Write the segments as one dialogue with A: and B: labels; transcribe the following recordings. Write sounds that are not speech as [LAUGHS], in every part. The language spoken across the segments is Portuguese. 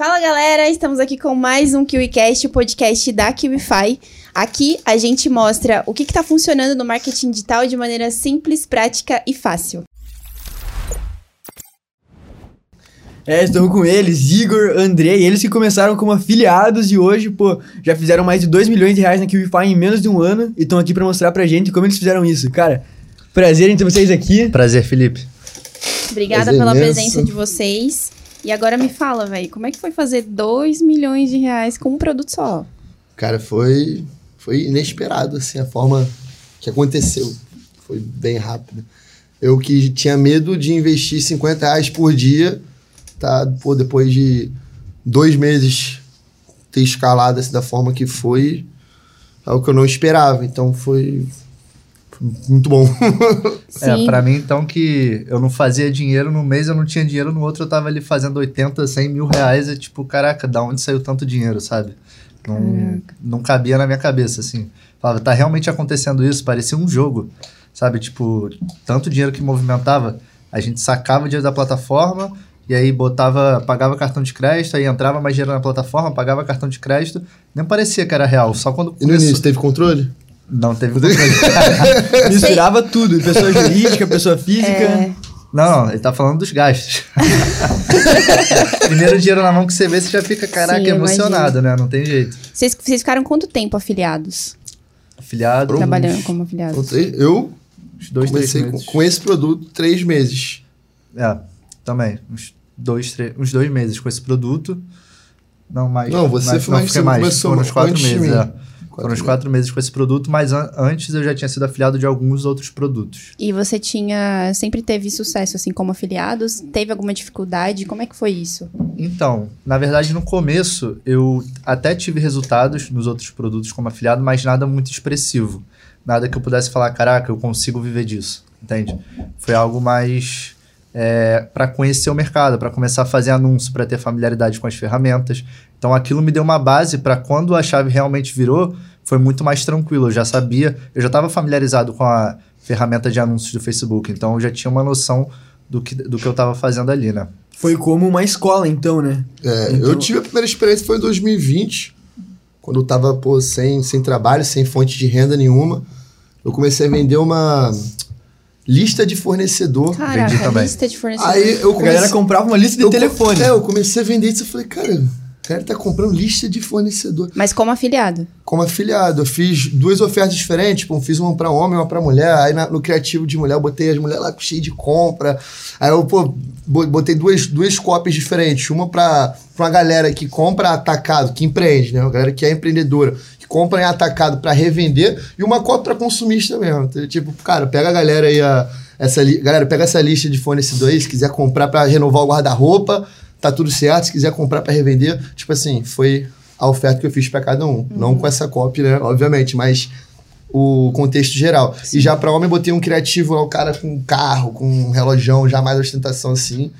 A: Fala galera, estamos aqui com mais um KiwiCast, o podcast da KiwiFi. Aqui a gente mostra o que está funcionando no marketing digital de maneira simples, prática e fácil.
B: É, estamos com eles, Igor, André, eles que começaram como afiliados e hoje, pô, já fizeram mais de 2 milhões de reais na KiwiFi em menos de um ano e estão aqui para mostrar pra gente como eles fizeram isso. Cara, prazer em ter vocês aqui.
C: Prazer, Felipe.
A: Obrigada
D: Prazer
A: pela
D: imenso.
A: presença de vocês. E agora me fala, velho, como é que foi fazer 2 milhões de reais com um produto só?
D: Cara, foi, foi inesperado, assim, a forma que aconteceu. Foi bem rápido. Eu que tinha medo de investir 50 reais por dia, tá? Pô, depois de dois meses ter escalado assim, da forma que foi, é o que eu não esperava. Então foi, foi muito bom. [LAUGHS]
C: É, pra mim, então, que eu não fazia dinheiro no mês, eu não tinha dinheiro no outro, eu tava ali fazendo 80, 100 mil reais, e tipo, caraca, da onde saiu tanto dinheiro, sabe? Não, não cabia na minha cabeça, assim. Falava, tá realmente acontecendo isso? Parecia um jogo, sabe? Tipo, tanto dinheiro que movimentava, a gente sacava o dinheiro da plataforma, e aí botava, pagava cartão de crédito, aí entrava mais dinheiro na plataforma, pagava cartão de crédito, nem parecia que era real, só quando
D: E no início, teve controle?
C: Não teve. [LAUGHS] [LAUGHS]
B: Misturava tudo, pessoa jurídica, pessoa física.
A: É,
C: Não, não, ele tá falando dos gastos. [LAUGHS] Primeiro dinheiro na mão que você vê, você já fica, caraca,
A: Sim,
C: emocionado, né? Não tem jeito.
A: vocês, vocês ficaram quanto tempo afiliados?
C: Afiliado,
A: Trabalhando como afiliados?
D: Contei- Eu
C: uns dois, três
D: comecei com,
C: meses.
D: com esse produto três meses.
C: É, também. Uns dois, três, uns dois meses com esse produto. Não, mais.
D: Não, você
C: mais,
D: foi mais-
C: fiquei
D: você
C: mais.
D: começou
C: Foram uns quatro
D: antes de
C: meses,
D: mim.
C: É. Foram uns quatro meses com esse produto, mas an- antes eu já tinha sido afiliado de alguns outros produtos.
A: E você tinha, sempre teve sucesso assim como afiliados? Teve alguma dificuldade? Como é que foi isso?
C: Então, na verdade, no começo, eu até tive resultados nos outros produtos como afiliado, mas nada muito expressivo. Nada que eu pudesse falar, caraca, eu consigo viver disso, entende? Foi algo mais para conhecer o mercado, para começar a fazer anúncio, para ter familiaridade com as ferramentas. Então, aquilo me deu uma base para quando a chave realmente virou, foi muito mais tranquilo. Eu já sabia, eu já estava familiarizado com a ferramenta de anúncios do Facebook, então eu já tinha uma noção do que, do que eu estava fazendo ali, né?
B: Foi como uma escola, então, né?
D: É,
B: Então-
D: Eu tive a primeira experiência foi em 2020, quando eu tava pô, sem, sem trabalho, sem fonte de renda nenhuma. Eu comecei a vender uma lista de fornecedor.
A: Caraca,
C: também.
A: lista de fornecedores.
D: Aí eu
B: A galera
D: comecei,
B: comprava uma lista de
D: eu,
B: telefone.
D: É, eu comecei a vender isso e falei, cara, cara tá comprando lista de fornecedor.
A: Mas como afiliado?
D: Como afiliado, eu fiz duas ofertas diferentes, tipo, fiz uma pra homem e uma pra mulher. Aí na- no criativo de mulher eu botei as mulheres lá cheio de compra. Aí eu, pô, bo- botei duas, duas cópias diferentes. Uma pra, pra uma galera que compra atacado, que empreende, né? Uma galera que é empreendedora, que compra em atacado pra revender. E uma cópia pra consumista mesmo. Então, tipo, cara, pega a galera aí, a, essa li- galera, pega essa lista de fornecedores aí, se quiser comprar pra renovar o guarda-roupa, tá tudo certo. Se quiser comprar pra revender, tipo assim, foi a oferta que eu fiz pra cada um. Não com essa cópia, né? Obviamente, mas o contexto geral. E já pra homem, botei um criativo lá, o cara com um carro, com um relojão, já mais ostentação assim.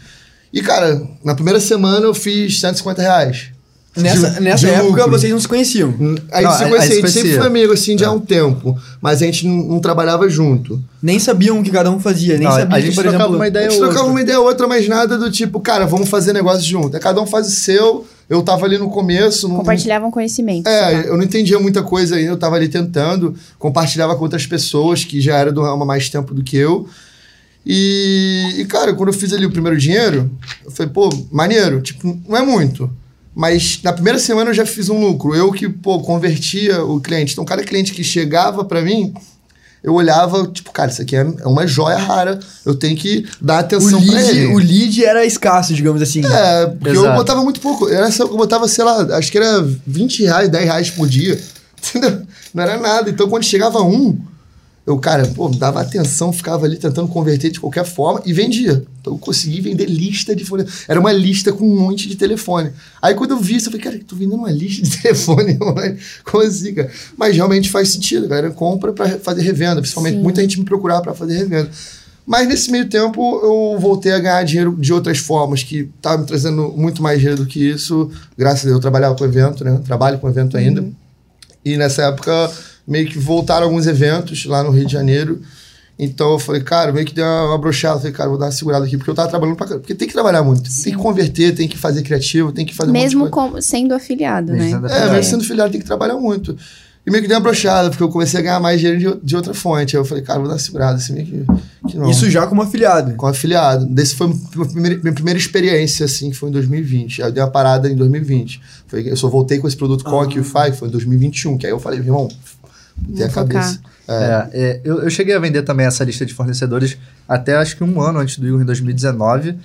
D: E, cara, na primeira semana eu fiz 150 reais.
B: Nessa,
D: De-
B: nessa
D: de
B: época
D: lucro.
B: vocês não se conheciam.
D: Aí
C: Não,
D: se conhecia,
C: aí
D: a
C: se
D: gente sempre
C: conhecia.
D: foi amigo, assim, já há um tempo. Mas a gente não, não trabalhava junto.
B: Nem sabiam o que cada um fazia, nem
C: Não,
B: sabia
C: a
B: que,
C: gente
B: por
C: trocava
B: exemplo.
C: uma
D: A
C: ideia
D: gente
C: ou
D: trocava
C: outra.
D: uma ideia ou outra, mas nada do tipo, cara, vamos fazer negócio junto. É cada um faz o seu, eu tava ali no começo. Não,
A: Compartilhavam conhecimento.
D: É, eu não entendia muita coisa ainda, eu tava ali tentando, compartilhava com outras pessoas que já eram do ramo há mais tempo do que eu. E, e, cara, quando eu fiz ali o primeiro dinheiro, eu falei, pô, maneiro, tipo, não é muito. Mas na primeira semana eu já fiz um lucro. Eu que, pô, convertia o cliente. Então, cada cliente que chegava pra mim, eu olhava, tipo, cara, isso aqui é é uma joia rara. Eu tenho que dar
B: O
D: atenção pra
B: lead,
D: ele.
B: o lead era escasso, digamos assim.
D: É, porque eu
C: Exato.
D: botava muito pouco. Era essa- eu botava, sei lá, acho que era 20 reais, 10 reais por dia. [LAUGHS] Entendeu? Não era nada. Então, quando chegava um, eu, cara, pô, dava atenção, ficava ali tentando converter de qualquer forma e vendia. Então, eu consegui vender lista de telefone. Era uma lista com um monte de telefone. Aí, quando eu vi isso, eu falei, cara, tô vendendo uma lista de [LAUGHS] telefone. mano. Como assim, cara? Mas realmente faz sentido. Galera compra pra fazer revenda. Principalmente,
A: Sim.
D: muita gente me procurava pra fazer revenda. Mas nesse meio tempo eu voltei a ganhar dinheiro de outras formas que estavam me trazendo muito mais dinheiro do que isso. Graças a Deus eu trabalhava com evento, né? Trabalho com evento ainda. E nessa época meio que voltaram alguns eventos lá no Rio de Janeiro. Então eu falei, cara, meio que deu uma brochada. Falei, cara, vou dar uma segurada aqui, porque eu tava trabalhando pra caramba. Porque tem que trabalhar muito.
A: Sim.
D: Tem que converter, tem que fazer criativo, tem que fazer
A: Mesmo
D: um monte de coisa.
A: como- sendo afiliado,
C: Mesmo
A: né?
C: sendo
D: É,
C: afiliado.
D: mesmo sendo filiado, tem que trabalhar muito. E meio que deu uma brochada, porque eu comecei a ganhar mais dinheiro de, de outra fonte. Aí eu falei, cara, vou dar uma segurada, assim, meio que, que não.
B: Isso já como afiliado.
D: Com afiliado. Desse foi minha primeira, minha primeira experiência, assim, que foi em 2020. Aí eu dei uma parada em 2020. Foi, eu só voltei com esse produto com a QFI, que foi em 2021. Que aí eu falei, irmão, botei a cabeça. É.
C: É, é, eu, eu cheguei a vender também essa lista de fornecedores até acho que um ano antes do Igor, em 2019.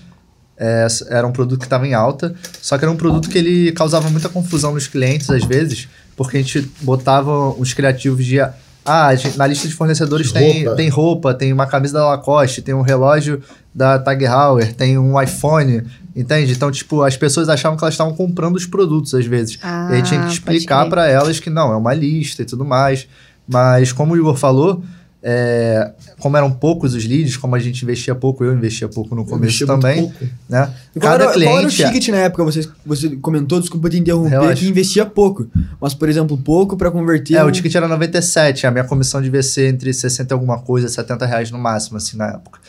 C: É, era um produto que estava em alta, só que era um produto que ele causava muita confusão nos clientes às vezes, porque a gente botava os criativos de. Ah, a gente- na lista de fornecedores
D: De
C: tem
D: roupa.
C: tem roupa, tem uma camisa da Lacoste, tem um relógio da Tag Heuer, tem um iPhone, entende? Então, tipo, as pessoas achavam que elas estavam comprando os produtos às vezes.
A: Ah,
C: e aí tinha que explicar para elas que não, é uma lista e tudo mais. Mas como o Igor falou, é, como eram poucos os leads, como a gente investia pouco, eu investia pouco no começo também,
D: pouco.
C: né?
B: E Qual
C: Cada
B: era, qual era o
C: cliente
B: ticket na época? Você, você comentou, desculpa te interromper,
C: Relaxa.
B: que investia pouco. Mas, por exemplo, pouco pra converter.
C: É,
B: um-
C: o ticket era 97, a minha comissão devia ser entre 60 e alguma coisa, 70 reais no máximo, assim, na época.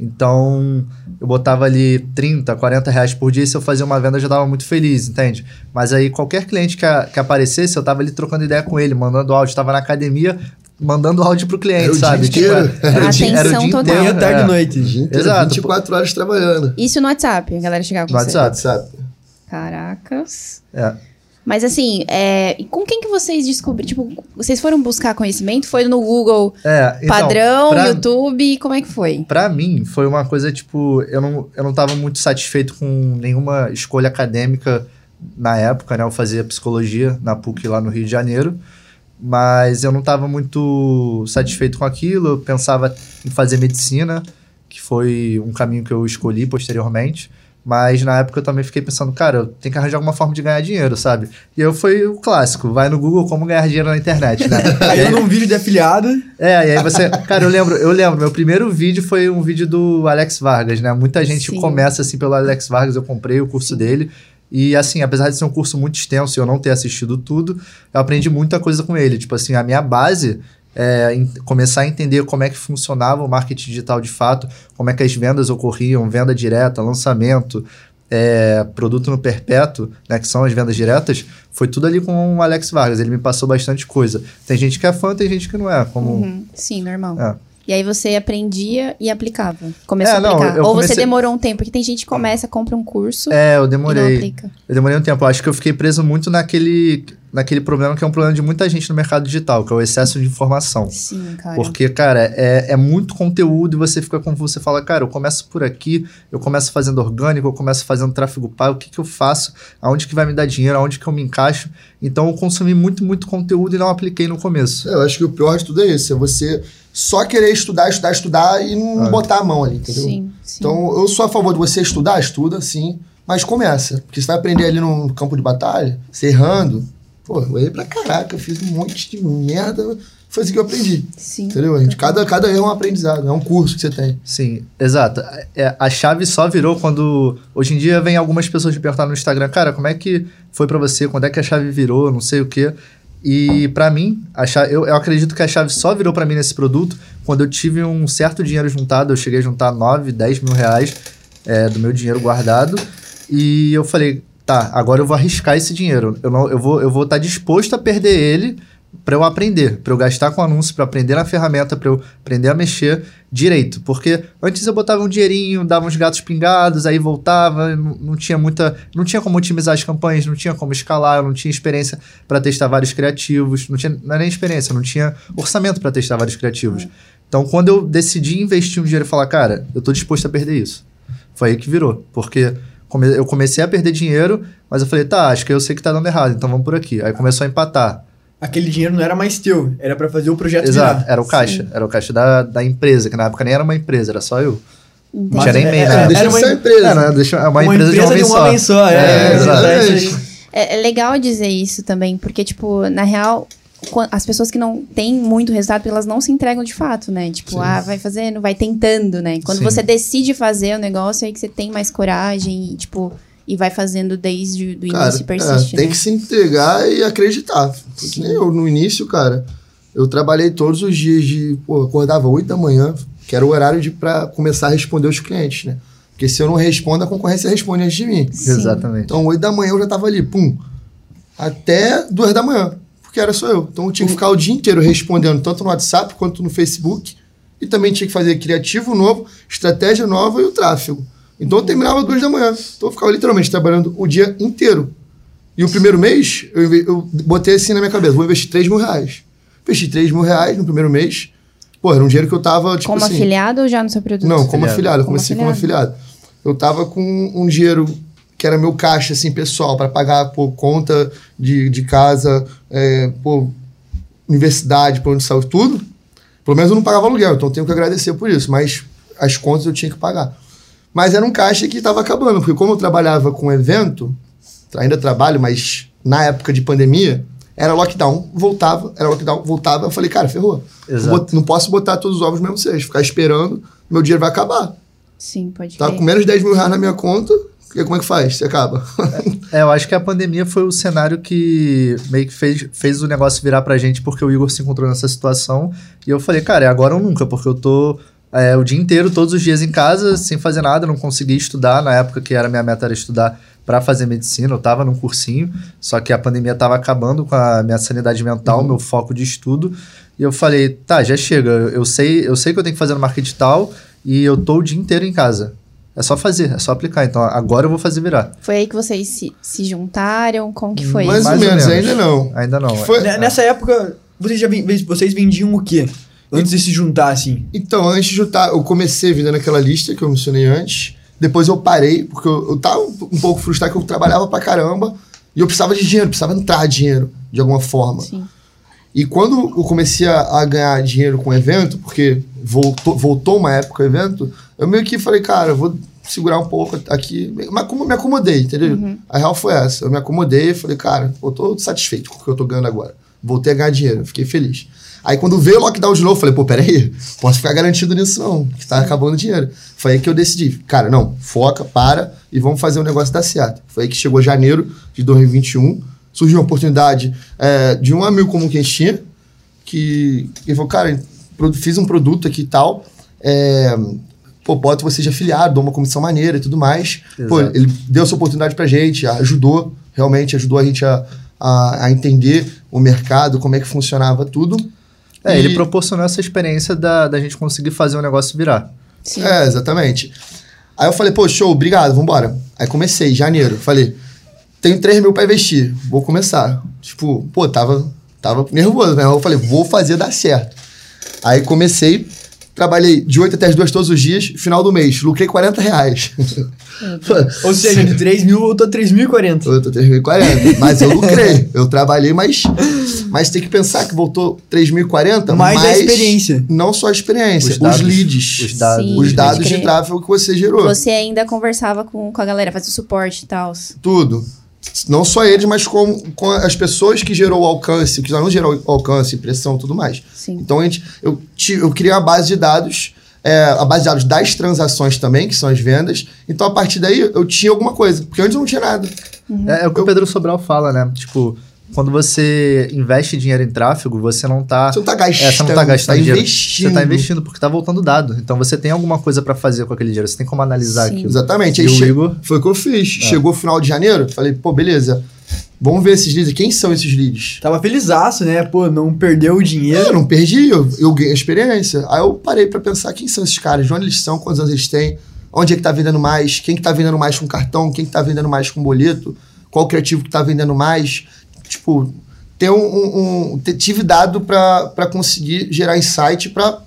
C: Então, eu botava ali 30, 40 reais por dia e se eu fazia uma venda eu já tava muito feliz, entende? Mas aí qualquer cliente que, a- que aparecesse, eu tava ali trocando ideia com ele, mandando áudio, tava na academia, mandando áudio pro cliente,
D: Era o dia
C: sabe?
D: inteiro.
C: era, o dia, era o
A: Atenção
C: dia
A: total.
B: Manhã,
C: inteiro.
B: tarde
C: é.
B: e noite.
D: Inteiro,
C: Exato.
D: 24 horas trabalhando.
A: Isso no WhatsApp, a galera chegava com
C: No
A: você.
C: WhatsApp.
D: Sabe?
A: Caracas.
C: É.
A: Mas assim, é, com quem que vocês descobriram? Tipo, vocês foram buscar conhecimento? Foi no Google
C: É, então,
A: padrão,
C: pra-
A: YouTube? Como é que foi?
C: Pra mim, foi uma coisa, tipo, eu não, eu não tava muito satisfeito com nenhuma escolha acadêmica na época, né? Eu fazia psicologia na PUC lá no Rio de Janeiro, mas eu não tava muito satisfeito com aquilo. Eu pensava em fazer medicina, que foi um caminho que eu escolhi posteriormente. Mas na época eu também fiquei pensando, cara, eu tenho que arranjar alguma forma de ganhar dinheiro, sabe? E eu fui o clássico, vai no Google como ganhar dinheiro na internet, né? [LAUGHS]
B: Caiu num vídeo de afiliado.
C: É, e aí você. Cara, eu lembro, eu lembro, meu primeiro vídeo foi um vídeo do Alex Vargas, né? Muita gente
A: Sim.
C: começa assim pelo Alex Vargas, eu comprei o curso dele. E assim, apesar de ser um curso muito extenso e eu não ter assistido tudo, eu aprendi muita coisa com ele. Tipo assim, a minha base é em- começar a entender como é que funcionava o marketing digital de fato, como é que as vendas ocorriam, venda direta, lançamento, é, produto no perpétuo, né, que são as vendas diretas, foi tudo ali com o Alex Vargas. Ele me passou bastante coisa. Tem gente que é fã, tem gente que não é. Como
A: Uhum, Sim, normal.
C: É.
A: E aí você aprendia e aplicava. Começou
C: É,
A: a
C: não,
A: aplicar.
C: eu
A: Ou você demorou um tempo, porque tem gente que começa, compra um curso
C: É, eu
A: não
C: demorei. Eu demorei um tempo. Eu acho que eu fiquei preso muito naquele, naquele problema que é um problema de muita gente no mercado digital, que é o excesso de informação.
A: Sim, cara.
C: Porque, cara, é, é muito conteúdo e você fica como você fala, cara, eu começo por aqui, eu começo fazendo orgânico, eu começo fazendo tráfego pago, o que, que eu faço, aonde que vai me dar dinheiro, aonde que eu me encaixo. Então eu consumi muito, muito conteúdo e não apliquei no começo.
D: É, eu acho que o pior de tudo é isso. É você só querer estudar, estudar, estudar e não
C: Ah.
D: botar a mão ali, entendeu?
A: Sim, sim.
D: Então, eu sou a favor de você estudar, estuda, sim, mas começa. Porque você vai aprender ali no campo de batalha, você errando. Pô, eu errei pra caraca, eu fiz um monte de merda, foi assim que eu aprendi.
A: Sim.
D: Entendeu? gente? Cada, cada erro é um aprendizado, é um curso que você tem.
C: Sim, exato. É, a chave só virou quando. Hoje em dia vem algumas pessoas me perguntar no Instagram, cara, como é que foi pra você? Quando é que a chave virou? Não sei o quê. E pra mim, a chave, eu, eu acredito que a chave só virou pra mim nesse produto quando eu tive um certo dinheiro juntado. Eu cheguei a juntar 9, 10 mil reais é, do meu dinheiro guardado. E eu falei, tá, agora eu vou arriscar esse dinheiro. Eu, não, eu vou estar eu vou tá disposto a perder ele para eu aprender, para eu gastar com anúncio, para aprender na ferramenta, para eu aprender a mexer direito. Porque antes eu botava um dinheirinho, dava uns gatos pingados, aí voltava, não, não tinha muita, não tinha como otimizar as campanhas, não tinha como escalar, não tinha experiência para testar vários criativos, não tinha não era nem experiência, não tinha orçamento para testar vários criativos. Então, quando eu decidi investir um dinheiro e falar, cara, eu tô disposto a perder isso. Foi aí que virou, porque eu comecei a perder dinheiro, mas eu falei, tá, acho que eu sei que tá dando errado, então vamos por aqui. Aí começou a empatar.
B: Aquele dinheiro não era mais teu, era pra fazer o projeto
C: Exato,
B: virar.
C: era o caixa. Era o caixa da, da empresa, que na época nem era uma empresa, era só eu. Não tinha nem
B: é-
C: MEI
B: é-
C: na época.
D: Deixa
B: Era
D: de
B: uma
D: empresa.
C: É, não, deixa, é uma,
B: Uma
C: empresa, de um homem
B: de um
C: só.
B: homem só, é,
C: É,
D: exatamente.
A: É, é legal dizer isso também, porque, tipo, na real, as pessoas que não têm muito resultado, elas não se entregam de fato, né? Tipo,
D: Sim.
A: ah, vai fazendo, vai tentando, né? Quando
C: Sim.
A: você decide fazer o negócio, é aí que você tem mais coragem e, tipo, e vai fazendo desde o início e persiste,
D: é, tem
A: né?
D: que se entregar e acreditar. Que nem eu, no início, cara, eu trabalhei todos os dias de. Pô, acordava 8 da manhã, que era o horário de para começar a responder os clientes, né? Porque se eu não respondo, a concorrência responde antes de mim.
A: Sim.
C: Exatamente.
D: Então, 8 da manhã eu já tava ali, pum, até 2 da manhã, porque era só eu. Então, eu tinha que ficar o dia inteiro respondendo, tanto no WhatsApp quanto no Facebook, e também tinha que fazer criativo novo, estratégia nova e o tráfego. Então, eu terminava 2 da manhã. Então, eu ficava literalmente trabalhando o dia inteiro. E o primeiro mês, eu, eu botei assim na minha cabeça, vou investir 3 mil reais. Investi 3 mil reais no primeiro mês. Pô, era um dinheiro que eu tava, tipo
A: Como
D: assim...
A: afiliado ou já no seu produto?
D: Não, como
C: Afiliado.
D: afiliado. Comecei como
A: afiliado.
D: afiliado. Eu tava com um dinheiro que era meu caixa, assim, pessoal, para pagar, pô, conta de, de casa, é, pô, universidade, plano de saúde, tudo. Pelo menos eu não pagava aluguel, então eu tenho que agradecer por isso. Mas as contas eu tinha que pagar. Mas era um caixa que estava acabando, porque como eu trabalhava com evento, ainda trabalho, mas na época de pandemia, era lockdown, voltava, era lockdown, voltava. Eu falei, cara, ferrou. Não posso botar todos os ovos no mesmo cesto, ficar esperando, meu dinheiro vai acabar.
A: Sim, pode
D: Tá com menos de 10 mil reais na minha conta, e como é que faz? Você acaba.
C: É, eu acho que a pandemia foi o cenário que meio que fez, fez o negócio virar pra gente, porque o Igor se encontrou nessa situação. E eu falei, cara, é agora ou nunca, porque eu tô é, o dia inteiro, todos os dias em casa, sem fazer nada, não consegui estudar. Na época que era minha meta era estudar pra fazer medicina, eu tava num cursinho, só que a pandemia tava acabando com a minha sanidade mental, meu foco de estudo. E eu falei, tá, já chega, eu sei, eu sei que eu tenho que fazer no marketing digital e eu tô o dia inteiro em casa. É só fazer, é só aplicar. Então agora eu vou fazer virar.
A: Foi aí que vocês se, se juntaram? Como que foi?
D: Mais,
C: Mais
D: ou
C: ou
D: menos,
C: menos.
D: ainda não.
C: Ainda não.
D: Foi-
B: Ne- Nessa época, vocês, já vocês vendiam o quê? Antes de se juntar, assim.
D: Então, antes de juntar, eu comecei vendendo aquela lista que eu mencionei antes. Depois eu parei, porque eu, eu tava um, um pouco frustrado que eu trabalhava pra caramba. E eu precisava de dinheiro, precisava entrar dinheiro, de alguma forma.
A: Sim.
D: E quando eu comecei a, a ganhar dinheiro com o evento, porque voltou, voltou uma época o evento, eu meio que falei, cara, eu vou segurar um pouco aqui. Mas como me acomodei, entendeu? A real foi essa. Eu me acomodei e falei, cara, eu tô satisfeito com o que eu tô ganhando agora. Voltei a ganhar dinheiro, fiquei feliz. Aí quando veio o lockdown de novo, eu falei, pô, peraí, posso ficar garantido nisso não, que tá acabando o dinheiro. Foi aí que eu decidi, cara, não, foca, para e vamos fazer o negócio dar certo. Foi aí que chegou janeiro de 2021, surgiu uma oportunidade é, de um amigo comum que a gente tinha, que ele falou, cara, fiz um produto aqui e tal, é, pô, bota você de afiliado, dou uma comissão maneira e tudo mais. Pô,
C: Exato.
D: ele deu essa oportunidade pra gente, ajudou, realmente ajudou a gente a, a, a entender o mercado, como é que funcionava tudo.
C: É,
D: E-
C: ele proporcionou essa experiência da, da gente conseguir fazer o negócio virar.
A: Sim.
D: É, exatamente. Aí eu falei, pô, show, obrigado, vambora. Aí comecei, janeiro. Falei, tenho 3 mil pra investir, vou começar. Tipo, pô, tava, tava nervoso, né? Eu falei, vou fazer dar certo. Aí comecei, trabalhei de 8 até as 2 todos os dias, final do mês, lucrei 40 reais.
B: Ou seja, de 3 mil voltou 3.040.
D: Eu tô 3.040, mas eu lucrei. Eu trabalhei, mas, mas tem que pensar que voltou 3.040,
B: Mais a
D: mas
B: experiência.
D: Não só a experiência,
C: Os
D: os,
C: dados.
D: leads.
C: Os dados.
A: Sim.
D: os dados de tráfego que você gerou.
A: Você ainda conversava com, com a galera, fazia o suporte e tal.
D: Tudo. Não só eles, mas com, com as pessoas que gerou o alcance, que não gerou o alcance, impressão e tudo mais.
A: Sim.
D: Então, a gente, eu, eu criei uma base de dados, é, a base de dados das transações também, que são as vendas. Então, a partir daí, eu tinha alguma coisa, porque antes eu não tinha nada.
C: É, é o que
D: Eu-
C: o Pedro Sobral fala, né? Tipo, quando você investe dinheiro em tráfego, você não tá.
D: Você não tá gastando,
C: É, você não tá gastando
D: tá
C: dinheiro.
D: investindo.
C: Você tá investindo porque tá voltando dado. Então você tem alguma coisa pra fazer com aquele dinheiro. Você tem como analisar
A: Sim.
C: aquilo.
D: Exatamente.
C: E
D: Aí
C: o
D: che-
C: Igor?
D: Foi o que eu fiz. Chegou o final de janeiro, falei, pô, beleza. Vamos ver esses leads. Quem são esses leads?
B: Tava felizaço, né? Pô, não perdeu o dinheiro.
D: Eu não perdi, eu, eu ganhei experiência. Aí eu parei pra pensar quem são esses caras, de onde eles são, quantos anos eles têm, onde é que tá vendendo mais, quem que tá vendendo mais com cartão, quem que tá vendendo mais com boleto, qual criativo que tá vendendo mais. Tipo, ter um. um- um- ter- tive dado pra conseguir gerar insight pra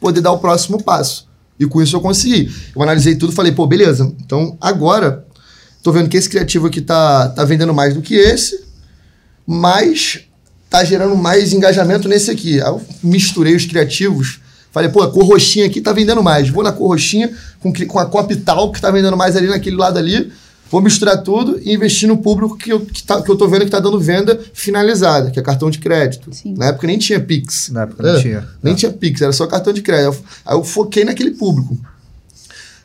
D: poder dar o próximo passo. E com isso eu consegui. Eu analisei tudo falei, pô, beleza. Então agora, tô vendo que esse criativo aqui tá, tá vendendo mais do que esse mas tá gerando mais engajamento nesse aqui. Aí eu misturei os criativos. Falei, pô, a cor roxinha aqui tá vendendo mais. Vou na cor roxinha com, com a copy tal que tá vendendo mais ali naquele lado ali. Vou misturar tudo e investir no público que eu, que, tá, que eu tô vendo que tá dando venda finalizada, que é cartão de crédito.
A: Sim.
D: Na época nem tinha Pix.
C: Na época não
D: É,
C: tinha.
D: Nem
C: É.
D: tinha Pix, era só cartão de crédito. Aí eu foquei naquele público.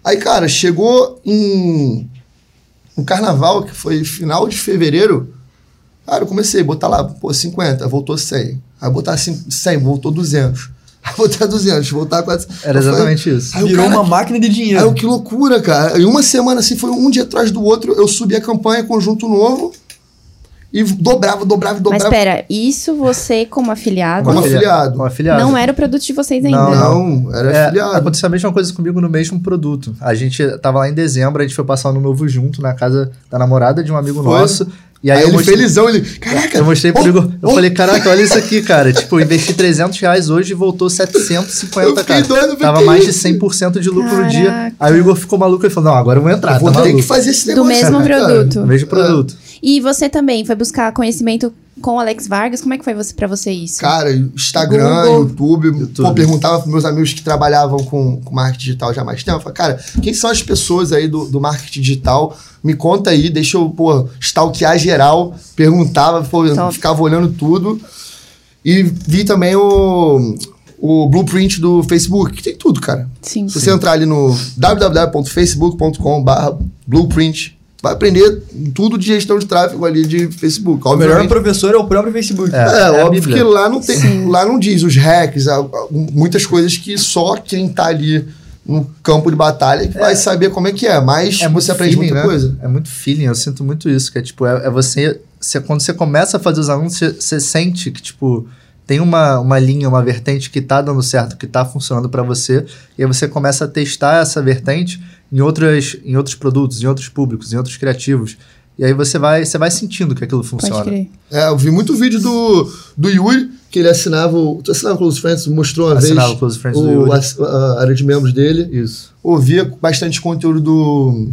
D: Aí, cara, chegou em um carnaval, que foi final de fevereiro. Cara, eu comecei a botar lá, pô, 50, voltou 100. Aí botar cin- 100, voltou 200. [LAUGHS] Aí botar 200, voltar 400.
C: Era
D: Eu falei-
C: exatamente isso.
D: Aí
B: Virou
D: cara-
B: uma máquina de
D: Aí
B: dinheiro.
D: eu, que loucura, cara. Em uma semana, assim, foi um dia atrás do outro, eu subi a campanha Conjunto Novo e dobrava, dobrava,
A: Mas
D: dobrava.
A: pera, isso você como afiliado
D: Como
C: afilia-
D: afiliado.
C: Como afiliado.
A: não era o produto de vocês ainda.
D: Não, era
C: É,
D: afiliado.
C: aconteceu a mesma coisa comigo no mesmo produto. A gente tava lá em dezembro, a gente foi passar ano novo junto na casa da namorada de um amigo
D: Foi.
C: nosso. E
D: Aí,
C: aí, eu
D: ele
C: mostrei,
D: felizão, ele. Caraca!
C: eu mostrei pro
D: oh,
C: Igor. Eu
D: oh.
C: falei, caraca, olha isso aqui, cara. tipo, eu investi 300 reais hoje e voltou 750,
D: Eu fiquei
C: cara.
D: doido,
C: Tava mais de
D: isso?
C: 100% de lucro no dia.
A: Caraca.
C: Aí o Igor ficou maluco e falou: Não, agora eu vou entrar.
D: Eu vou
C: tá
D: ter
C: maluco.
D: que fazer esse
A: Do
D: negócio.
A: mesmo
D: cara.
A: produto.
C: O mesmo produto.
A: E você também foi buscar conhecimento com o Alex Vargas? Como é que foi você, pra você isso?
D: Cara, Instagram,
A: Google.
D: YouTube,
C: YouTube.
D: Pô, perguntava pros meus amigos que trabalhavam com, com marketing digital já há mais tempo. Eu falei, cara, quem são as pessoas aí do, do marketing digital? Me conta aí, deixa eu, pô, stalkear geral. Perguntava, pô, ficava olhando tudo. E vi também o, o blueprint do Facebook, que tem tudo, cara.
A: Sim.
D: Se você entrar ali no www.facebook.com.br blueprint, vai aprender tudo de gestão de tráfego ali de Facebook.
B: O melhor
D: Obviamente,
B: professor é o próprio Facebook.
C: É.
D: é,
C: a
D: óbvio que lá não tem, lá não diz os hacks, muitas coisas que só quem tá ali no campo de batalha que vai saber como é que é, mas
C: É
D: você aprende
C: feeling,
D: muita
C: né?
D: coisa.
C: É muito feeling, eu sinto muito isso, que é tipo, é, é você, você- Quando você começa a fazer os anúncios, você, você sente que, tipo, tem uma, uma linha, uma vertente que tá dando certo, que tá funcionando para você, e aí você começa a testar essa vertente em, outras, em outros produtos, em outros públicos, em outros criativos. E aí você vai, você vai sentindo que aquilo funciona.
D: É, eu vi muito vídeo do, do Yuri, que ele assinava o. Tu assinava o Close Friends, mostrou uma
C: Assinava
D: vez
C: o Close Friends do
D: o,
C: Yuri.
D: a, a área de membros dele.
C: Isso.
D: Ouvia bastante conteúdo do,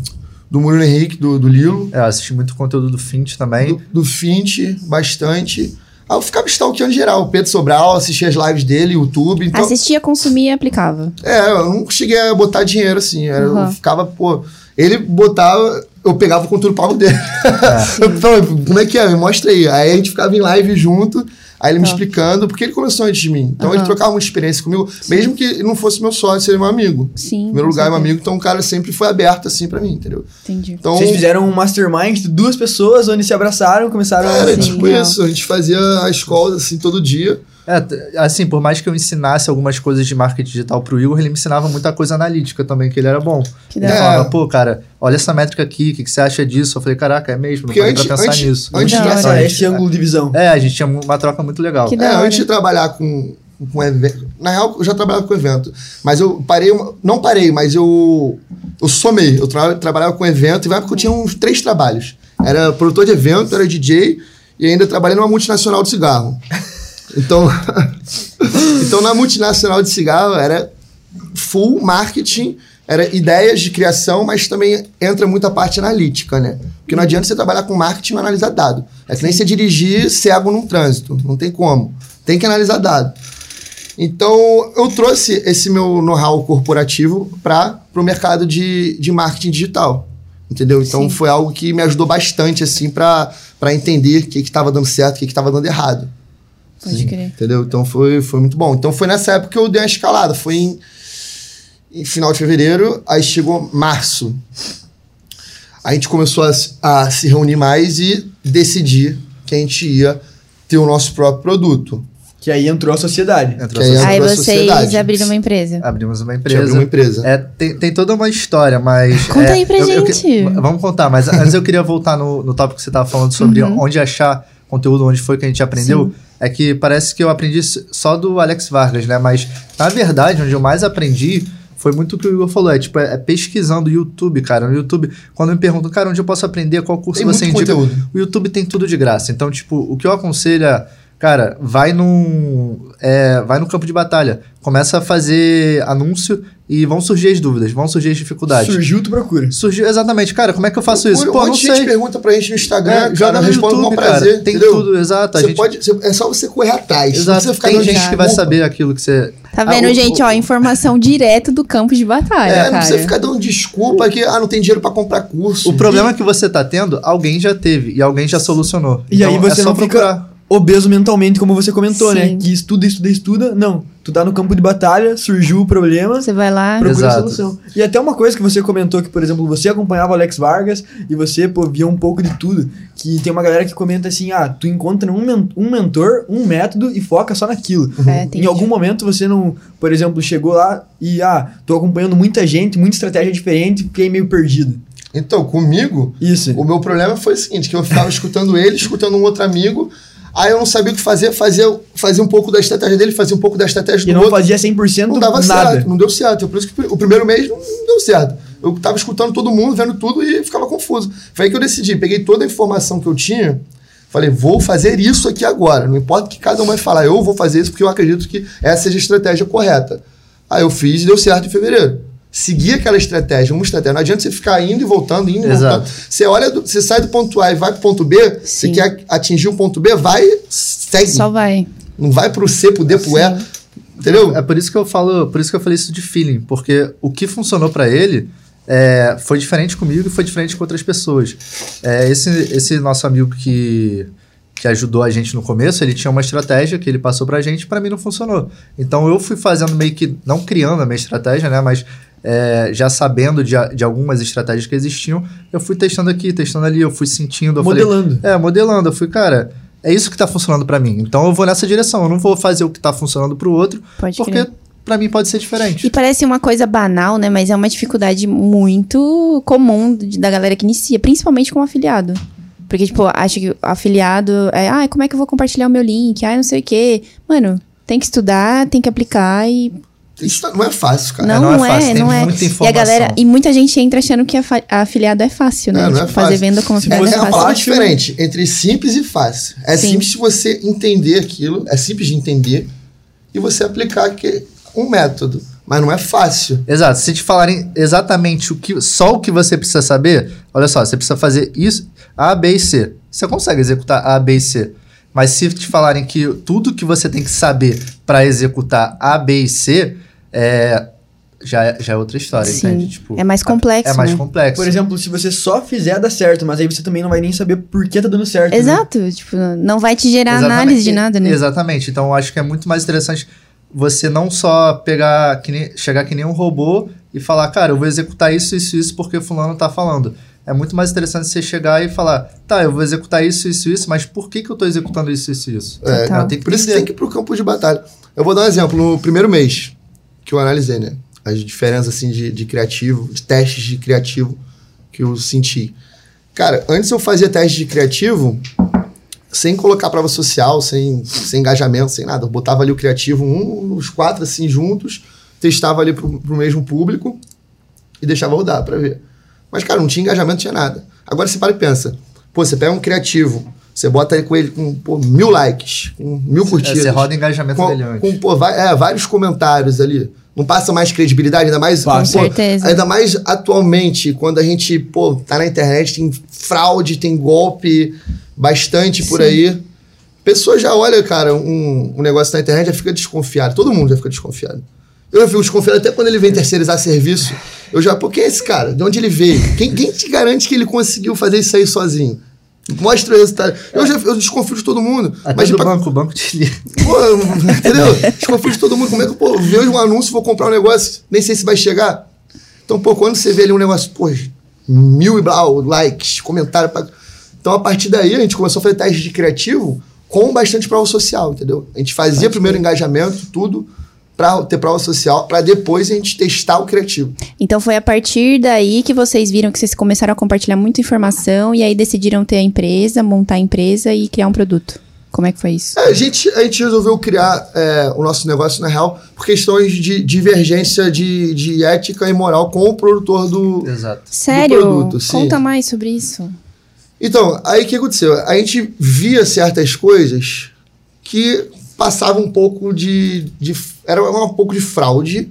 D: do Murilo Henrique, do, do Lilo,
C: É, eu assisti muito conteúdo do Fint também.
D: do, do Fint, bastante. Aí eu ficava stalkeando geral. O Pedro Sobral, assistia as lives dele, YouTube. Então,
A: Assistia, consumia e aplicava.
D: É, eu não cheguei a botar dinheiro assim.
A: Uhum.
D: Eu ficava, pô. Ele botava, eu pegava o conteúdo pago dele. [LAUGHS] eu falava, como é que é? Me mostra aí. Aí a gente ficava em live junto, aí ele me
A: Tá.
D: explicando, porque ele começou antes de mim. Então ele
A: Aham.
D: trocava muita experiência comigo, mesmo que ele não fosse meu sócio, ele é meu amigo.
A: Sim.
D: Em primeiro lugar, é meu amigo, então o cara sempre foi aberto assim pra mim, entendeu?
A: Entendi.
D: Então,
B: Vocês fizeram um mastermind de duas pessoas onde se abraçaram, começaram
D: era
B: a.
A: Sim,
D: tipo
A: real.
D: isso. A gente fazia a escola assim todo dia.
C: É, assim, por mais que eu ensinasse algumas coisas de marketing digital pro Igor, ele me ensinava muita coisa analítica também, que ele era bom.
A: Que
C: Ele
D: É.
C: falava, pô, cara, olha essa métrica aqui, o que, que você acha disso? Eu falei, caraca, é mesmo, não
D: Porque
C: parei
D: antes-
C: pra pensar
D: antes-
C: nisso.
D: antes de.
B: Essa, esse ângulo de visão.
C: É, a gente tinha uma troca muito legal.
A: Que
D: É, antes de trabalhar com, com evento. Na real, eu já trabalhava com evento. Mas eu parei. uma- Não parei, mas eu. Eu somei. Eu tra- trabalhava com evento e vai porque eu tinha uns três trabalhos. Era produtor de evento, era DJ e ainda trabalhei numa multinacional de cigarro. Então. [LAUGHS] então na multinacional de cigarro era full marketing. Era ideias de criação, mas também entra muita parte analítica, né? Porque não adianta você trabalhar com marketing e analisar dado. É que nem você dirigir cego num trânsito. Não tem como. Tem que analisar dado. Então, eu trouxe esse meu know-how corporativo para o mercado de, de marketing digital. Entendeu? Então,
A: Sim.
D: foi algo que me ajudou bastante, assim, para entender o que estava dando certo, o que estava dando errado.
A: Pode crer.
D: Entendeu? Então foi, foi muito bom. Então foi nessa época que eu dei uma escalada. Foi em, em final de fevereiro, aí chegou março. A gente começou a, se- a se reunir mais e decidir que a gente ia ter o nosso próprio produto.
B: Que aí entrou a sociedade.
C: Entrou
D: Que aí
C: essa-
A: Aí vocês
D: sociedade.
A: abriram uma empresa.
C: Abrimos uma
D: A gente
C: empresa.
D: abriu uma empresa.
C: É, tem, tem toda uma história, mas.
A: Conta
C: é,
A: aí pra
C: eu- eu que-
A: gente.
C: vamos contar, mas antes eu queria voltar no, no tópico que você estava falando sobre
A: Uhum.
C: onde achar conteúdo, onde foi que a gente aprendeu. É que parece que eu aprendi só do Alex Vargas, né? Mas, na verdade, onde eu mais aprendi foi muito o que o Igor falou. É tipo, é, é pesquisando o YouTube, cara. No YouTube, quando me perguntam, cara, onde eu posso aprender, qual curso
D: Tem
C: você indica?
D: conteúdo.
C: O YouTube tem tudo de graça. Então, tipo, o que eu aconselho é, cara, vai num. é, vai no campo de batalha. Começa a fazer anúncio e vão surgir as dúvidas, vão surgir as dificuldades.
B: Surgiu, tu procura.
C: Surgiu, exatamente. Cara, como é que eu faço isso?
D: Um
C: Pô,
D: monte
C: não
D: de gente
C: sei.
D: pergunta pra gente no Instagram,
C: É,
D: cara,
C: joga no
D: respondo com
C: YouTube,
D: um prazer.
C: cara. Tem
D: entendeu?
C: tudo, exato. A
D: Você
C: gente,
D: pode, é só você correr atrás. Não
C: exato.
D: precisa ficar
C: Tem gente que vai saber aquilo que você...
A: Tá
C: Ah,
A: vendo,
C: o-
A: gente? Ó, informação [LAUGHS] direto do campo de batalha,
D: É, não
A: cara.
D: precisa ficar dando desculpa que ah, não tem dinheiro pra comprar curso.
C: O problema que você tá tendo, alguém já teve e alguém já solucionou.
B: E aí
C: Então,
B: você
C: é só
B: não fica
C: procurar.
B: Obeso mentalmente, como você comentou, né?
A: Sim.
B: Que estuda, estuda, estuda. Não. Tu tá no campo de batalha, surgiu o problema,
A: Você vai lá.
B: procura a
C: Exato.
B: solução. E até uma coisa que você comentou, que, por exemplo, você acompanhava o Alex Vargas e você, pô, via um pouco de tudo. Que tem uma galera que comenta assim, ah, tu encontra um, men- um mentor, um método e foca só naquilo.
A: É, tem
B: em algum momento você não, por exemplo, chegou lá e, ah, tô acompanhando muita gente, muita estratégia diferente, fiquei meio perdido.
D: Então, comigo,
B: Isso.
D: o meu problema foi o seguinte, que eu ficava [LAUGHS] escutando ele, escutando um outro amigo, aí eu não sabia o que fazer, fazia, fazia um pouco da estratégia dele, fazia um pouco da estratégia do
B: E não
D: outro.
B: fazia 100%
D: não dava
B: nada.
D: certo, não deu certo. Por isso que o primeiro mês não deu certo. Eu tava escutando todo mundo, vendo tudo e ficava confuso. Foi aí que eu decidi, peguei toda a informação que eu tinha, falei, vou fazer isso aqui agora. Não importa o que cada um vai falar, eu vou fazer isso porque eu acredito que essa seja a estratégia correta. Aí eu fiz e deu certo em fevereiro. Segui aquela estratégia, uma estratégia. Não adianta você ficar indo e voltando, indo e
C: Exato.
D: voltando. Você olha, do- você sai do ponto A e vai pro ponto B, você
A: Sim.
D: quer atingir o ponto B, vai, segue.
A: Só vai.
D: Não vai pro C, pro D, pro E. Entendeu?
C: É por isso que eu falo, por isso que eu falei isso de feeling, porque o que funcionou pra ele é, foi diferente comigo e foi diferente com outras pessoas. É, esse, esse nosso amigo que, que ajudou a gente no começo, ele tinha uma estratégia que ele passou pra gente e pra mim não funcionou. Então eu fui fazendo meio que, não criando a minha estratégia, né, mas é, já sabendo de, de algumas estratégias que existiam, eu fui testando aqui, testando ali, eu fui sentindo, eu falei,
B: Modelando.
C: é, modelando. Eu fui, cara, é isso que tá funcionando pra mim. Então eu vou nessa direção. Eu não vou fazer o que tá funcionando pro outro,
A: Pode
C: porque
A: crer.
C: pra mim pode ser diferente.
A: E parece uma coisa banal, né? Mas é uma dificuldade muito comum de- da galera que inicia, principalmente com afiliado. Porque, tipo, acho que o afiliado é, ah, como é que eu vou compartilhar o meu link? Ah, não sei o quê. Mano, tem que estudar, tem que aplicar e.
D: Isso não é fácil, cara.
A: Não,
C: não é
A: não é,
C: fácil, tem
A: não é.
C: muita
A: E a
C: informação.
A: galera. E muita gente entra achando que afiliado é fácil, né?
D: Não, não é
A: Tipo, fazer
D: fácil.
A: venda com
B: Se
A: afiliado
B: você
A: é
D: É uma
A: fácil.
D: palavra
B: fácil.
D: diferente entre simples e fácil. É
A: Sim.
D: simples se você entender aquilo, é simples de entender e você aplicar que um método, mas não é fácil.
C: Exato. Se te falarem exatamente o que, só o que você precisa saber, olha só, você precisa fazer isso, A, B e C. Você consegue executar A, B e C. Mas se te falarem que tudo que você tem que saber para executar A, B e C, é, já, é- já é outra história,
A: Sim.
C: entende? Tipo,
A: É mais complexo,
C: É mais
A: né?
C: complexo.
B: Por exemplo, se você só fizer dar certo, mas aí você também não vai nem saber por que tá dando certo. né?
A: Exato. Tipo, não vai te gerar
C: Exatamente.
A: análise de nada, né?
C: Exatamente. Então eu acho que é muito mais interessante você não só pegar, que nem- chegar que nem um robô e falar, cara, eu vou executar isso, isso, isso porque fulano tá falando. É muito mais interessante você chegar e falar, tá, eu vou executar isso, isso, isso, mas por que, que eu tô executando isso, isso, isso?
D: É,
A: Total.
C: Eu tenho que
D: Por isso tem que ir pro campo de batalha. Eu vou dar um exemplo. No primeiro mês que eu analisei, né? As diferenças assim, de, de criativo, de testes de criativo que eu senti. Cara, antes eu fazia teste de criativo sem colocar prova social, sem, sem engajamento, sem nada. Eu botava ali o criativo, um, os quatro assim juntos, testava ali pro, pro mesmo público e deixava rodar pra ver. Mas, cara, não tinha engajamento, não tinha nada. Agora você para e pensa. Pô, você pega um criativo, você bota ele com ele com pô, mil likes, com mil
C: É,
D: curtidas.
C: você roda engajamento
D: com,
C: dele antes.
D: com, pô, vai- é, vários comentários ali. Não passa mais credibilidade, ainda mais.
B: Passa.
D: pô,
A: Certeza.
D: Ainda mais atualmente, quando a gente, pô, tá na internet, tem fraude, tem golpe bastante por
A: Sim.
D: aí. Pessoa já olha, cara, um, um negócio na internet já fica desconfiado. Todo mundo já fica desconfiado. Eu já fico desconfiado até quando ele vem terceirizar serviço. Eu já, pô, quem é esse cara? De onde ele veio? Quem, quem te garante que ele conseguiu fazer isso aí sozinho? Mostra o resultado. Eu já eu desconfio de todo mundo.
C: Até
D: mas
C: do
D: pra-
C: banco, o banco te liga.
D: Pô, entendeu? [LAUGHS] Desconfio de todo mundo. Como é que, pô, vejo um anúncio, vou comprar um negócio, nem sei se vai chegar. Então, pô, quando você vê ali um negócio, pô, mil e blau, likes, comentário. Pra... Então, a partir daí, a gente começou a fazer teste de criativo com bastante prova social, entendeu? A gente fazia primeiro engajamento, tudo, pra ter prova social, pra depois a gente testar o criativo.
A: Então foi a partir daí que vocês viram que vocês começaram a compartilhar muita informação e aí decidiram ter a empresa, montar a empresa e criar um produto. Como é que foi isso?
D: É, a, gente, a gente resolveu criar é, o nosso negócio, na real, por questões de divergência de, de ética e moral com o produtor do,
C: Exato.
A: Sério?
D: produto, sim.
A: Conta mais sobre isso.
D: Então, aí o que aconteceu? A gente via certas coisas que passavam um pouco de, de. Era um pouco de fraude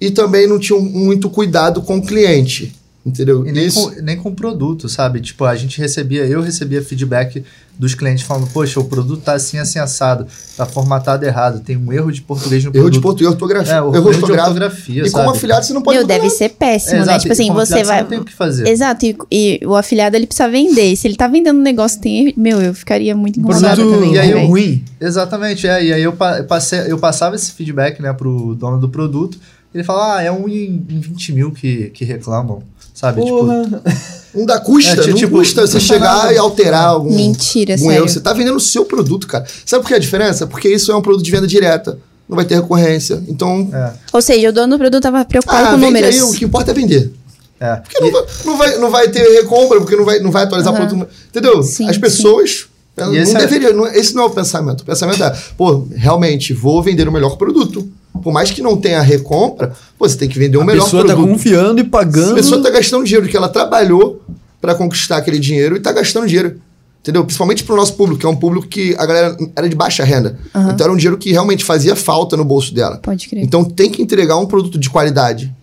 D: e também não tinham muito cuidado com o cliente. Entendeu?
C: E nem
D: Isso.
C: com, nem com produto, sabe? Tipo, a gente recebia, eu recebia feedback dos clientes falando, poxa, o produto tá assim, assim, assado, tá formatado errado, tem um erro de português no
D: Erro
C: produto.
D: de português, ortografia.
C: É,
D: erro
C: erro de ortografia,
D: E como
C: sabe?
D: afiliado, você não pode
A: Meu, deve
D: nada.
A: ser péssimo,
C: É,
A: né? Tipo assim,
C: como
A: você
C: afiliado,
A: vai.
C: não tem o que fazer.
A: Exato, e, e o afiliado ele precisa vender. Se ele tá vendendo um negócio tem. Meu, eu ficaria muito incomodada
B: Produto
A: também.
C: e aí
A: né,
C: eu-
B: ruim.
C: Exatamente, é. E aí eu, pa- eu passei, eu passava esse feedback, né, pro dono do produto. Ele fala, ah, é um em, em 20 mil que, que reclamam, sabe? Tipo,
B: Porra.
D: Não dá custa,
C: É,
D: não
C: tipo,
D: custa você
C: não
D: chegar
C: nada.
D: e alterar algum,
A: Mentira,
D: algum
A: sério.
D: erro. Você tá vendendo o seu produto, cara. Sabe por que é a diferença? Porque isso é um produto de venda direta. Não vai ter recorrência. Então,
C: é,
A: Ou seja, o dono do produto tava preocupado
D: ah,
A: com números.
D: aí, o que importa é vender.
C: é.
D: Porque não vai, não, vai, não vai ter recompra, porque não vai, não vai atualizar o
A: Aham.
D: produto. Entendeu?
A: Sim,
D: As pessoas. Não
C: E esse é-
D: deveria, não- esse não é o pensamento. O pensamento é, pô, realmente, vou vender o melhor produto. Por mais que não tenha recompra, pô, você tem que vender o
B: A
D: melhor
B: pessoa tá
D: produto.
B: confiando e
D: A
B: pagando.
D: pessoa tá gastando dinheiro que ela trabalhou para conquistar aquele dinheiro e tá gastando dinheiro. Entendeu? Principalmente pro nosso público, que é um público que a galera era de baixa renda.
A: Aham.
D: Então era um dinheiro que realmente fazia falta no bolso dela.
A: Pode crer.
D: Então tem que entregar um produto de qualidade.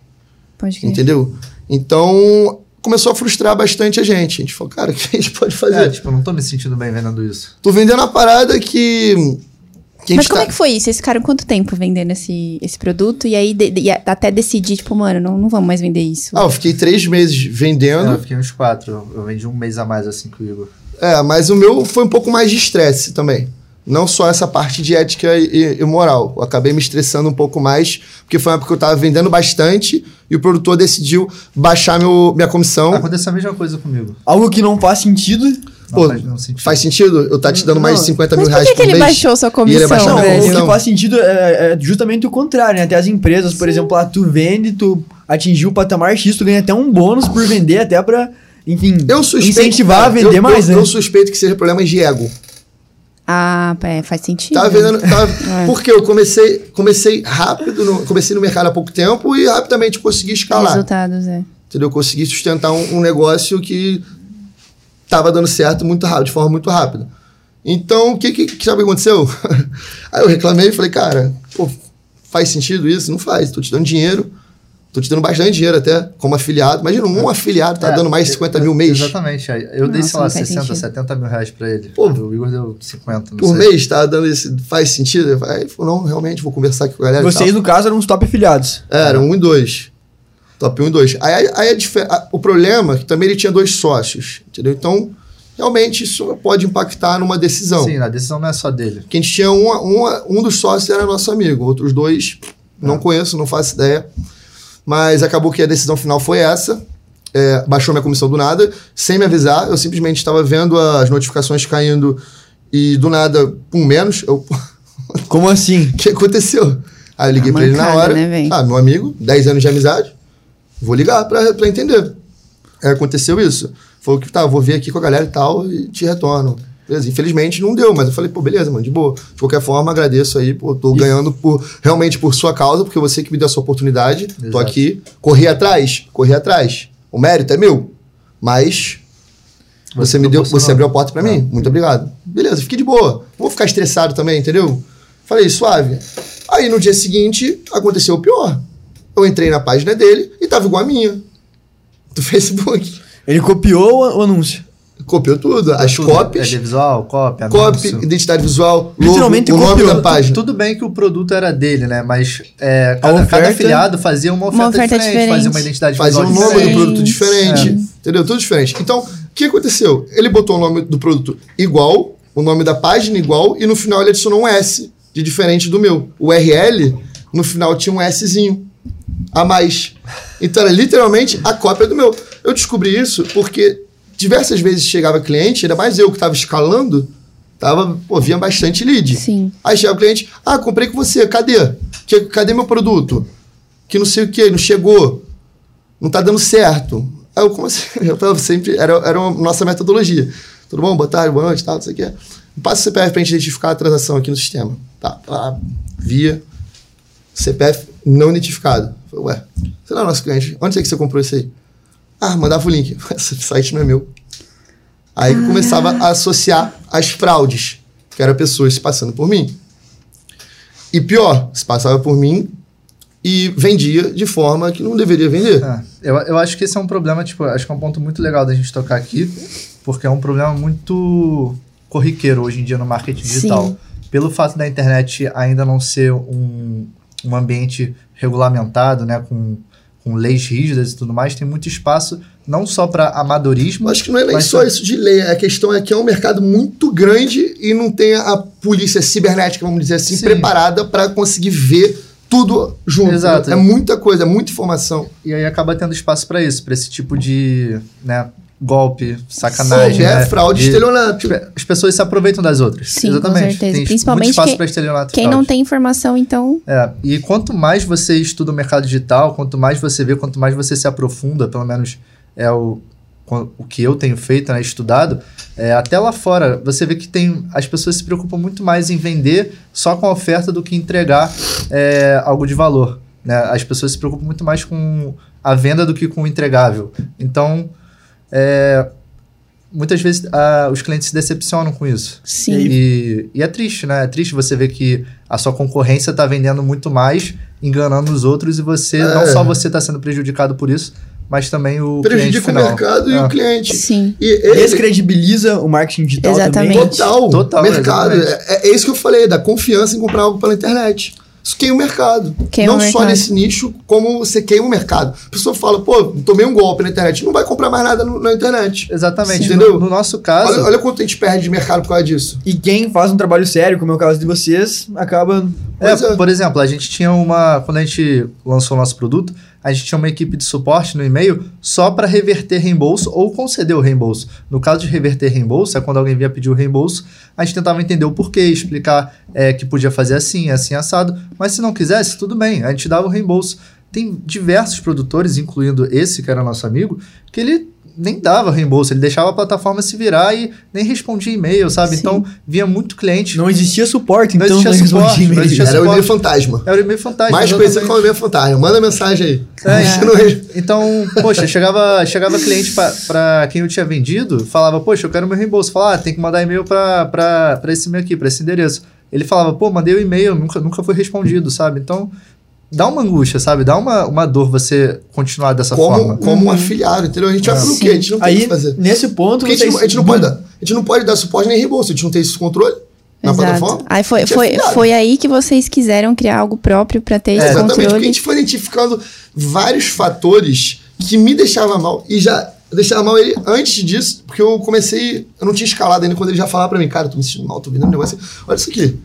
A: Pode crer.
D: Entendeu? Então começou a frustrar bastante a gente. A gente falou, cara, o que a gente pode fazer?
C: É, tipo, eu não tô me sentindo bem vendendo isso.
D: Tô vendendo a parada que.
A: Mas como
D: tá-
A: é que foi isso? Vocês ficaram quanto tempo vendendo esse, esse produto? E aí de- de- até decidir, tipo, mano, não, não vamos mais vender isso.
D: Ah, eu fiquei três meses vendendo.
C: É, eu fiquei uns quatro. Eu- vendi um mês a mais assim que o Igor.
D: É, mas o meu foi um pouco mais de estresse também. Não só essa parte de ética e, e moral. Eu acabei me estressando um pouco mais, porque foi uma época que eu tava vendendo bastante e o produtor decidiu baixar meu, minha comissão.
C: Aconteceu a mesma coisa comigo.
B: Algo que não faz sentido.
C: Não
D: Pô,
C: sentido.
D: Faz sentido eu estar te dando mais de
B: Não.
D: 50
A: Mas
D: mil
A: por
D: reais
A: que, que
D: por
A: ele
D: mês?
A: baixou sua
D: ele
A: comissão,
D: baixou
B: Não, o
D: comissão.
B: que faz sentido é, é justamente o contrário, né? Até as empresas, por exemplo, lá tu vende, tu atingiu o patamar X, tu ganha até um bônus por vender, até pra, enfim,
D: Eu suspeito,
B: incentivar a
D: cara,
B: vender
D: eu,
B: mais,
D: eu,
B: né?
D: eu suspeito que seja problema de ego.
A: Ah, é, faz sentido.
D: Tava vendendo. Tava, [LAUGHS]
A: É.
D: Porque eu comecei, comecei rápido, no- comecei no mercado há pouco tempo e rapidamente consegui escalar.
A: Resultados, é.
D: Entendeu? Eu consegui sustentar um, um negócio que tava dando certo muito rápido, de forma muito rápida. Então, o que, que, que sabe o que aconteceu? [LAUGHS] Aí eu reclamei e falei, cara, pô, faz sentido isso? Não faz. Tô te dando dinheiro. Tô te dando bastante dinheiro até, como afiliado. Imagina, um afiliado tá
C: É,
D: dando mais de 50 mil mês.
C: Exatamente. Eu dei,
A: Nossa,
C: sei lá,
A: não faz
C: 60,
A: sentido.
C: 70 mil reais pra ele.
D: Pô,
C: o Igor deu 50, não
D: Por
C: sei.
D: mês, tá dando esse. Faz sentido? Aí falou, não, realmente, vou conversar aqui com a galera. e
B: Vocês,
D: tal.
B: no caso, eram uns top afiliados.
D: Era, um e dois. Top 1 e 2. Aí, aí, a a- o problema é que também ele tinha dois sócios, entendeu? Então, realmente, isso pode impactar numa decisão.
C: Sim, a decisão não é só dele.
D: Porque a gente tinha um, um, um dos sócios era nosso amigo, outros dois não conheço, não faço ideia. Mas acabou que a decisão final foi essa. É, baixou minha comissão do nada, sem me avisar. Eu simplesmente estava vendo as notificações caindo e do nada, pum, menos. Eu,
B: Como assim? [LAUGHS]
D: o que aconteceu? Aí eu liguei
A: A
D: pra ele na hora.
A: né,
D: ah, meu amigo, 10 anos de amizade. Vou ligar pra, pra entender. Aí aconteceu isso. Falou que tá, vou ver aqui com a galera e tal e te retorno. Beleza, infelizmente não deu, mas eu falei, pô, beleza, mano, de boa. De qualquer forma, agradeço aí, pô, tô ganhando por, realmente por sua causa, porque você que me deu essa oportunidade. Tô
C: Exato.
D: aqui, corri atrás, corri atrás. O mérito é meu, mas você, me deu, você abriu a porta pra
C: É.
D: mim. Muito obrigado. Beleza, fiquei de boa. Não vou ficar estressado também, entendeu? Falei, suave. Aí no dia seguinte aconteceu o pior. Eu entrei na página dele e tava igual a minha. Do [LAUGHS] Facebook.
B: Ele copiou o anúncio.
D: Copiou tudo. As
C: Tudo.
D: copies,
C: É de visual, cópia,
D: copy,
C: anúncio.
D: identidade visual, logo,
B: Literalmente
D: o nome
B: copiou.
D: da página.
C: Tudo bem que o produto era dele, né? Mas é, cada,
B: oferta-
C: cada afiliado fazia uma oferta,
A: Uma oferta
C: diferente,
A: diferente.
C: fazia uma identidade
D: Fazia o
C: visual
D: nome do
C: diferente.
D: produto diferente. Entendeu? Tudo diferente. Então, o que aconteceu? Ele botou o nome do produto igual, o nome da página igual, e no final ele adicionou um S, de diferente do meu. O URL, no final tinha um Szinho a mais. Então era literalmente a cópia do meu. Eu descobri isso porque diversas vezes chegava cliente, ainda mais eu que estava escalando, tava, pô, vinha bastante lead.
A: Sim.
D: Aí chega o cliente, ah, comprei com você, cadê? Que, cadê meu produto? Que não sei o que, não chegou, não tá dando certo. Aí eu, como assim? [LAUGHS] Eu falava sempre, era, era a nossa metodologia. Tudo bom? Boa tarde, boa noite, tal, não sei o que. Passa o CPF pra gente identificar a transação aqui no sistema. Tá, lá, via CPF não identificado. Eu Falei, ué, você não é nosso cliente, onde é que você comprou isso aí? Ah, mandava o link. [LAUGHS] Esse site não é meu. Aí eu começava a associar as fraudes, que eram pessoas se passando por mim. E pior, se passava por mim, e vendia de forma que não deveria vender.
C: É, eu, eu acho que esse é um problema, tipo, acho que é um ponto muito legal da gente tocar aqui, porque é um problema muito corriqueiro hoje em dia no marketing digital.
A: Sim.
C: Pelo fato da internet ainda não ser um, um ambiente regulamentado, né, com, com leis rígidas e tudo mais, tem muito espaço não só para amadorismo.
D: Acho que não é nem só
C: tam-
D: isso de lei. A questão é que é um mercado muito grande e não tem a polícia cibernética, vamos dizer assim,
C: Sim.
D: preparada para conseguir ver tudo junto.
C: Exato.
D: É muita coisa, é muita informação.
C: E aí acaba tendo espaço para isso, para esse tipo de né, golpe, sacanagem.
D: Sim, é
C: né,
D: fraude,
C: de-
D: estelionato.
C: As pessoas se aproveitam das outras.
A: Sim,
C: Exatamente.
A: com certeza.
C: Tem
A: Principalmente
C: muito espaço
A: quem-
C: estelionato.
A: Quem não
C: fraude.
A: tem informação, então.
C: É, e quanto mais você estuda o mercado digital, quanto mais você vê, quanto mais você se aprofunda, pelo menos é o, o que eu tenho feito, né, estudado, é, até lá fora, você vê que tem as pessoas se preocupam muito mais em vender só com a oferta do que entregar é, algo de valor. Né? As pessoas se preocupam muito mais com a venda do que com o entregável. Então, é, muitas vezes ah, os clientes se decepcionam com isso.
A: Sim.
C: E, e é triste, né? É triste você ver que a sua concorrência está vendendo muito mais, enganando os outros, e você,
D: É.
C: não só você está sendo prejudicado por isso, mas também o cliente
D: Prejudica o mercado e
C: É.
D: o cliente.
A: Sim.
D: E ele,
B: Descredibiliza o marketing digital
A: Exatamente.
B: também.
D: total,
C: Total,
D: mercado. É, é isso que eu falei, da confiança em comprar algo pela internet. Isso queima o mercado.
A: Queima
D: não
A: o
D: só
A: mercado.
D: nesse nicho, como você queima o mercado. A pessoa fala, pô, tomei um golpe na internet. Não vai comprar mais nada no- na internet.
C: Exatamente.
D: Sim.
C: No,
D: Entendeu?
C: no nosso caso,
D: Olha, olha quanto a gente perde de mercado por causa disso.
B: E quem faz um trabalho sério, como é o caso de vocês, acaba.
C: É,
D: é.
C: por exemplo, a gente tinha uma. Quando a gente lançou o nosso produto, a gente tinha uma equipe de suporte no e-mail só para reverter reembolso ou conceder o reembolso. No caso de reverter reembolso, é quando alguém vinha pedir o reembolso, a gente tentava entender o porquê, explicar é, que podia fazer assim, assim, assado. Mas se não quisesse, tudo bem, a gente dava o reembolso. Tem diversos produtores, incluindo esse que era nosso amigo, que ele nem dava reembolso, ele deixava a plataforma se virar e nem respondia e-mail, sabe?
A: Sim.
C: Então, vinha muito cliente.
B: Não existia suporte,
C: Não
B: então
C: existia
B: não
C: suporte,
B: respondia
C: não
B: e-mail.
C: existia
D: Era o
C: suporte.
D: e-mail fantasma.
C: Era o e-mail fantástico.
D: Mais conhecido como e-mail fantasma. Manda mensagem aí.
C: É,
D: não res-
C: Então, poxa, chegava, chegava cliente pa- pra quem eu tinha vendido, falava, poxa, eu quero meu reembolso. Falava, ah, tem que mandar e-mail pra esse e-mail aqui, pra esse endereço. Ele falava, pô, mandei o e-mail, nunca, nunca foi respondido, sabe? Então, dá uma angústia, sabe? Dá uma, uma dor você continuar dessa
D: como,
C: forma.
D: como um afiliado, entendeu? A gente vai
C: É.
D: fazer o quê? A gente não tem o
B: Aí,
D: que fazer.
B: nesse ponto,
D: Porque a gente, não, a gente não pode dar. A gente não pode dar suporte nem reembolso. A gente não tem esse controle na
A: Exato.
D: plataforma.
A: Aí foi,
D: é
A: foi,
D: afiliado.
A: foi aí que vocês quiseram criar algo próprio pra ter
D: É,
A: esse
D: exatamente, porque a
A: controle.
D: gente foi identificando vários fatores que me deixavam mal. E já deixava mal ele antes disso, porque eu comecei. Eu não tinha escalado ainda quando ele já falava pra mim, cara, eu tô me sentindo mal, tô vendo um negócio. assim. Olha isso aqui.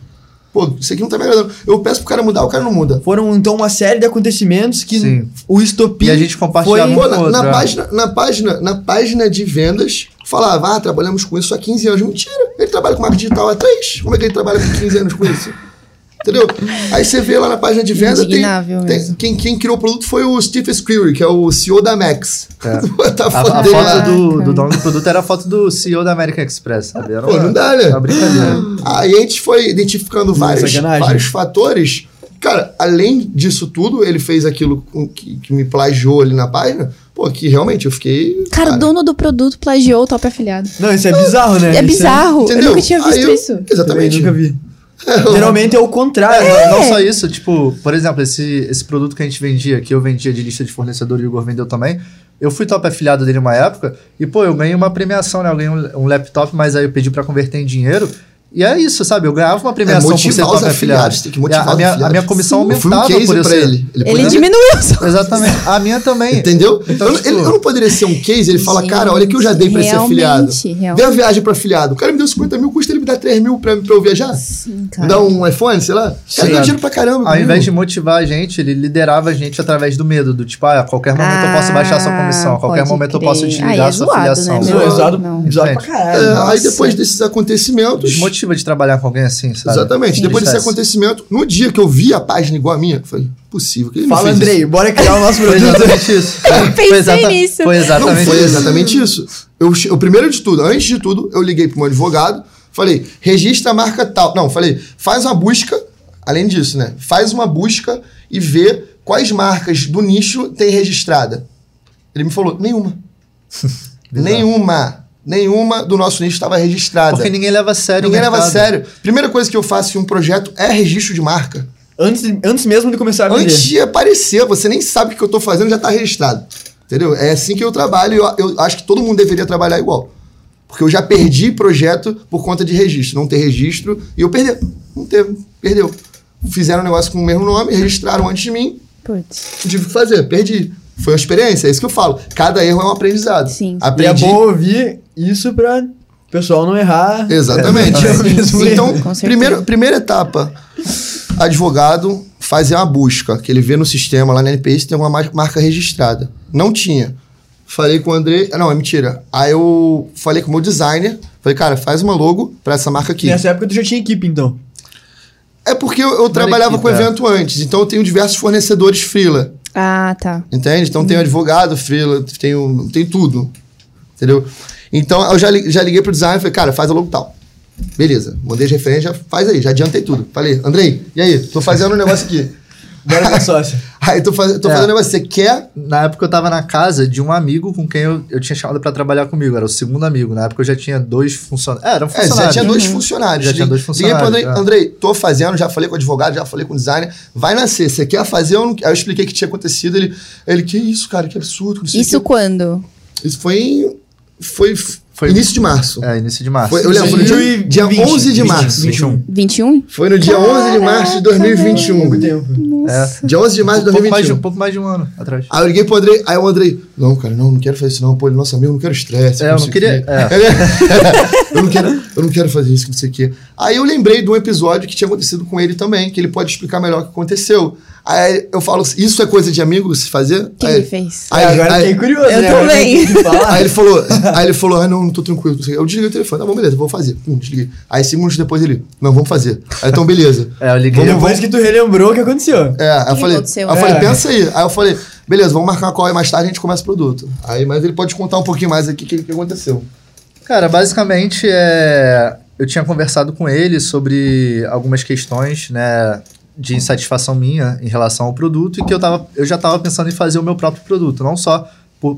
D: Pô, isso aqui não tá me agradando. Eu peço pro cara mudar, o cara não muda.
B: Foram, então, uma série de acontecimentos que
C: Sim.
B: o estopim
C: E a gente compartilhava
B: foi...
D: Pô, na, na
C: é.
D: página, na, página, na página de vendas, falava, ah, trabalhamos com isso há 15 anos. Mentira, ele trabalha com marketing digital há 3. Como é que ele trabalha com 15 anos com isso? Entendeu? Aí você vê lá na página de venda, tem, tem- quem, quem criou o produto foi o Steve Screwy, que é o CEO da Max.
C: É.
D: Botar [LAUGHS]
C: A,
D: foto
C: a
D: dele
C: foto do, do dono do produto era a foto do CEO da American Express, sabe? Era
D: Pô,
C: uma,
D: não dá, né?
C: uma brincadeira.
D: Aí a gente foi identificando vários,
B: sacanagem.
D: vários fatores. Cara, além disso tudo, ele fez aquilo que, que me plagiou ali na página. Pô, que realmente eu fiquei.
A: Cara, o dono do produto plagiou o top afiliado.
B: Não, isso é bizarro, né?
A: É
B: Isso
A: bizarro. Eu
D: Entendeu?
A: nunca tinha visto
D: eu-
A: isso.
D: Exatamente.
B: nunca vi. Geralmente é o contrário.
C: É, não
A: É.
C: só isso, tipo, por exemplo, esse, esse produto que a gente vendia, que eu vendia de lista de fornecedor e o Igor vendeu também, eu fui top afiliado dele uma época e, pô, eu ganhei uma premiação, né? Eu ganhei um, um laptop, mas aí eu pedi pra converter em dinheiro. E é isso, sabe? Eu ganhava uma premiação por ser top afiliado.
D: tem que motivar
C: a, minha, a minha comissão
D: Eu fui um
C: aumentava
D: case
C: por eu
D: pra
C: ser...
D: ele. Ele,
A: Ele diminuiu.
C: Exatamente. A minha também.
D: Entendeu?
C: Então,
D: eu,
C: tipo-
D: ele- eu não poderia ser um case, ele fala,
A: Gente,
D: cara, olha que eu já dei pra esse afiliado.
A: realmente,
D: Dei a viagem pro afiliado. O cara me deu 50 mil, custa ele me dar 3 mil pra, pra eu viajar?
A: Sim,
D: Me
A: cara.
D: dar um iPhone, sei lá? O cara
C: Sim.
D: deu dinheiro pra caramba.
C: Ao
D: comigo.
C: invés de motivar a gente, ele liderava a gente através do medo, do tipo, ah, a qualquer momento eu posso baixar sua comissão, a qualquer
A: pode
C: momento eu
A: crer.
C: posso
A: Aí
C: desligar
A: é
C: a sua
A: zoado,
C: afiliação.
A: né,
B: é usado,
A: Não.
B: usado pra caralho.
D: É, aí depois desses acontecimentos.
C: De trabalhar com alguém assim, sabe?
D: Exatamente.
A: Sim.
D: Depois desse acontecimento, no dia que eu vi a página igual a minha, eu falei, possível que ele me
B: Fala,
D: fez isso.
B: Andrei, bora criar o nosso
C: Foi
B: produto.
C: exatamente isso. [LAUGHS]
A: pensei
C: foi exata-
A: nisso.
C: Foi
D: Não,
C: exatamente
D: foi
C: isso.
D: exatamente isso. Eu, che- o primeiro de tudo, antes de tudo, eu liguei pro meu advogado, falei, registra a marca tal. Não, falei, faz uma busca, além disso, né? Faz uma busca e vê quais marcas do nicho tem registrada. Ele me falou, nenhuma. [LAUGHS] nenhuma. Nenhuma do nosso nicho estava registrada.
C: Porque ninguém leva a sério o
D: Ninguém leva a sério. Primeira coisa que eu faço em um projeto é registro de marca.
B: Antes, antes mesmo de começar a vender.
D: Antes de aparecer, você nem sabe o que eu tô fazendo, já tá registrado. Entendeu? É assim que eu trabalho e eu, eu acho que todo mundo deveria trabalhar igual. Porque eu já perdi projeto por conta de registro. Não ter registro e eu perdi. Não teve, perdeu. Fizeram um negócio com o mesmo nome, registraram antes de mim,
A: Putz.
D: tive o que fazer, perdi. Foi uma experiência, é isso que eu falo. Cada erro é um aprendizado.
A: Sim.
B: E é
D: Aprendi.
B: bom ouvir isso pra o pessoal não errar.
D: Exatamente. [LAUGHS]
B: É, mesmo erro.
D: então,
A: certeza.
D: primeira, primeira etapa, advogado fazer uma busca, que ele vê no sistema lá na NPI se tem alguma mar- marca registrada. Não tinha. Falei com o André, ah, não, é mentira. Aí eu falei com o meu designer, falei, cara, faz uma logo pra essa marca aqui.
B: Nessa época tu já tinha equipe, então.
D: É porque eu, eu trabalhava
C: equipe,
D: com
C: é.
D: evento antes, então eu tenho diversos fornecedores freela,
A: Ah, tá.
D: entende? Então tenho advogado freela, tenho, tenho tudo, entendeu? Então eu já, já liguei pro designer e falei, cara, faz a logo tal. Beleza, mandei as referências, já faz aí, já adiantei tudo. Falei, Andrei, e aí? Tô fazendo um negócio aqui.
B: Bora ser [LAUGHS] sócio.
D: Aí tô, faz, tô
C: É.
D: fazendo um negócio, você quer?
C: Na época eu tava na casa de um amigo com quem eu, eu tinha chamado pra trabalhar comigo. Era o segundo amigo. Na época eu já tinha dois funcionários. É, era um
D: É,
C: funcionário.
D: já tinha dois funcionários.
C: Já tinha dois
D: Liguei pro Andrei,
C: funcionários, é.
D: Andrei, tô fazendo, já falei com o advogado, já falei com o designer, vai nascer, você quer fazer ou não quer? Aí eu expliquei o que tinha acontecido, ele, ele, que isso, cara, que absurdo.
A: Isso
D: quê."
A: quando?
D: Isso foi em. Foi,
C: Foi-
D: início de março.
C: É, início de março.
D: Foi- eu lembro, foi no dia, dia
B: 2020,
D: 11 de
B: 20,
D: março.
B: 21.
A: 21?
D: Foi no dia 11 de março de
B: Pouco
D: 2021.
B: tempo.
A: Nossa.
D: Dia 11 de março de
C: um, pouco mais de, um
D: 2021.
C: pouco mais de um ano atrás.
D: Aí eu liguei pro Andrei, aí o Andrei, não, cara, não, não quero fazer isso não, pô, ele é nosso amigo, não quero estresse.
C: É, eu não queria-
D: quê."
C: é. [LAUGHS]
D: eu, não quero, eu não quero fazer isso, não sei o quê. Aí eu lembrei de um episódio que tinha acontecido com ele também, que ele pode explicar melhor o que aconteceu. Aí eu falo, isso é coisa de amigo se fazer?
A: O que
D: aí,
A: ele fez?
D: Aí,
B: Aí, agora
D: aí-
B: fiquei curioso,
A: Eu
B: né?
A: Também. [LAUGHS]
D: Aí ele falou, aí ele falou, ah, não, não tô tranquilo. Eu desliguei o telefone, tá bom, beleza, vou fazer. Pum, desliguei. Aí cinco minutos depois ele, não, vamos fazer. Aí então, beleza. [LAUGHS]
C: É, eu liguei.
B: Vamos Depois que tu relembrou o que aconteceu.
D: É, aí eu falei,
A: aconteceu?
D: aí eu falei,
B: É.
D: pensa aí. Aí eu falei, beleza, vamos marcar uma call aí mais tarde a gente começa o produto. Aí, mas ele pode contar um pouquinho mais aqui o que, que aconteceu.
C: Cara, basicamente, é, eu tinha conversado com ele sobre algumas questões, né, de insatisfação minha em relação ao produto e que eu, tava, eu já estava pensando em fazer o meu próprio produto, não só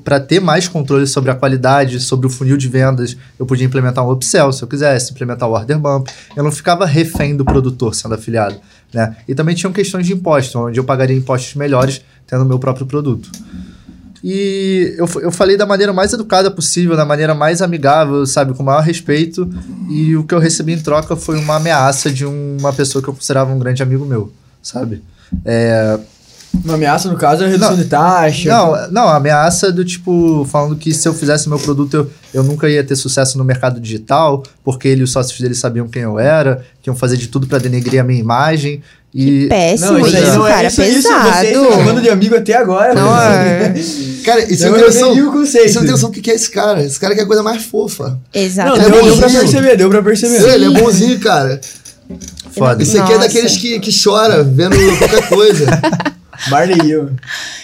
C: para ter mais controle sobre a qualidade, sobre o funil de vendas, eu podia implementar um upsell se eu quisesse, implementar o order bump, eu não ficava refém do produtor sendo afiliado, né? E também tinham questões de imposto, onde eu pagaria impostos melhores tendo o meu próprio produto. E eu, eu falei da maneira mais educada possível, da maneira mais amigável, sabe, com o maior respeito. E o que eu recebi em troca foi uma ameaça de uma pessoa que eu considerava um grande amigo meu, sabe? É,
B: Uma ameaça, no caso, é a redução
C: Não.
B: de taxa.
C: não, não, ameaça do tipo, falando que se eu fizesse meu produto, eu, eu nunca ia ter sucesso no mercado digital, porque ele e os sócios dele sabiam quem eu era, que iam fazer de tudo pra denegrir a minha imagem. E
A: Péssimo
B: Não,
A: isso,
B: isso não é
A: cara.
B: isso, isso
A: pesado.
B: vocês estão chamando de amigo até agora.
A: Não, é. [LAUGHS]
D: Cara, e você não
B: Eu
D: tem noção, não tem noção do que que é esse cara. Esse cara quer a coisa mais fofa.
B: Não,
A: Exatamente.
B: deu,
D: é
B: deu pra
D: bonzinho.
B: perceber, deu pra perceber.
D: Sim, ele é bonzinho, cara.
C: foda.
D: Esse aqui é daqueles que, que chora vendo qualquer coisa.
B: Marley e eu.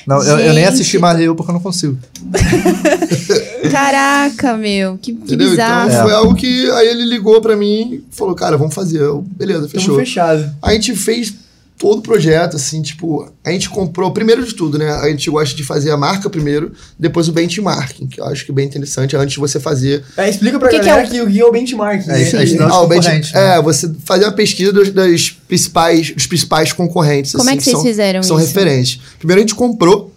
C: Não, eu, eu nem assisti Marley eu porque eu não consigo. [LAUGHS]
A: Caraca, meu. Que, que
D: Entendeu?
A: bizarro.
D: Então foi algo que aí ele ligou pra mim e falou, cara, vamos fazer. Eu, beleza,
B: Tamo
D: fechou.
B: fechado.
D: A gente fez todo o projeto, assim, tipo, a gente comprou, primeiro de tudo, né? A gente gosta de fazer a marca primeiro, depois o benchmarking, que eu acho que é bem interessante antes de você fazer.
B: É, explica pra
A: O que que
B: galera
A: é o-
B: que o que é o benchmarking.
C: É,
B: né?
C: isso não-
D: Ah, o bench-
C: concorrente, né?
D: É, você fazer uma pesquisa dos, das principais, dos principais concorrentes.
A: Como é
D: assim,
A: que vocês
D: são,
A: fizeram
D: São
A: isso?
D: referentes. Primeiro a gente comprou,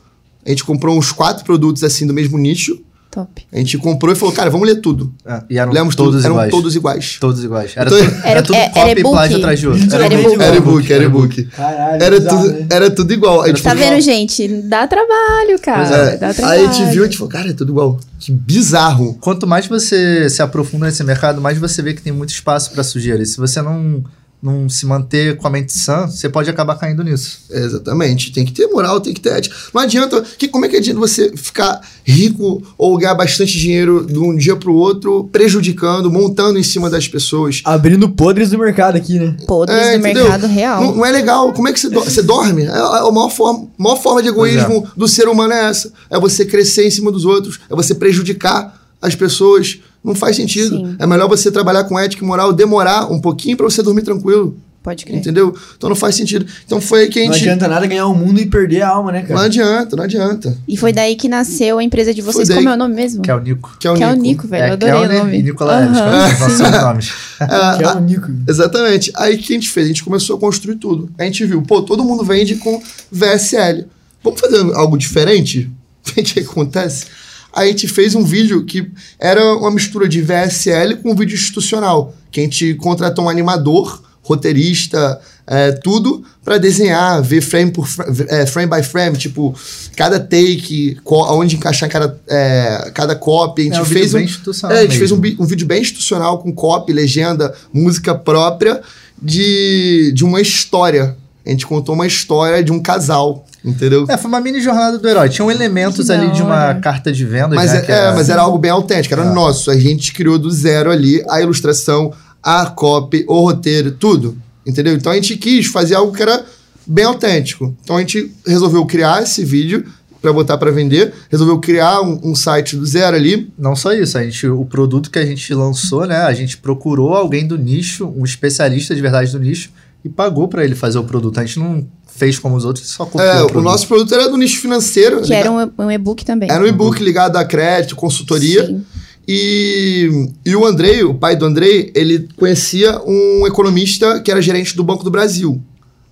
D: a gente comprou uns quatro produtos assim do mesmo nicho.
A: Top.
D: A gente comprou e falou, cara, vamos ler tudo.
C: É, e eram
D: Lemos
C: todos
D: tudo, eram
C: iguais.
D: todos iguais.
C: Todos iguais. Era,
D: Então-
C: tudo, [LAUGHS] era,
A: Era-
C: tudo
A: é-
C: copy
A: era
C: e atrás de outro.
B: Era
A: e-book.
D: Era e-book, era e-book.
B: Caralho,
D: Era
B: bizarro,
D: tudo,
B: né?
D: era tudo igual. Aí, tipo,
A: Tá vendo, gente? Dá trabalho, cara.
C: É.
A: Dá trabalho.
D: Aí a gente viu e a gente falou, cara, é tudo igual. Que bizarro.
C: Quanto mais você se aprofunda nesse mercado, mais você vê que tem muito espaço para sujeira. E se você não, não se manter com a mente sã, você pode acabar caindo nisso.
D: Exatamente. Tem que ter moral, tem que ter ética. Não adianta. Que, como é que adianta você ficar rico ou ganhar bastante dinheiro de um dia pro outro, prejudicando, montando em cima das pessoas?
B: Abrindo podres do mercado aqui, né?
A: Podres
D: É,
A: do
D: entendeu?
A: mercado real.
D: Não, não é legal. Como é que você, do- você dorme? É a, a maior, forma, maior forma de egoísmo do ser humano é essa. É você crescer em cima dos outros. É você prejudicar as pessoas. Não faz sentido.
A: Sim.
D: É melhor você trabalhar com ética e moral, demorar um pouquinho pra você dormir tranquilo.
A: Pode crer.
D: Entendeu? Então não faz sentido. Então foi aí que a
B: Não
D: gente.
B: adianta nada ganhar o mundo e perder a alma, né,
D: Não
B: cara?
D: adianta, não adianta.
A: E foi daí que nasceu a empresa de vocês. Como é o nome mesmo?
C: Que é o Nico.
D: Que é o
A: Que é o
D: Nico.
A: Nico, velho. eu
C: é,
A: adorei
C: Kelner
A: o nome.
C: e que
A: Aham.
C: são os nossos [LAUGHS] nomes.
D: Ah,
B: Que é o Nico.
D: Exatamente. Aí o que a gente fez? A gente começou a construir tudo. A gente viu, pô, todo mundo vende com VSL. Vamos fazer algo diferente? [LAUGHS] O que acontece? Aí a gente fez um vídeo que era uma mistura de VSL com um vídeo institucional. Que a gente contratou um animador, roteirista, é, tudo para desenhar, ver frame por fra- é, frame by frame, tipo, cada take, aonde encaixar cada, é, cada copy. A gente
C: É um vídeo
D: fez
C: bem
D: um,
C: institucional
D: é, a gente fez um, um vídeo bem institucional com copy, legenda, música própria de, de uma história. A gente contou uma história de um casal, entendeu?
C: É, foi uma mini jornada do herói. Tinham elementos ali de uma carta de venda.
D: Mas,
C: já,
D: é,
C: que
D: é, mas era algo bem autêntico, era
C: É.
D: nosso. A gente criou do zero ali a ilustração, a copy, o roteiro, tudo. Entendeu? Então a gente quis fazer algo que era bem autêntico. Então a gente resolveu criar esse vídeo para botar para vender, resolveu criar um, um site do zero ali.
C: Não só isso, a gente, o produto que a gente lançou, né? A gente procurou alguém do nicho, um especialista de verdade do nicho, e pagou pra ele fazer o produto. A gente não fez como os outros, só copiou
D: É,
C: o
D: o nosso produto era do nicho financeiro.
A: Que era um, um e-book também.
D: Era um e-book ligado a crédito, consultoria.
A: Sim.
D: E, e o Andrei, o pai do Andrei, ele conhecia um economista que era gerente do Banco do Brasil.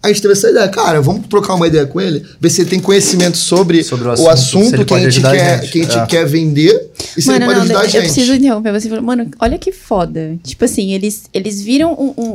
D: A gente teve essa ideia, cara, vamos trocar uma ideia com ele, ver se ele tem conhecimento sobre,
C: Sobre o
D: o
C: assunto,
D: assunto,
C: se ele
D: que, a gente
C: ajudar a
D: quer,
C: gente.
D: que a gente
C: É.
D: quer vender e se
A: Mano,
D: ele pode
A: não,
D: ajudar a
A: eu
D: gente.
A: preciso interromper você. falou, Mano, olha que foda. Tipo assim, eles, eles viram um, um,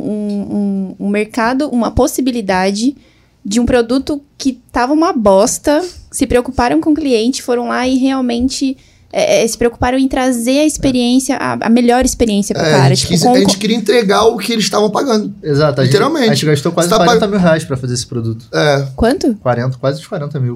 A: um- um mercado, uma possibilidade de um produto que tava uma bosta, se preocuparam com o cliente, foram lá e realmente é, é, se preocuparam em trazer a experiência, a, a melhor experiência pro
D: É,
A: cara.
D: a, gente
A: Tipo,
D: quis-
A: com-
D: a gente queria entregar o que eles estavam pagando.
C: Exato, a gente,
D: Literalmente.
C: a gente gastou quase
D: Você tá
C: 40
D: pag-
C: mil reais pra fazer esse produto.
D: É,
A: Quanto?
C: 40, quase uns 40 mil.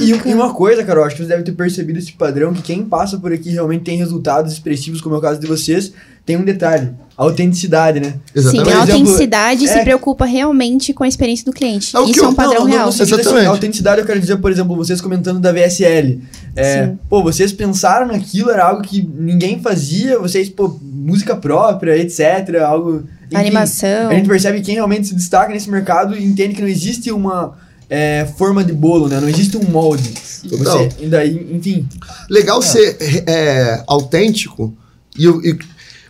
B: E, e uma coisa, cara, eu acho que você deve ter percebido esse padrão, que quem passa por aqui realmente tem resultados expressivos, como é o caso de vocês, tem um detalhe, a autenticidade, né?
D: exatamente.
A: Sim, a
B: exemplo,
A: autenticidade se
B: é-
A: preocupa realmente com a experiência do cliente.
D: É
A: Isso é
D: eu-
A: um padrão
B: não,
A: real.
B: Não, assim,
D: Exatamente.
B: a autenticidade eu quero dizer, por exemplo, vocês comentando da VSL. É,
A: Sim.
B: pô, vocês pensaram naquilo, era algo que ninguém fazia, vocês, pô, música própria, etc, algo... enfim,
A: Animação.
B: A gente percebe que quem realmente se destaca nesse mercado e entende que não existe uma é, forma de bolo, né? Não existe um molde. Você, e daí, enfim...
D: legal ser é, autêntico. E, e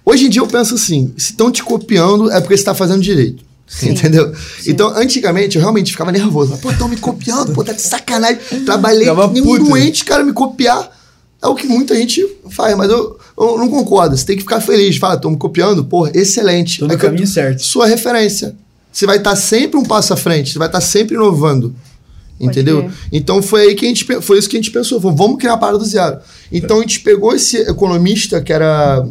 D: hoje em dia eu penso assim: se estão te copiando, é porque você está fazendo direito.
A: Sim.
D: Entendeu? Então, antigamente, eu realmente ficava nervoso. Pô, estão me copiando, pô, tá de sacanagem. Trabalhei
B: Ficava
D: nem um doente, cara, me copiar. É o que muita gente faz, mas eu, eu não concordo. Você tem que ficar feliz. Fala, estão me copiando, pô, excelente.
B: Tô no
D: É que eu-
B: caminho certo.
D: Sua referência. Você vai estar sempre um passo à frente, você vai estar sempre inovando.
A: Pode
D: Entendeu? Então foi aí que a gente foi isso que a gente pensou, falou, vamos criar a parada do zero. Então a gente pegou esse economista que era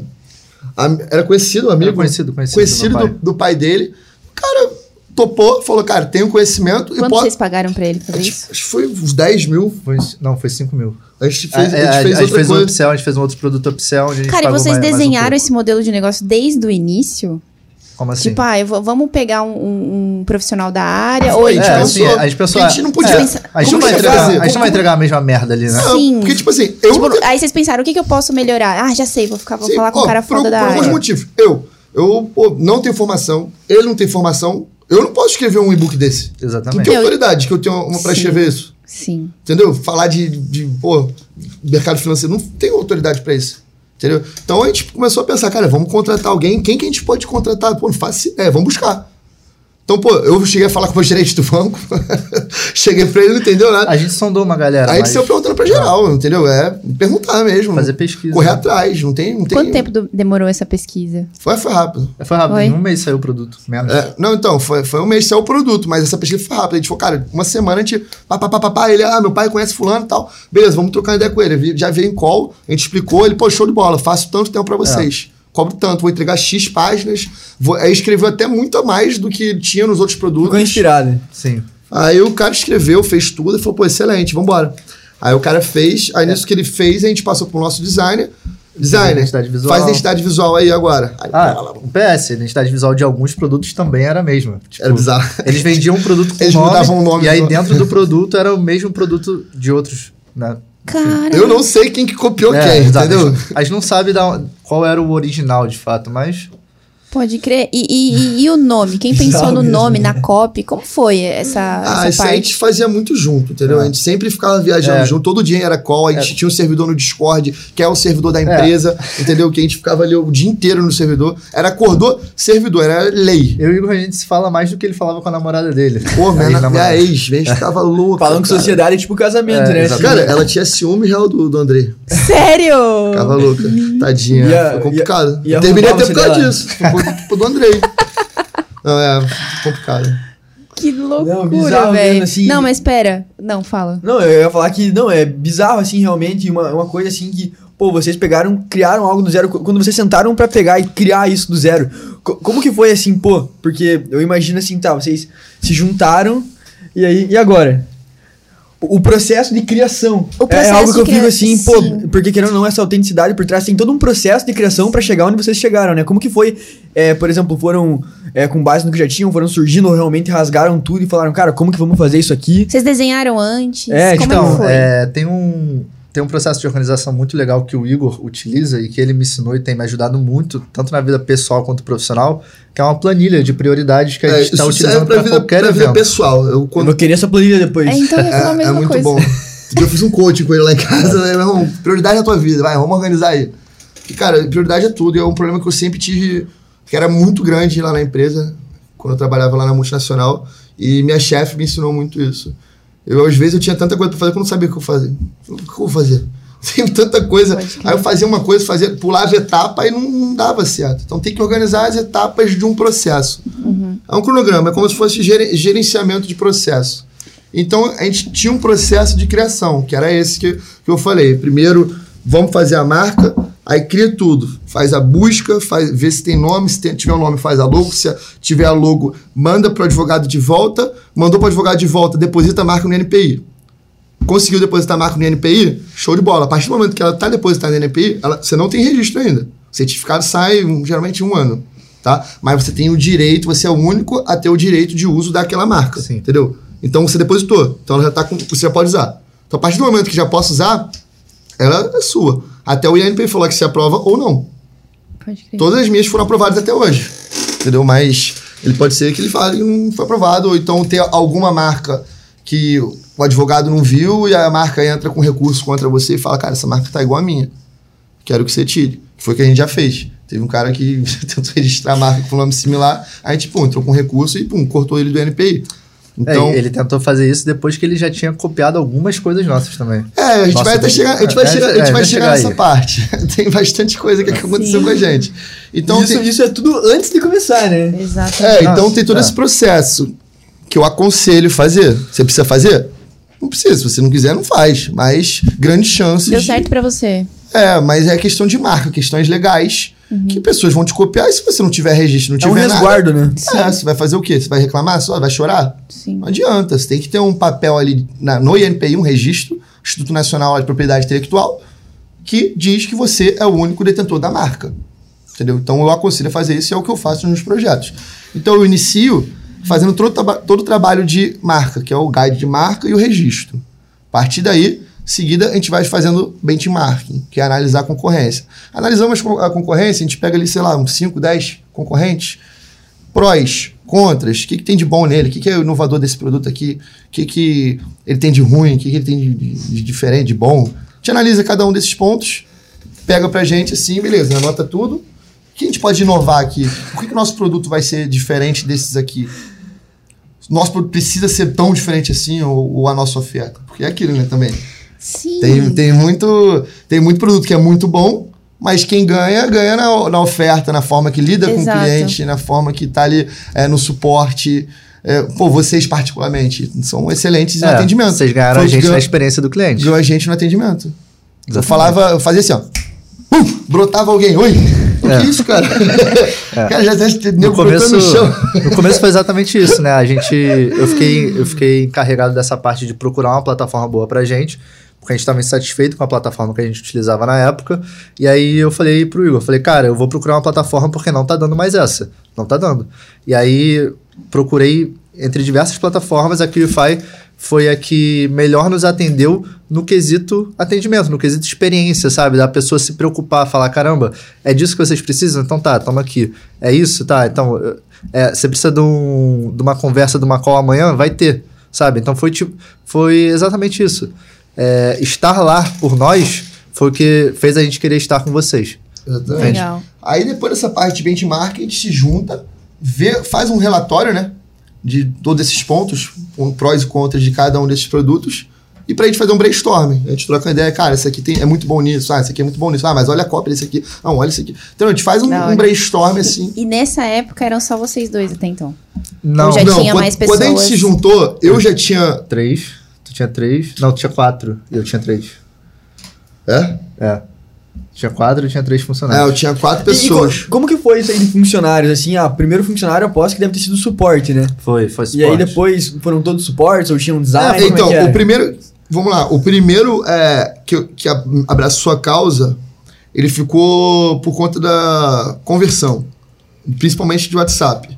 D: era conhecido, amigo,
C: Era conhecido, conhecido
D: conhecido
C: do meu
D: do,
C: pai.
D: do pai dele. O cara topou, falou, cara, tenho conhecimento e
A: Quanto
D: pode.
A: vocês pagaram pra ele fazer
D: Acho
A: isso?
D: acho que foi uns 10 mil.
C: Foi, não, foi 5 mil.
D: A gente fez,
C: a,
D: a gente
C: a-
D: fez
C: a gente fez um upsell, a gente fez um outro produto upsell gente
A: Cara, e vocês
C: mais- mais um
A: desenharam esse modelo de negócio desde o início?
C: Como assim?
A: Tipo, ah, vou- vamos pegar um, um- profissional da área, ou
D: Foi,
A: a gente
D: é,
A: não-
C: assim, a gente pensou.
D: que a gente não podia-
C: é, a gente não vai
D: que
C: entregar,
D: fazer?
C: a gente não vai entregar a mesma merda ali, né?
D: Não,
A: Sim.
D: Porque, tipo assim, eu
A: Tipo,
D: nunca-
A: aí vocês pensaram, o que, que eu posso melhorar? Ah, já sei, vou, ficar, vou
D: Sim,
A: falar com
D: ó,
A: um cara
D: por,
A: foda da
D: por alguns
A: área.
D: motivos. Eu, eu pô, não tenho formação, ele não tem formação. Eu não posso escrever um e-book desse. Não
C: Exatamente.
D: tem
A: Eu-
D: autoridade que eu tenho uma pra
A: Sim.
D: escrever isso.
A: Sim.
D: Entendeu? Falar de, de pô, mercado financeiro, não tenho autoridade pra isso. Entendeu? Então a gente começou a pensar, cara, vamos contratar alguém. Quem que a gente pode contratar? Pô, não vamos buscar. Então, pô, eu cheguei a falar com o gerente do banco. [LAUGHS] cheguei pra ele, não entendeu nada.
C: A gente sondou uma galera.
D: Aí
C: mas
D: saiu perguntando pra geral, entendeu? É perguntar mesmo.
C: Fazer pesquisa.
D: Correr atrás, não tem. Não tem
A: Quanto tempo demorou essa pesquisa?
D: Foi, foi rápido.
C: Foi rápido,
A: Oi?
C: em um mês saiu o produto. Menos.
D: É, não, então, foi, foi um mês saiu o produto, mas essa pesquisa foi rápida. A gente falou, cara, uma semana a gente. Pá, pá, pá, pá, pá, ele, ah, meu pai conhece fulano e tal. Beleza, vamos trocar uma ideia com ele. Ele Já veio em call, a gente explicou, ele, pô, show de bola, faço tanto tempo pra vocês. Cobro tanto, vou entregar X páginas. Vou, aí escreveu até muito a mais do que tinha nos outros produtos.
B: Ficou inspirado.
C: Sim.
D: Aí o cara escreveu, fez tudo e falou, pô, excelente, vambora. Aí o cara fez, aí nisso que ele fez, a gente passou pro nosso designer. Designer,
C: Identidade visual.
D: faz identidade visual aí agora. Aí,
C: Ah,
D: lá,
C: o PS, a identidade visual de alguns produtos também era a mesma. Tipo,
D: Era bizarro.
C: Eles vendiam um produto com
D: Eles
C: nome,
D: mudavam o nome
C: e aí dentro do [LAUGHS] produto era o mesmo produto de outros, né?
A: Cara.
D: Eu não sei quem que copiou
C: É,
D: quem,
C: exato.
D: entendeu?
C: A gente- A gente não sabe da- qual era o original, de fato, mas
A: Pode crer. E, e- e- e o nome? Quem pensou no
B: mesmo,
A: nome,
B: né?
A: na copy? Como foi essa,
D: Ah,
A: essa
D: isso aí a
A: parte?
D: gente fazia muito junto, entendeu? A gente sempre ficava viajando
C: É.
D: junto, todo dia era call, a gente tinha um servidor no Discord, que é o servidor da empresa, entendeu? Que a gente ficava ali o dia inteiro no servidor. Era acordou, servidor, era lei.
C: Eu e o Igor, a gente se fala mais do que ele falava com a namorada dele.
D: Pô, [LAUGHS] minha, minha
C: namorada.
D: ex, a gente ficava louca.
B: Falando que sociedade é tipo casamento,
C: É,
B: né?
C: exato.
D: Cara, ela tinha ciúme real do, do André.
A: Sério?
D: Ficava louca. Tadinha.
B: E a-
D: foi complicado.
B: e a- e
D: Eu Terminei até por causa disso. Culpa do Andrei. Não, é complicado.
A: Que loucura, velho.
B: assim.
A: Não, mas espera. Não, fala.
B: Não, eu ia falar que, não, é bizarro, assim, realmente, uma, uma coisa assim que, pô, vocês pegaram, criaram algo do zero, quando vocês sentaram pra pegar e criar isso do zero, co- como que foi assim, pô, porque eu imagino assim, tá, vocês se juntaram, e aí, e agora? O processo de criação.
A: O
B: é
A: processo
B: algo que eu
A: de
B: fico assim, pô,
A: sim.
B: porque querendo ou não, essa autenticidade por trás tem todo um processo de criação pra chegar onde vocês chegaram, né? Como que foi, é, por exemplo, foram é, com base no que já tinham, foram surgindo ou realmente rasgaram tudo e falaram, cara, como que vamos fazer isso aqui?
A: Vocês desenharam antes?
B: É,
A: Como
C: Então,
A: é que foi?
C: é, tem, um, tem um processo de organização muito legal que o Igor utiliza e que ele me ensinou e tem me ajudado muito, tanto na vida pessoal quanto profissional, que é uma planilha de prioridades que a
D: É,
C: gente está
D: isso
C: utilizando para qualquer
D: pra vida
C: evento.
D: pessoal. Eu,
B: Eu
D: quando,
B: vou querer essa planilha depois.
A: É, então eu falar a
D: É,
A: mesma
D: é muito
A: coisa.
D: bom. Eu fiz um coaching com ele lá em casa, né? Irmão, prioridade na tua vida, vai, vamos organizar aí. Porque, cara, prioridade é tudo. E é um problema que eu sempre tive, que era muito grande lá na empresa, quando eu trabalhava lá na multinacional. E minha chefe me ensinou muito isso. Eu, às vezes, eu tinha tanta coisa pra fazer que eu não sabia o que eu fazer. O que eu vou fazer? [LAUGHS] Tenho tanta coisa. Aí eu fazia uma coisa, fazia, pulava etapa e não, não dava certo. Então tem que organizar as etapas de um processo. É um cronograma, é como se fosse gere- gerenciamento de processo. Então a gente tinha um processo de criação, que era esse que, que eu falei. Primeiro, vamos fazer a marca, aí cria tudo. Faz a busca, faz, vê se tem nome, se tem- tiver um nome, faz a logo. Se tiver a logo, manda para o advogado de volta. Mandou para o advogado de volta, deposita a marca no NPI. Conseguiu depositar a marca no NPI? Show de bola. A partir do momento que ela está depositada no NPI, ela- você não tem registro ainda. O certificado sai um, geralmente um ano. Tá? Mas você tem o direito, você é o único a ter o direito de uso daquela marca.
C: Sim.
D: Entendeu? Então você depositou. Então ela já tá com. Você já pode usar. Então a partir do momento que já posso usar, ela é sua. Até o INPI falar que se aprova ou não.
A: Pode crer.
D: Todas as minhas foram aprovadas até hoje. Entendeu? Mas ele pode ser que ele fale que não foi aprovado, ou então ter alguma marca que o advogado não viu e a marca entra com recurso contra você e fala, cara, essa marca tá igual a minha. Quero que você tire. Foi o que a gente já fez. Teve um cara que [LAUGHS] tentou registrar a marca com nome similar, a gente, pum, entrou com recurso e, pum, cortou ele do NPI. Então,
C: É, ele tentou fazer isso depois que ele já tinha copiado algumas coisas nossas também.
D: É, a gente
C: Nossa,
D: vai até chegar, a gente vai
C: é,
D: chegar, a
C: é,
D: gente vai
C: vai
D: chegar
C: chegar
D: nessa
C: aí.
D: parte. [LAUGHS] Tem bastante coisa que aconteceu
A: Sim.
D: com a gente. Então,
B: isso,
D: tem-
B: isso é tudo antes de começar, né?
A: Exato.
D: é, então
C: Nossa,
D: tem todo
C: é.
D: esse processo que eu aconselho fazer. Você precisa fazer? Não precisa. Se você não quiser, não faz. Mas grandes chances.
A: Deu
D: de-
A: certo pra você.
D: É, mas é questão de marca, questões legais. Que pessoas vão te copiar e se você não tiver registro, não
B: É um
D: tiver
B: resguardo, né?
D: nada, é, você vai fazer o quê? Você vai reclamar só? Vai chorar?
A: Sim.
D: Não adianta. Você tem que ter um papel ali na, no INPI, um registro, Instituto Nacional de Propriedade Intelectual, que diz que você é o único detentor da marca. Entendeu? Então eu aconselho a fazer isso e é o que eu faço nos projetos. Então eu inicio fazendo todo, todo o trabalho de marca, que é o guide de marca e o registro. A partir daí, seguida, a gente vai fazendo benchmarking, que é analisar a concorrência. Analisamos a concorrência, a gente pega ali, sei lá, uns 5, 10 concorrentes, prós, contras, o que, que tem de bom nele, o que, que é inovador desse produto aqui, o que, que ele tem de ruim, o que, que ele tem de, de- de diferente, de bom. A gente analisa cada um desses pontos, pega pra gente assim, beleza, anota tudo. O que a gente pode inovar aqui? Por que, que o nosso produto vai ser diferente desses aqui? Nosso produto precisa ser tão diferente assim, ou, ou a nossa oferta? Porque é aquilo, né, também.
A: Sim.
D: Tem, tem, muito, tem muito produto que é muito bom, mas quem ganha, ganha na, na oferta, na forma que lida com o
A: Exato.
D: cliente, na forma que tá ali é, no suporte. É, pô, vocês particularmente são excelentes no
C: É,
D: atendimento.
C: Vocês ganharam
D: Foi
C: a gente
D: ganhou-
C: na experiência do cliente.
D: ganhou a gente no atendimento. Eu
C: Exatamente.
D: falava, eu fazia assim, ó. Pum, brotava alguém, oi. O que é isso, cara? [LAUGHS] Cara, já
C: No começo,
D: no chão.
C: no começo foi exatamente isso, né? A gente, eu fiquei, eu fiquei encarregado dessa parte de procurar uma plataforma boa pra gente, porque a gente estava insatisfeito com a plataforma que a gente utilizava na época. E aí eu falei pro Igor, falei, cara, eu vou procurar uma plataforma porque não tá dando mais essa. Não tá dando. E aí procurei entre diversas plataformas, a QIFI foi a que melhor nos atendeu no quesito atendimento, no quesito experiência, sabe? Da pessoa se preocupar, falar, caramba, é disso que vocês precisam? Então tá, toma aqui. É isso? Tá, então é, você precisa de, um, de uma conversa, de uma call amanhã? Vai ter, sabe? Então foi, tipo, foi exatamente isso. É, estar lá por nós foi o que fez a gente querer estar com vocês.
D: Exatamente.
A: Legal.
D: Aí depois dessa parte de benchmark, a gente se junta, vê, faz um relatório, né? De todos esses pontos, com prós e contras de cada um desses produtos. E pra gente fazer um brainstorming. A gente troca uma ideia, cara, esse aqui tem, é muito bom nisso, ah, esse aqui é muito bom nisso, ah, mas olha a cópia desse aqui, não, olha esse aqui. Então a gente faz um,
A: Da
D: um brainstorm assim.
A: E nessa época eram só vocês dois até então.
C: Não,
A: Ou já
D: não,
A: tinha
D: quando,
A: mais
D: quando a gente
A: pessoas?
D: se juntou, eu já tinha.
C: três. Tu tinha três. Não, tu tinha quatro. E eu tinha três.
D: É?
C: É. Tinha quatro e tinha três
D: É, eu
C: funcionários.
D: tinha quatro
B: E- e co-
D: pessoas.
B: como que foi isso aí de funcionários? Assim, ah, primeiro funcionário eu aposto que deve ter sido suporte, né?
C: Foi, foi
B: E aí
C: suporte.
B: depois foram todos suportes ou tinham design?
D: É,
B: como
D: então,
B: é
D: o primeiro. Vamos lá, o primeiro é, que, que abraçou a causa, ele ficou por conta da conversão, principalmente de WhatsApp.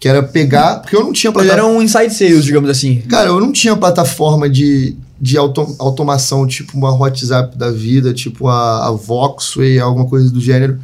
D: Que era pegar. Porque eu não tinha plataforma.
B: eram um inside sales, digamos assim.
D: Cara, eu não tinha plataforma de, de auto- automação, tipo uma WhatsApp da vida, tipo a, a Voxway, alguma coisa do gênero,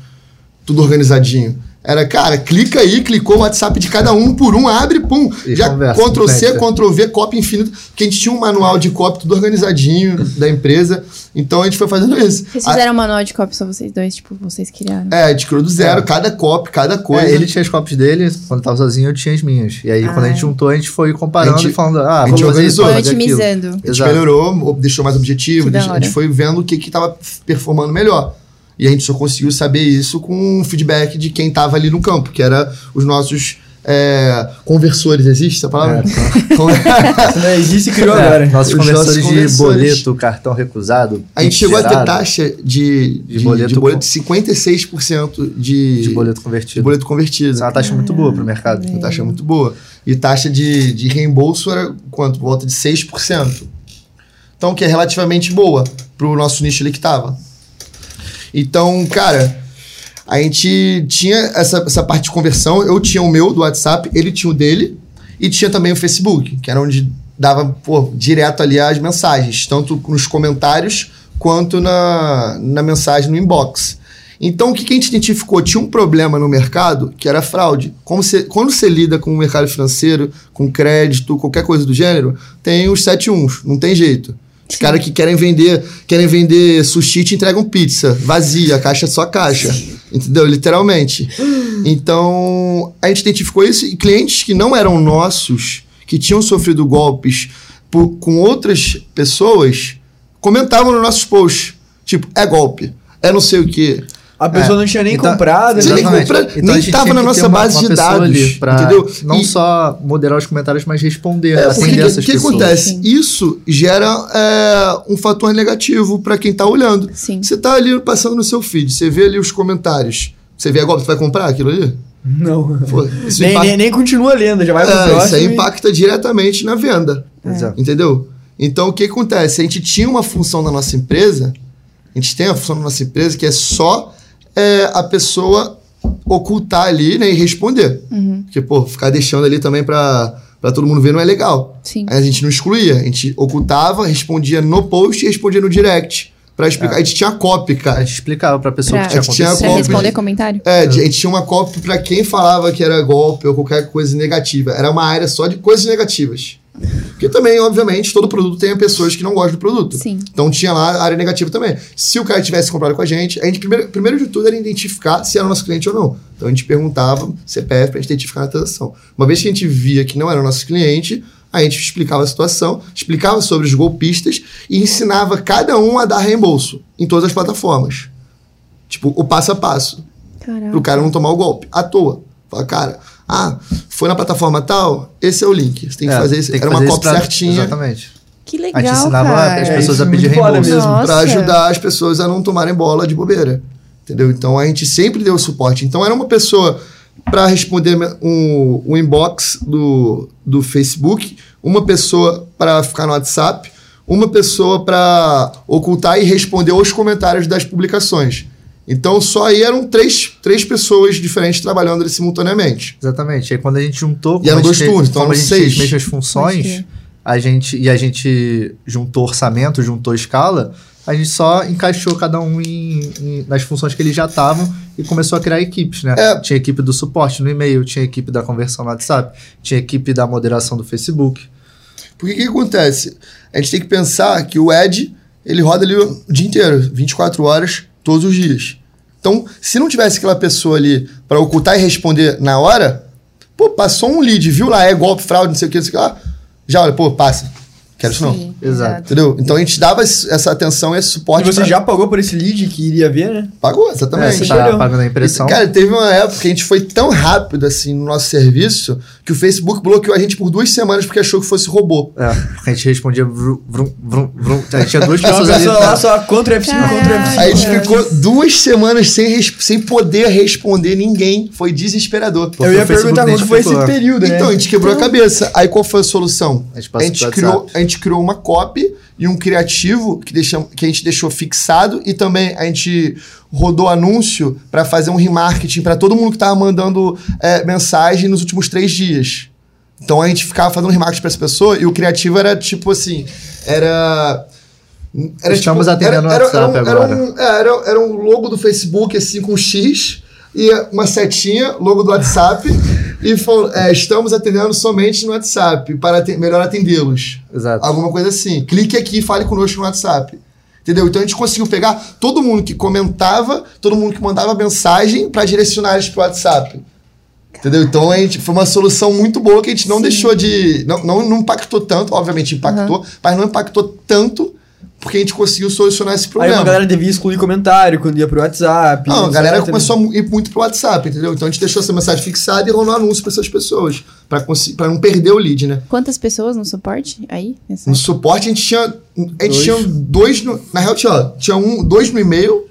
D: tudo organizadinho. Era, cara, clica aí, clicou o WhatsApp de cada um por um, abre, pum.
C: E
D: já
C: conversa,
D: Ctrl C,
C: conversa.
D: Ctrl V, cópia infinita. Porque a gente tinha um manual de cópia tudo organizadinho [LAUGHS] da empresa. Então a gente foi fazendo isso.
A: Vocês
D: A-
A: fizeram um manual de cópia só vocês dois, tipo, vocês criaram.
D: é, a gente criou do zero,
C: É.
D: cada cópia, cada coisa.
C: É, ele tinha as cópias dele, quando tava sozinho eu tinha as minhas. E aí, quando a gente
A: Ah.
C: juntou, a gente foi comparando
D: gente-
C: e falando, ah,
D: a gente
C: vamos
D: organizou.
A: Foi
C: aquilo.
A: otimizando.
D: A gente
C: Exato.
D: melhorou, deixou mais objetivo, deixou- a gente foi vendo o que que tava performando melhor. E a gente só conseguiu saber isso com o feedback de quem tava ali no campo, que era os nossos é, conversores. Existe essa palavra? [LAUGHS] Con-
B: Não existe e criou
C: É,
B: agora.
C: nossos
D: Os
C: conversores
D: nossos
C: de
D: conversores.
C: boleto, cartão recusado.
D: a gente chegou a ter taxa de, de, de
C: boleto
D: boleto, de 56% de,
C: de boleto
D: de
C: convertido.
D: boleto convertido.
C: Isso é uma taxa muito boa pro mercado.
D: Uma taxa muito boa. E taxa de, de reembolso era quanto? Por volta de 6%. Então, que é relativamente boa pro nosso nicho ali que tava. Então, cara, a gente tinha essa, essa parte de conversão. Eu tinha o meu do WhatsApp, ele tinha o dele. E tinha também o Facebook, que era onde dava pô, direto ali as mensagens, tanto nos comentários quanto na, na mensagem no inbox. Então, o que, que a gente identificou? Tinha um problema no mercado que era fraude. Como você, quando você lida com o mercado financeiro, com crédito, qualquer coisa do gênero, tem os 7 uns, não tem jeito. Os
A: Sim.
D: caras que querem vender, querem vender sushi te entregam pizza vazia, caixa só caixa. Entendeu? Literalmente. Então, a gente identificou isso e clientes que não eram nossos, que tinham sofrido golpes por- com outras pessoas, comentavam nos nossos posts. Tipo, é golpe, é não sei o quê.
B: A pessoa não tinha nem
C: Então-
B: comprado. Né?
D: nem
C: Exatamente.
D: compra-
C: Então
D: nem
C: a gente
D: tava
C: tinha
D: na
C: que
D: nossa
C: ter uma-
D: base
C: uma
D: de dados,
C: pra
D: entendeu?
C: Não
D: E-
C: só moderar os comentários, mas responder,
D: É,
C: atender
D: o
C: essas
D: que,
C: pessoas.
D: acontece?
A: Sim.
D: Isso gera é, um fator negativo para quem tá olhando.
A: Sim.
D: Você tá ali passando no seu feed, você vê ali os comentários. Você vê agora, você vai comprar aquilo ali?
B: Não.
D: Pô,
B: Nem,
D: impacta-
B: nem, nem continua lendo, já vai pro
D: É,
B: próximo.
D: isso aí
B: e-
D: impacta diretamente na venda.
C: Exato.
D: Entendeu? Então, o que acontece? A gente tinha uma função na nossa empresa, a gente tem a função na nossa empresa que é só é, a pessoa ocultar ali né, e responder. Porque, pô, ficar deixando ali também pra, pra todo mundo ver não é legal.
A: Sim.
D: Aí a gente não excluía, a gente ocultava, respondia no post e respondia no direct. Pra explicar. A gente tinha copy,
C: A
D: cara.
C: gente explicava pra pessoa
A: Pra-
C: que tinha
D: A gente tinha compra-
A: responder comentário?
D: É, a gente tinha uma copy pra quem falava que era golpe ou qualquer coisa negativa. Era uma área só de coisas negativas. Porque também, obviamente, todo produto tem pessoas que não gostam do produto.
A: Sim.
D: Então tinha lá a área negativa também. Se o cara tivesse comprado com a gente, a gente primeiro, primeiro de tudo era identificar se era nosso cliente ou não. Então a gente perguntava CPF pra gente identificar na transação. Uma vez que a gente via que não era nosso cliente, a gente explicava a situação, explicava sobre os golpistas e ensinava cada um a dar reembolso em todas as plataformas. Tipo, o passo a passo
A: Caraca.
D: pro cara não tomar o golpe, à toa. Fala, cara, ah, foi na plataforma tal, esse é o link. Você tem que
C: É,
D: fazer isso. Era uma
C: fazer isso
D: cópia
C: pra-
D: certinha
C: Exatamente.
A: Que
C: A
A: legal,
C: gente ensinava
A: cara.
C: as
B: É,
C: pessoas
B: isso
C: a
B: é
C: pedir reembolso.
B: mesmo.
D: Pra ajudar as pessoas a não tomarem bola de bobeira. Entendeu? Então a gente sempre deu suporte. Então era uma pessoa para responder um, um inbox do, do Facebook, uma pessoa para ficar no WhatsApp, uma pessoa para ocultar e responder os comentários das publicações. Então só aí eram três, três pessoas diferentes trabalhando ali simultaneamente.
C: Exatamente. Aí quando a gente juntou,
D: E eram dois turnos, então eram
C: gente tinha as
D: seis.
C: mesmas funções, a gente e a gente juntou orçamento, juntou escala, a gente só encaixou cada um em, em- nas funções que eles já estavam e começou a criar equipes, né?
D: É.
C: Tinha equipe do suporte no e-mail, tinha equipe da conversão no WhatsApp, tinha equipe da moderação do Facebook.
D: Porque o que, que acontece? A gente tem que pensar que o Ed, ele roda ali o dia inteiro, 24 horas, todos os dias. Então, se não tivesse aquela pessoa ali para ocultar e responder na hora, pô, passou um lead, viu lá, é golpe, fraude, não sei o que, não sei o que lá, já olha, pô, passa. Quero isso não.
C: Exato.
D: Entendeu? Então a gente dava essa atenção, esse
B: E
D: suporte.
B: você
D: pra-
B: já pagou por esse lead que iria ver, né?
D: Pagou,
C: É,
D: exatamente.
C: você
B: Sim.
C: tá
B: Entendeu?
C: pagando a impressão.
D: Cara, teve uma época que a gente foi tão rápido assim no nosso serviço que o Facebook bloqueou a gente por duas semanas porque achou que fosse robô.
C: É, porque a gente respondia vrum, vrum, vrum, vrum. A gente tinha duas pessoas ali.
B: pessoa lá só contra F5, contra
A: Caralho.
B: F5.
D: Aí a gente ficou duas semanas sem, sem poder responder ninguém. Foi desesperador.
B: Eu ia perguntar como foi esse período, né?
D: Então, a gente quebrou a cabeça. Aí qual foi a solução?
C: A gente
D: A
C: passou
D: gente, criou, a gente criou uma copy e um criativo que, deixam, que a gente deixou fixado e também a gente rodou anúncio para fazer um remarketing para todo mundo que tava mandando é, mensagem nos últimos três dias. Então a gente ficava fazendo remarketing para essa pessoa e o criativo era tipo assim, era era
C: Estamos atendendo o
D: era,
C: WhatsApp
D: era um,
C: agora.
D: Era um, é, era, era um logo do Facebook, assim, com X, e uma setinha, logo do WhatsApp, e falou, é, estamos atendendo somente no WhatsApp, para aten- melhor atendê-los.
C: Exato.
D: Alguma coisa assim. Clique aqui e fale conosco no WhatsApp. Entendeu? Então a gente conseguiu pegar todo mundo que comentava, todo mundo que mandava mensagem para direcionar eles pro WhatsApp. Entendeu? Então a gente, foi uma solução muito boa que a gente não
A: Sim.
D: deixou de. Não, não, não impactou tanto, obviamente impactou, mas não impactou tanto porque a gente conseguiu solucionar esse
B: Aí
D: problema.
B: uma galera devia excluir comentário quando ia pro WhatsApp.
D: Não, a galera
B: etc.
D: começou a ir muito pro WhatsApp, entendeu? Então a gente deixou essa mensagem fixada e rolou anúncio para essas pessoas, para não perder o lead, né?
A: Quantas pessoas no suporte aí? Nessa-
D: No suporte a gente tinha. A gente
C: Dois.
D: tinha dois. No, na real, tinha, tinha um, dois no e-mail.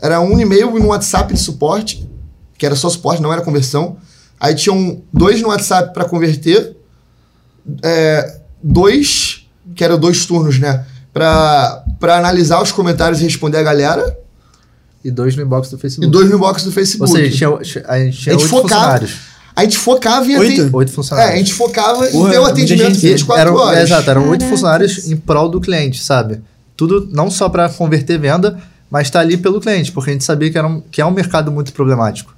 D: Era um no e-mail e no WhatsApp de suporte. Que era só suporte, não era conversão. Aí tinham dois no WhatsApp para converter. é, dois, que eram dois turnos, né? Pra, pra analisar os comentários e responder a galera.
C: E dois no inbox do
D: E
C: Facebook.
D: dois no box do
C: Ou
D: Facebook.
C: seja, tinha, a gente tinha
D: A gente
C: oito
D: focava-
C: funcionários.
D: A gente focava em
B: Oito?
D: atender.
C: Oito
D: É,
C: funcionários.
D: a gente focava em
B: Porra,
D: ter o atendimento
B: gente.
D: 24
C: eram,
D: horas.
C: é, Exato, eram oito funcionários em prol do cliente, sabe? Tudo não só para converter venda, mas tá ali pelo cliente, porque a gente sabia que, era um, que é um mercado muito problemático.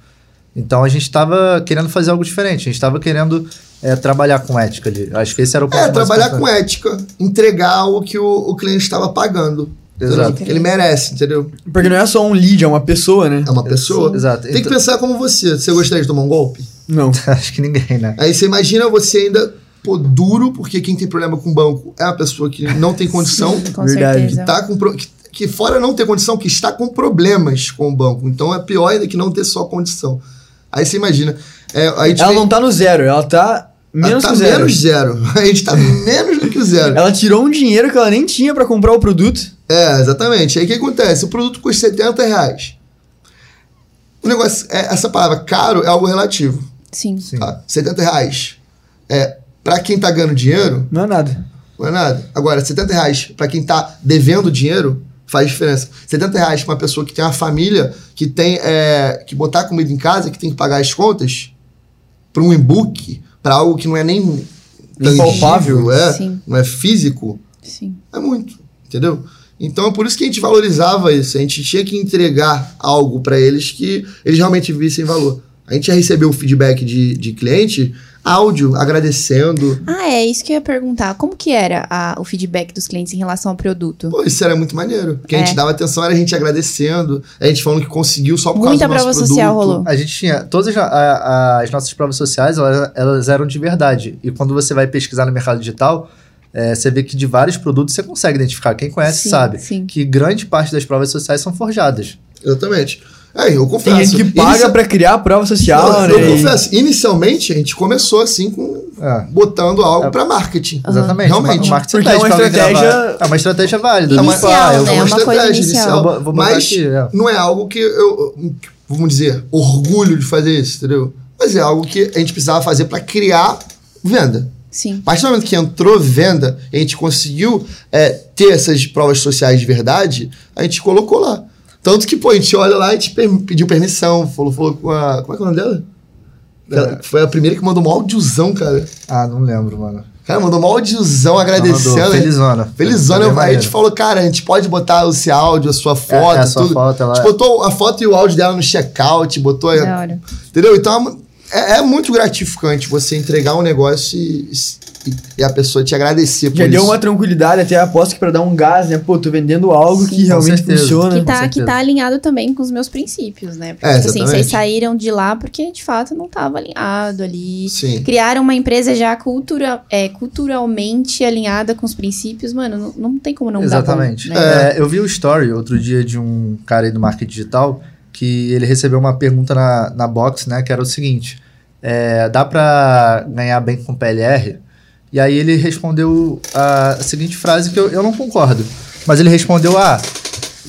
C: Então a gente estava querendo fazer algo diferente, a gente estava querendo é, trabalhar com ética ali. Acho que esse era o ponto
D: É, trabalhar com ética, entregar o que o, o cliente estava pagando.
C: Exato.
D: Que ele merece, entendeu?
B: Porque não é só um lead, é uma pessoa, né?
D: É uma pessoa.
C: Exato.
D: Tem que
C: Então-
D: pensar como você. Você gostaria de tomar um golpe?
B: Não. [LAUGHS]
C: Acho que ninguém, né?
D: Aí você imagina você ainda, pô, duro, porque quem tem problema com o banco é uma pessoa que não tem [LAUGHS] condição,
A: Sim, com
B: Verdade.
A: certeza.
D: tá com pro- que, que fora não ter condição, que está com problemas com o banco. Então é pior ainda que não ter só condição. Aí você imagina. É, a gente
B: Ela
D: vem-
B: não tá no zero, ela tá
D: ela
B: menos
D: tá
B: que zero.
D: menos zero. [LAUGHS] A gente tá menos do que o zero.
B: Ela tirou um dinheiro que ela nem tinha pra comprar o produto.
D: É, exatamente. Aí o que acontece? O produto custa 70 reais. O negócio, é, essa palavra caro é algo relativo.
A: Sim.
C: Sim.
D: Tá? 70 reais. É, pra quem tá ganhando dinheiro,
B: Não é nada.
D: não é nada. Agora, 70 reais pra quem tá devendo dinheiro, faz diferença. 70 reais pra uma pessoa que tem uma família, que tem é, que botar comida em casa, que tem que pagar as contas, pra um e-book, pra algo que não é nem
B: Impalpável.
D: é,
A: Sim.
D: não é físico,
A: Sim.
D: é muito, entendeu? Então é por isso que a gente valorizava isso. A gente tinha que entregar algo para eles que eles realmente vissem valor. A gente já recebeu o feedback de, de cliente, áudio, agradecendo.
A: Ah, é isso que eu ia perguntar. Como que era a- o feedback dos clientes em relação ao produto?
D: Pô, isso era muito maneiro. Porque a
A: É.
D: gente dava atenção, era a gente agradecendo, a gente falando que conseguiu só por
A: Muita
D: causa do
A: prova
D: nosso
A: social
D: produto.
A: rolou.
C: A gente tinha. Todas a- a- as nossas provas sociais, elas, elas eram de verdade. E quando você vai pesquisar no mercado digital, é, você vê que de vários produtos você consegue identificar. Quem conhece
A: Sim,
C: sabe
A: sim.
C: que grande parte das provas sociais são forjadas.
D: Exatamente. É, eu confesso.
B: Tem gente que paga
D: Inicia-
B: pra criar a prova social,
D: Não,
B: né?
D: eu confesso, inicialmente a gente começou assim com
C: É.
D: botando algo
C: É.
D: pra marketing.
C: Exatamente.
D: Realmente.
C: Uma,
B: Porque é uma estratégia-.
C: É uma estratégia válida.
A: Inicial,
C: Mas, ah,
A: né?
C: vou-
A: É uma coisa inicial.
C: Vou, vou
D: Mas
C: aqui, é.
D: não é algo que eu, vamos dizer, orgulho de fazer isso, entendeu? Mas é algo que a gente precisava fazer pra criar venda.
A: Sim.
D: A partir do momento que entrou venda, a gente conseguiu é, ter essas provas sociais de verdade, a gente colocou lá. Tanto que, pô, a gente olha lá, a gente per- pediu permissão, falou, falou com a. Como é que é o nome dela? Ela- Foi a primeira que mandou um áudiozão, cara.
C: Ah, não lembro, mano.
D: Cara, mandou mó audiozão
C: Ela
D: agradecendo.
C: mandou, Felizona.
D: Felizona,
C: Foi
D: aí a gente falou, cara, a gente pode botar o seu áudio, a sua foto,
C: é, a sua
D: tudo.
C: foto, ela-
D: A gente botou a foto e o áudio dela no checkout, botou.
A: Hora.
D: Entendeu? Então é, é muito gratificante você entregar um negócio e, e- e a pessoa te agradecer por
B: Já
D: isso.
B: deu uma tranquilidade, até aposto que pra dar um gás, né? Pô, tô vendendo algo que
C: com
B: realmente
C: certeza.
B: funciona.
A: Que tá, que tá alinhado também com os meus princípios, né? Porque,
D: É,
A: tipo assim, vocês saíram de lá porque de fato não tava alinhado ali.
D: Sim.
A: Criaram uma empresa já cultura, é, culturalmente alinhada com os princípios, mano, não, não tem como não
C: Exatamente.
A: dar bom, né?
C: É, eu vi o story outro dia de um cara aí do marketing digital que ele recebeu uma pergunta na, na box, né? Que era o seguinte: é, dá pra ganhar bem com PLR? E aí ele respondeu a seguinte frase que eu, eu não concordo. Mas ele respondeu: Ah,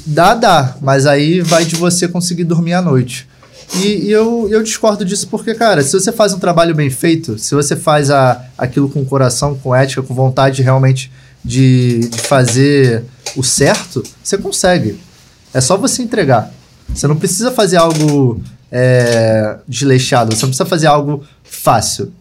C: dá, dá, mas aí vai de você conseguir dormir à noite. E, e eu, eu discordo disso porque, cara, se você faz um trabalho bem feito, se você faz a, aquilo com coração, com ética, com vontade realmente de, de fazer o certo, você consegue. É só você entregar. Você não precisa fazer algo é, desleixado, você não precisa fazer algo fácil.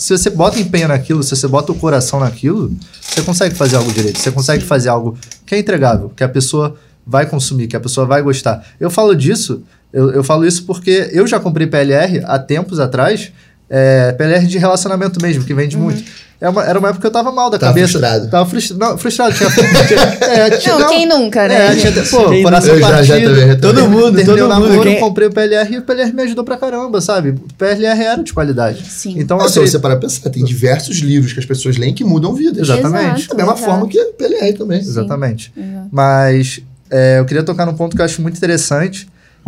C: Se você bota empenho naquilo, se você bota o coração naquilo, você consegue fazer algo direito. Você consegue fazer algo que é entregável, que a pessoa vai consumir, que a pessoa vai gostar. Eu falo disso, eu, eu falo isso porque eu já comprei PLR há tempos atrás, é, PLR de relacionamento mesmo, que vende muito. É uma- era uma época que eu tava mal da
D: Tava
C: cabeça.
D: frustrado.
C: Tava frustr- não, frustrado. Tinha, tinha- é, tinha-
A: Não, quem nunca, né?
C: é, tinha, pô,
B: Quem
C: coração
D: Eu já- já
C: partido.
D: também, já
B: Todo
D: também.
B: mundo,
C: Terminei
B: todo
C: o
B: mundo.
C: namoro,
B: Quem-
C: comprei o PLR e o PLR me ajudou pra caramba, sabe? O PLR era de qualidade.
A: Sim.
C: Então,
D: Mas se
C: acredito-
D: você parar pra pensar, tem diversos livros que as pessoas leem que mudam vidas.
C: Exatamente.
D: Da mesma
A: exato.
D: forma que a PLR também.
C: Exatamente.
A: Exato.
C: Mas é, eu queria tocar num ponto que eu acho muito interessante,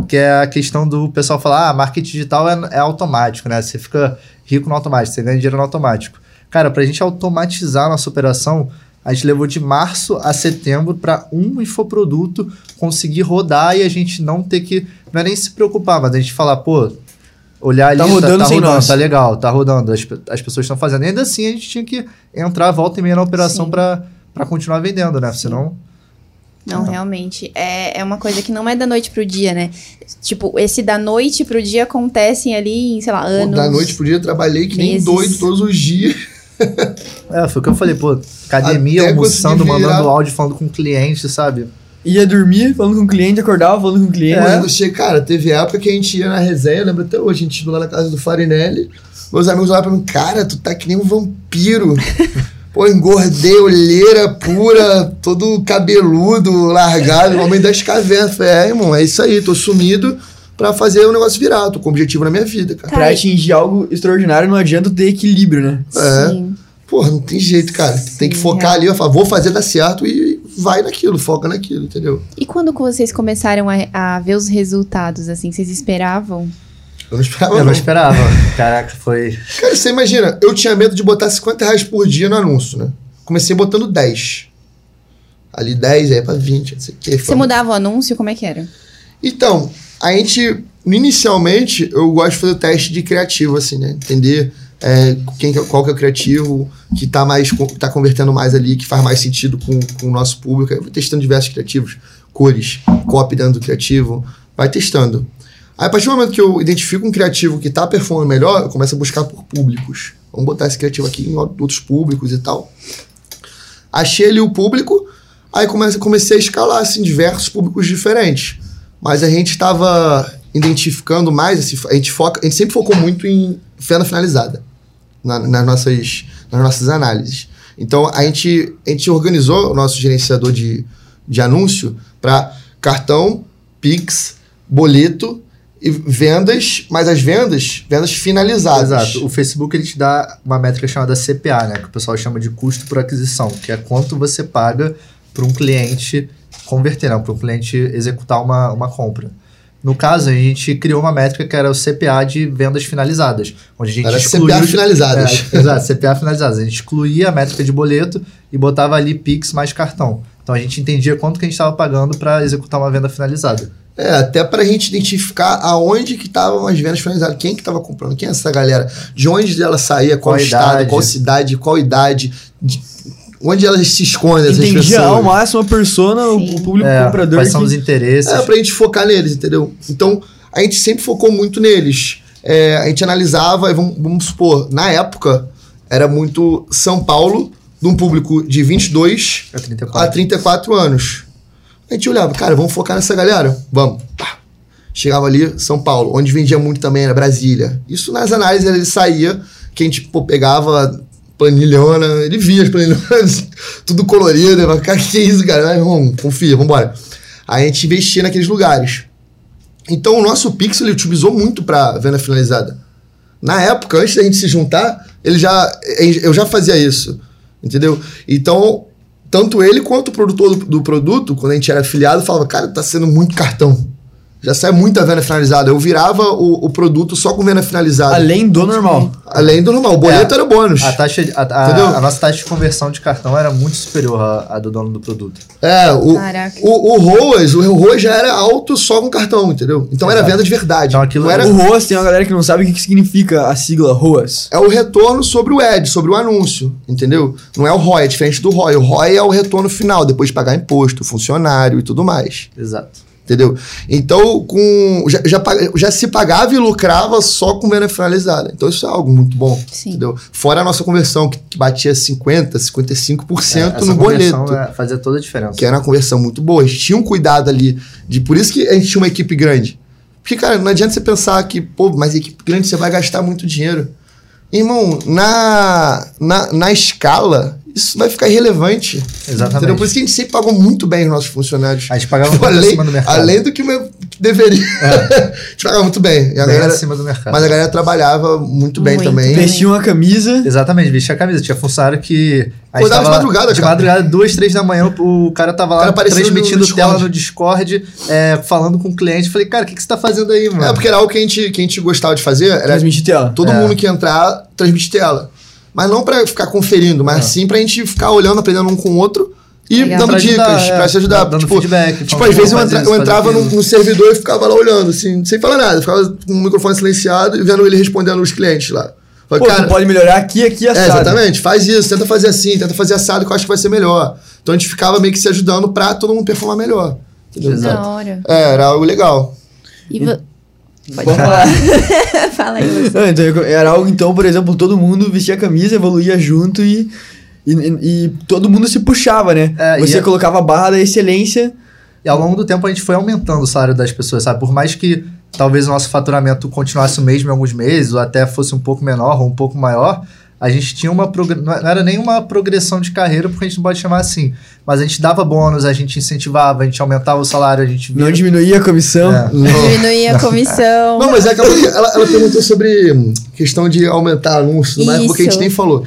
C: que é a questão do pessoal falar, ah, marketing digital é, é automático, né? Você fica rico no automático, você ganha dinheiro no automático. Cara, pra gente automatizar a nossa operação, a gente levou de março a setembro para um infoproduto conseguir rodar e a gente não ter que. Não é nem se preocupar, mas a gente falar, pô, olhar ali,
B: Tá rodando sem nós.
C: tá legal, tá rodando, as, as pessoas estão fazendo. E ainda assim, a gente tinha que entrar volta e meia na operação
A: Sim.
C: para continuar vendendo, né? Senão.
A: Não, realmente. É, é uma coisa que não é da noite pro dia, né? Tipo, esse da noite pro dia acontecem ali em, sei lá, anos.
D: Da noite pro dia eu trabalhei que nem
A: meses.
D: doido todos os dias.
C: É, foi o que eu falei, pô, academia,
D: Até
C: almoçando,
D: virar-
C: mandando áudio, falando com cliente, sabe?
B: Ia dormir falando com o cliente, acordava falando com o cliente.
D: Eu cheguei, cara, teve época que a gente ia na resenha, eu lembro até hoje, a gente ia lá na casa do Farinelli. Meus amigos olhavam pra mim, cara, tu tá que nem um vampiro. [LAUGHS] Pô, engordei, olheira pura, todo cabeludo, largado, homem das cavernas. Falei, é, irmão, é isso aí, tô sumido pra fazer o negócio virar. Tô com objetivo na minha vida, cara.
B: Pra atingir algo extraordinário, não adianta ter equilíbrio, né?
D: É.
A: Sim.
D: Porra, não tem jeito, cara. tem que
A: Sim,
D: focar
A: é.
D: ali, eu falo, vou fazer dar certo e vai naquilo, foca naquilo, entendeu?
A: E quando vocês começaram a, a ver os resultados, assim, vocês esperavam?
D: Eu não esperava.
C: Eu não
D: não.
C: esperava. Caraca, foi.
D: Cara, você imagina, eu tinha medo de botar 50 reais por dia no anúncio, né? Comecei botando 10. Ali 10, aí pra 20, não sei o que.
A: Você mudava o anúncio? Como é que era?
D: Então, a gente, inicialmente, eu gosto de fazer o teste de criativo, assim, né? Entender é, quem, que é- qual que é o criativo que tá, mais, que tá convertendo mais ali, que faz mais sentido com, com o nosso público. Eu vou testando diversos criativos, cores, copy dentro do criativo, vai testando. Aí, a partir do momento que eu identifico um criativo que tá performando melhor, eu começo a buscar por públicos. Vamos botar esse criativo aqui em outros públicos e tal. Achei ali o público, aí comecei, comecei a escalar assim, diversos públicos diferentes. Mas a gente estava identificando mais, assim, a, gente foca, a gente sempre focou muito em venda finalizada na- nas, nossas, nas nossas análises. Então a gente, a gente organizou o nosso gerenciador de, de anúncio para cartão, Pix, boleto e vendas, mas as vendas, vendas finalizadas.
C: Exato. O Facebook ele te dá uma métrica chamada CPA, né? Que o pessoal chama de custo por aquisição, que é quanto você paga para um cliente converter, não, para um cliente executar uma, uma compra. No caso, a gente criou uma métrica que era o CPA de vendas finalizadas, onde a gente
D: Era
C: excluiu...
D: CPA finalizadas.
C: É, exato, CPA finalizadas. A gente excluía a métrica de boleto e botava ali Pix mais cartão. Então a gente entendia quanto que a gente estava pagando para executar uma venda finalizada.
D: É, até pra gente identificar aonde que estavam as vendas finalizadas, quem que tava comprando, quem é essa galera, de onde ela saía, qual,
C: Qual
D: estado,
C: idade.
D: qual cidade, qual idade, de- onde elas se escondem, essas
B: Entendia ao
D: pessoas.
B: máximo a persona, o,
A: Sim.
B: o público
C: É,
B: comprador.
C: quais são
B: que-
C: os interesses.
D: É, pra gente focar neles, entendeu? Então, a gente sempre focou muito neles. É, a gente analisava, e vamos, vamos supor, na época, era muito São Paulo, de um público de 22
C: É 34.
D: a 34 anos. A gente olhava, cara, vamos focar nessa galera? Vamos. Pá. Chegava ali, São Paulo, onde vendia muito também era Brasília. Isso nas análises ele saía, que a gente pô, pegava planilhona, ele via as planilhonas, [LAUGHS] tudo colorido, falava, cara, que é isso, cara? Mas, Vamos, confia, vambora. Aí a gente investia naqueles lugares. Então o nosso Pixel ele utilizou muito para venda finalizada. Na época, antes da gente se juntar, ele já, eu já fazia isso, entendeu? Então, tanto ele quanto o produtor do, do produto, quando a gente era afiliado, falava, cara, tá sendo muito cartão. Já sai muita venda finalizada. Eu virava o, o produto só com venda finalizada.
B: Além do normal.
D: Além do normal. O boleto
C: É,
D: era bônus.
C: A, taxa, de- a, a-
D: Entendeu?
C: a nossa taxa de conversão de cartão era muito superior à, à do dono do produto.
D: É, o,
A: Caraca.
D: o, o ROAS, o ROAS já era alto só com cartão, entendeu? Então era
C: Exato.
D: venda de verdade.
C: Então aquilo
D: Não era,
B: O ROAS, tem uma galera que não sabe o que, que significa a sigla ROAS.
D: é o retorno sobre o ad, sobre o anúncio, entendeu? Não é o ROI, é diferente do ROI. O ROI é o retorno final, depois de pagar imposto, funcionário e tudo mais.
C: Exato.
D: Entendeu? Então, com, já, já, já se pagava e lucrava só com venda finalizada. Então, isso é algo muito bom.
A: Sim.
D: Entendeu? Fora a nossa conversão, que, que batia 50%, 55%
C: É, essa
D: no
C: conversão,
D: boleto.
C: é, fazia toda a diferença.
D: que era uma conversão muito boa. A gente tinha um cuidado ali. De, por isso que a gente tinha uma equipe grande. Porque, cara, não adianta você pensar que, pô, mas equipe grande você vai gastar muito dinheiro. Irmão, na, na, na escala, isso vai ficar irrelevante.
C: Exatamente.
D: Entendeu? Por isso que a gente sempre pagou muito bem os nossos funcionários.
C: A gente pagava muito
D: além,
C: acima do mercado.
D: além do que que deveria. [LAUGHS] a gente pagava muito bem. E a
C: Bem
D: galera-
C: acima do mercado.
D: mas a galera trabalhava muito bem
A: Muito
D: também.
A: bem.
B: Vestiam a camisa.
C: Exatamente, vestia a camisa. Tinha funcionário que.
D: Acordava de madrugada,
C: De
D: cara.
C: madrugada, duas, três da manhã, o cara tava
D: O cara
C: lá
D: apareceu no
C: transmitindo
D: Discord.
C: tela no Discord, é, falando com o cliente. Falei, cara, o que, que você tá fazendo aí, mano?
D: É, porque era algo que a gente, que a gente gostava de fazer. Era
B: Transmitir tela.
D: todo
C: É.
D: mundo que entrar transmite tela. Mas não pra ficar conferindo, mas sim pra gente ficar olhando, aprendendo um com o outro e
A: Legal.
D: dando
C: Pra ajudar,
D: dicas,
C: é.
D: pra se ajudar.
C: Dando
D: tipo,
C: feedback,
D: Tipo, às vezes eu, entra-
C: isso,
D: eu entrava no, no servidor e ficava lá olhando, assim, sem falar nada. Ficava com o microfone silenciado e vendo ele respondendo os clientes lá. Falei,
B: Pô,
D: cara,
B: tu pode melhorar aqui, aqui,
D: é,
B: assado.
D: exatamente, faz isso, tenta fazer assim, tenta fazer assado que eu acho que vai ser melhor. Então a gente ficava meio que se ajudando pra todo mundo performar melhor. Entendeu?
A: Da hora.
D: É, era algo legal.
A: E. Pode
B: Vamos
A: falar.
B: lá. [LAUGHS]
A: Fala [LAUGHS] aí
B: então, era algo, então, por exemplo, todo mundo vestia a camisa, evoluía junto e, e, e- e todo mundo se puxava, né?
C: É,
B: Você
C: e é-
B: colocava a barra da excelência.
C: E ao longo do tempo a gente foi aumentando o salário das pessoas, sabe? Por mais que talvez o nosso faturamento continuasse o mesmo em alguns meses, ou até fosse um pouco menor ou um pouco maior, a gente tinha uma. progre- Não era nem uma progressão de carreira, porque a gente não pode chamar assim. Mas a gente dava bônus, a gente incentivava, a gente aumentava o salário, a gente
B: Não
C: via.
B: diminuía a comissão.
C: É.
A: Diminuir a comissão.
D: Não, mas é aquela que ela, ela perguntou sobre hum, questão de aumentar anúncio, na época que a gente nem falou.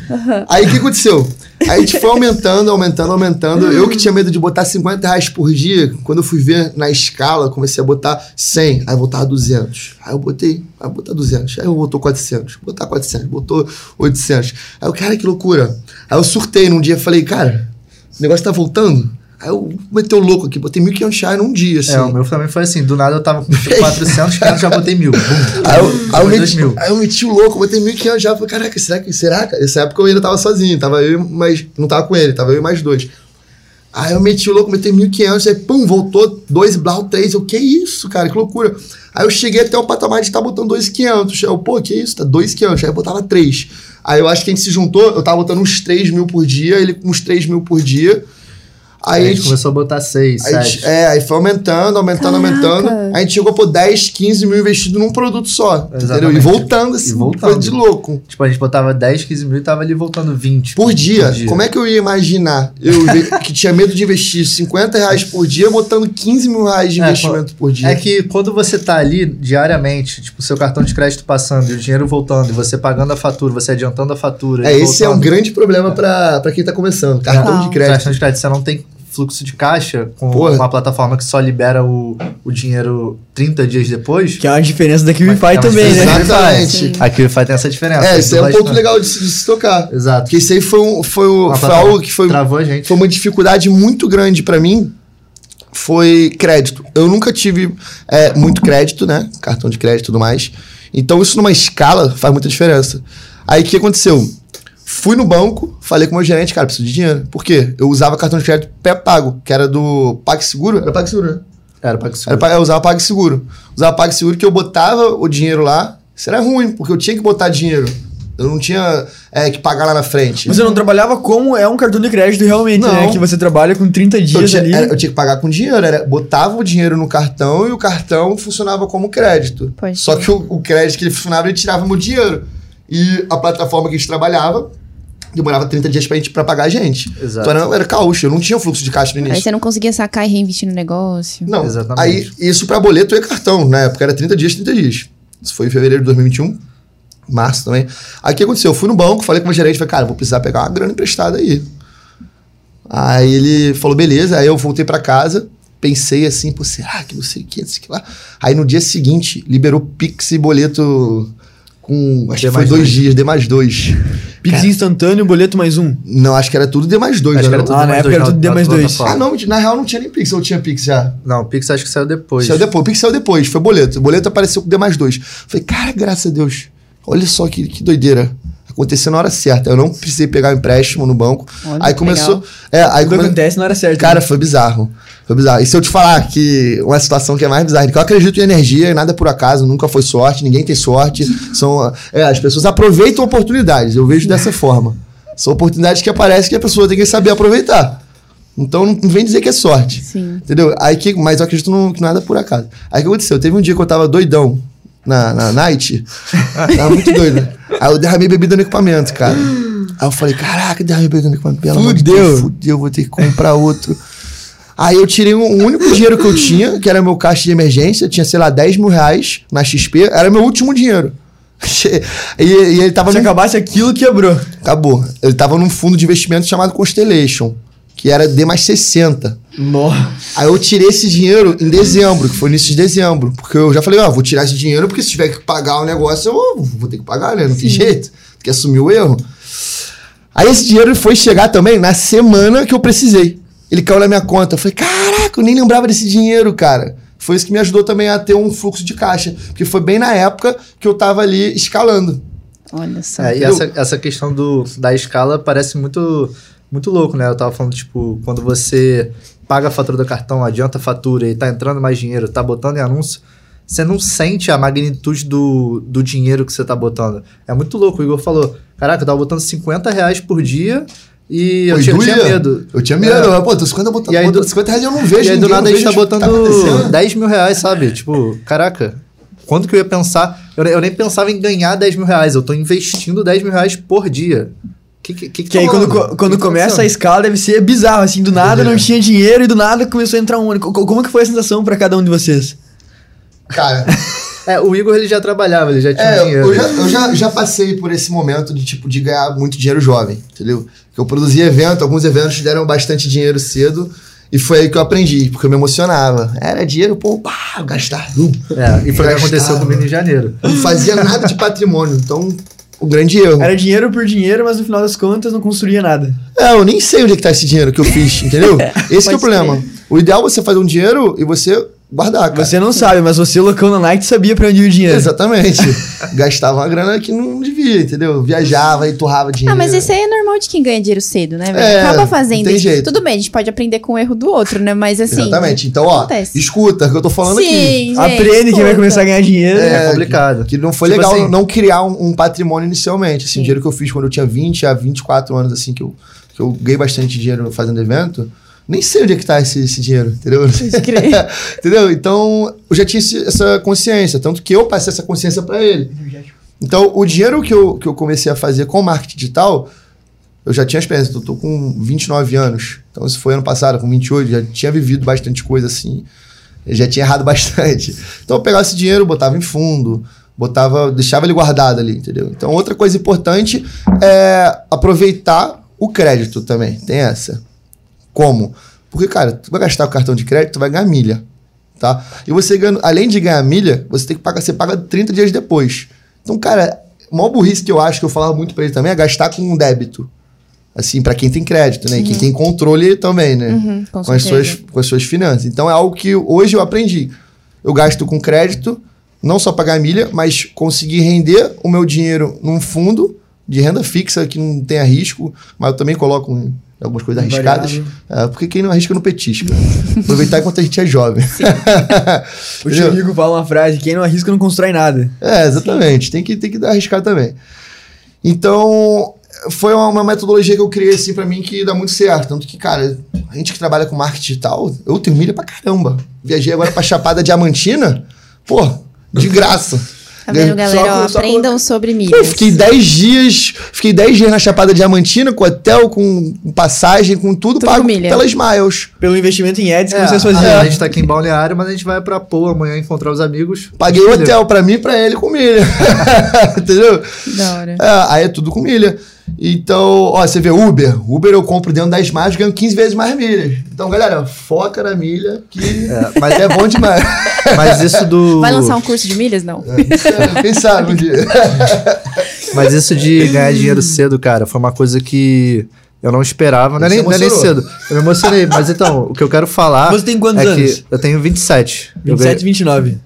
D: Aí o que aconteceu? Aí a gente foi aumentando, aumentando, aumentando. Eu que tinha medo de botar 50 reais por dia, quando eu fui ver na escala, comecei a botar 100, aí eu botava 200. Aí eu botei, eu botar 200. Aí eu botou 400, botar 400, botou 800. Aí eu, cara, que loucura. Aí eu surtei num dia, falei, cara, o negócio tá voltando. Aí eu meteu louco aqui, botei 1.500 reais num dia, assim.
C: É, o meu também foi assim. Do nada eu tava com 400, 500, já botei mil. [LAUGHS]
D: Aí eu, aí, eu meti,
C: mil.
D: aí eu meti o louco, botei 1.500 já. Falei, caraca, será que. Será, cara? Nessa época eu ainda tava sozinho, tava eu e mais. Não tava com ele, tava eu e mais dois. Aí eu meti o louco, botei 1.500, aí pum, voltou dois blau, três. Eu, que isso, cara, que loucura. Aí eu cheguei até o patamar de estar botando 2.500. Eu, pô, que isso, tá 2.500. Aí eu botava 3. Aí eu acho que a gente se juntou, eu tava botando uns 3 mil por dia, ele com uns 3 mil por dia. Aí,
C: Aí a gente começou a botar 6,
D: Aí,
C: 7.
D: é, aí foi aumentando, aumentando,
A: Caraca.
D: aumentando. A gente chegou por 10, 15 mil investido num produto só. Entendeu?
C: Exatamente.
D: E voltando assim,
C: E voltando.
D: coisa de louco.
C: Tipo, a gente botava 10, 15 mil e tava ali voltando 20.
D: Por dia. Como é que eu ia imaginar? Eu [LAUGHS] que tinha medo de investir 50 reais por dia, botando 15 mil reais de
C: É,
D: investimento por dia.
C: É que quando você tá ali diariamente, tipo, seu cartão de crédito passando e o dinheiro voltando, e você pagando a fatura, você adiantando a fatura.
D: É, esse é um
C: voltando,
D: grande problema pra, pra quem tá começando. Cartão de crédito.
C: Cartão de crédito, você não tem fluxo de caixa com
D: Porra.
C: uma plataforma que só libera o, o dinheiro 30 dias depois.
B: Que é uma diferença da QIFI
C: é
B: também, né?
D: Exatamente.
A: Sim.
C: A QIFI tem essa diferença.
D: É, esse é um ponto legal de se, de se tocar.
C: Exato.
D: Porque isso aí foi, um, foi, o,
C: Uma
D: foi algo que foi
C: Travou a gente.
D: foi uma dificuldade muito grande pra mim foi crédito. Eu nunca tive é, muito crédito, né? Cartão de crédito e tudo mais. Então isso numa escala faz muita diferença. Aí o que aconteceu? Fui no banco, falei com o meu gerente, cara, preciso de dinheiro. Por quê? Eu usava cartão de crédito pré-pago, que era do PagSeguro. Era PagSeguro, né?
C: Era que
D: Era, eu usava PagSeguro. Usava PagSeguro que eu botava o dinheiro lá. Isso era ruim, porque eu tinha que botar dinheiro Eu não tinha é, que pagar lá na frente.
B: Você não trabalhava como é um cartão de crédito realmente,
D: Não.
B: né? Que você trabalha com 30
D: eu
B: dias
D: tinha,
B: ali.
D: era- eu tinha que pagar com dinheiro, era, botava o dinheiro no cartão e o cartão funcionava como crédito.
A: Pode
D: Só que o, o crédito que ele funcionava, ele tirava meu dinheiro. E a plataforma que a gente trabalhava demorava 30 dias pra, gente, pra pagar a gente.
C: Exato.
D: Então era, era caos, eu não tinha fluxo de caixa no
A: Aí
D: início.
A: você não conseguia sacar e reinvestir no negócio.
D: Não,
C: Exatamente.
D: aí isso pra boleto e cartão, na época era 30 dias, 30 dias. Isso foi em fevereiro de 2021, março também. Aí o que aconteceu? Eu fui no banco, falei com o meu gerente, falei, cara, vou precisar pegar uma grana emprestada aí. Aí ele falou, beleza, aí eu voltei pra casa, pensei assim, pô, será que não sei o que, não sei o que lá. Aí no dia seguinte, liberou Pix e boleto com, acho
C: D
D: que foi dois
C: dois.
D: dias, D mais dois.
B: Pix instantâneo, boleto mais um.
D: Não, acho que era tudo D mais dois.
C: Acho que era tudo
B: Ah, na
C: mais
B: época
C: dois
B: era tudo D mais dois.
D: Ah, não, na real não tinha nem Pix, ou tinha Pix já?
C: Não, o Pix acho que saiu depois.
D: Saiu depois. O Pix saiu depois, foi boleto. O boleto apareceu com D mais dois. Falei, cara, graças a Deus. Olha só que, que doideira. Aconteceu na hora certa. Eu não precisei pegar o empréstimo no banco.
A: Olha,
D: aí começou.
A: legal.
D: É, aí come...
B: acontece na hora certa.
D: Cara,
B: né?
D: foi bizarro. Foi bizarro. E se eu te falar que uma situação que é mais bizarra, que eu acredito em energia, nada por acaso, nunca foi sorte, ninguém tem sorte. [LAUGHS] São, é, as pessoas aproveitam oportunidades. Eu vejo dessa forma. São oportunidades que aparecem que a pessoa tem que saber aproveitar. Então não vem dizer que é sorte.
A: Sim.
D: Entendeu? Aí que, mas eu acredito no, que nada é por acaso. Aí o que aconteceu? Teve um dia que eu tava doidão na, na night. tava muito doido. Aí eu derramei bebida no equipamento, cara. Aí eu falei, caraca, derramei bebida no equipamento. Pelo amor de
B: Fudeu.
D: Deus, fudeu, vou ter que comprar outro. Aí eu tirei o único dinheiro que eu tinha, que era meu caixa de emergência, tinha, sei lá, 10 mil reais na XP, era meu último dinheiro. [LAUGHS] e, e ele tava
B: Se
D: num
B: acabasse aquilo, quebrou.
D: Acabou. Ele tava num fundo de investimento chamado Constellation, que era D mais 60.
B: Nossa.
D: Aí eu tirei esse dinheiro em dezembro, que foi início de dezembro. Porque eu já falei, ó, vou tirar esse dinheiro, porque se tiver que pagar o negócio, eu vou ter que pagar, né? Não tem jeito. Tem que assumir o erro. Aí esse dinheiro foi chegar também na semana que eu precisei. Ele caiu na minha conta. Eu falei, caraca, eu nem lembrava desse dinheiro, cara. Foi isso que me ajudou também a ter um fluxo de caixa. Porque foi bem na época que eu tava ali escalando.
A: Olha só.
C: É, e
D: Eu-
C: essa, essa questão do, da escala parece muito, muito louco, né? Eu tava falando, tipo, quando você paga a fatura do cartão, adianta a fatura e tá entrando mais dinheiro, tá botando em anúncio, você não sente a magnitude do, do dinheiro que você tá botando. É muito louco. O Igor falou: Caraca, eu tava botando 50 reais por dia e eu
D: Pô,
C: tinha,
D: doía.
C: tinha medo.
D: Eu tinha medo.
C: É.
D: Eu, Pô, tô 50 botando,
C: E aí
D: botando
C: do-
D: 50 reais eu não vejo
C: E aí do nada a gente tá
D: tá
C: botando
D: acontecendo.
C: 10 mil reais, sabe? Tipo, caraca, quando que eu ia pensar? Eu, eu nem pensava em ganhar 10 mil reais, eu tô investindo 10 mil reais por dia. Que, que, que, que
B: aí
C: tá
B: quando, co- quando
C: Que que tá
B: começa a escala deve ser bizarro, assim, do nada não tinha dinheiro e do nada começou a entrar um. Co- Como que foi a sensação pra cada um de vocês?
D: Cara, [LAUGHS]
C: É, o Igor ele já trabalhava, ele já tinha
D: É,
C: dinheiro.
D: eu, já, eu já, já passei por esse momento de tipo de ganhar muito dinheiro jovem, entendeu? Que eu produzia evento, alguns eventos deram bastante dinheiro cedo e foi aí que eu aprendi, porque eu me emocionava. Era dinheiro, pô, pá, gastar.
C: É, e foi o que
D: Gastava.
C: aconteceu comigo em janeiro.
D: Não fazia nada de patrimônio, então o grande erro.
B: Era dinheiro por dinheiro, mas no final das contas não construía nada.
D: É, eu nem sei onde é que tá esse dinheiro que eu fiz, entendeu? [LAUGHS] Esse que é o problema. O ideal é você fazer um dinheiro e você guardar, cara.
B: Você não sabe, mas você, loucão na Nike, sabia pra onde ia o dinheiro.
D: Exatamente. [LAUGHS] Gastava uma grana que não devia, entendeu? Viajava e torrava dinheiro.
A: Ah, mas isso aí é normal de quem ganha dinheiro cedo, né?
D: É,
A: Acaba fazendo.
D: tem jeito.
A: Tudo bem, a gente pode aprender com o erro do outro, né? Mas assim.
D: Exatamente. Então, ó,
A: acontece.
D: escuta o que eu tô falando aqui.
A: Sim, gente,
B: Aprende quem vai
A: escuta.
B: começar a ganhar dinheiro.
C: É complicado.
D: Que não foi
C: Tipo
D: legal
C: assim-
D: não criar um, um patrimônio inicialmente. Assim,
A: Sim.
D: o dinheiro que eu fiz quando eu tinha 20 a 24 anos, assim, que eu, que eu ganhei bastante dinheiro fazendo evento. Nem sei onde é que tá esse, esse dinheiro, entendeu? [LAUGHS] Entendeu? Então, eu já tinha esse- essa consciência. Tanto que eu passei essa consciência pra ele. Então, o dinheiro que eu, que eu comecei a fazer com marketing digital, eu já tinha experiência. Eu tô com 29 anos. Então, isso foi ano passado, com 28. Já tinha vivido bastante coisa assim. Já tinha errado [LAUGHS] bastante. Então, eu pegava esse dinheiro, botava em fundo, botava, deixava ele guardado ali, entendeu? Então, outra coisa importante é aproveitar o crédito também. Tem essa. Como? Porque, cara, tu vai gastar o cartão de crédito, tu vai ganhar milha, tá? E você ganha, além de ganhar milha, você tem que pagar, você paga 30 dias depois. Então, cara, a maior burrice que eu acho que eu falava muito pra ele também é gastar com um débito. Assim, pra quem tem crédito, né? E quem tem controle também, né?
A: Uhum, com
D: com, as suas, com as suas finanças. Então é algo que hoje eu aprendi. Eu gasto com crédito, não só pagar milha, mas conseguir render o meu dinheiro num fundo de renda fixa que não tenha risco, mas eu também coloco em algumas coisas arriscadas. É, porque quem não arrisca não petisca. Aproveitar enquanto a gente é jovem. [LAUGHS]
B: O? Chico fala uma frase: quem não arrisca não constrói nada.
D: É, exatamente. Tem que, tem que dar arriscar também. Então, foi uma, uma metodologia que eu criei assim pra mim que dá muito certo. Tanto que, cara, a gente que trabalha com marketing digital, eu tenho milha pra caramba. Viajei agora pra Chapada Diamantina, pô, de graça.
A: Tá vendo,
D: Ganhei-
A: galera? Ó,
B: só
A: aprendam sobre
D: Eu
A: milhas.
D: fiquei 10 dias, fiquei 10 dias na Chapada Diamantina, com hotel, com passagem, com tudo,
A: Tudo
D: pago
A: milha.
D: pelas Miles.
B: Pelo investimento em ads que
C: É,
B: vocês
C: a,
B: faziam.
C: a gente tá aqui em Balneário, mas a gente vai pra Pô amanhã encontrar os amigos.
D: Paguei o hotel pra mim e pra ele com milha. [LAUGHS] Entendeu?
A: Da hora.
D: É, aí é tudo com milha. Então, ó, você vê Uber. Uber eu compro dentro das margens, ganho 15 vezes mais milhas. Então, galera, foca na milha, que
C: É, mas,
D: é bom demais.
C: mas isso do.
A: Vai lançar um curso de milhas? Não.
D: Quem sabe um dia. [LAUGHS]
C: Mas isso de ganhar dinheiro cedo, cara, foi uma coisa que eu não esperava. Não é, nem, não é nem cedo. Eu me emocionei. Mas então, o que eu quero falar.
B: Você tem quantos
C: é
B: anos?
C: Que eu tenho 27. Eu
B: 27 e 29.
C: ganhei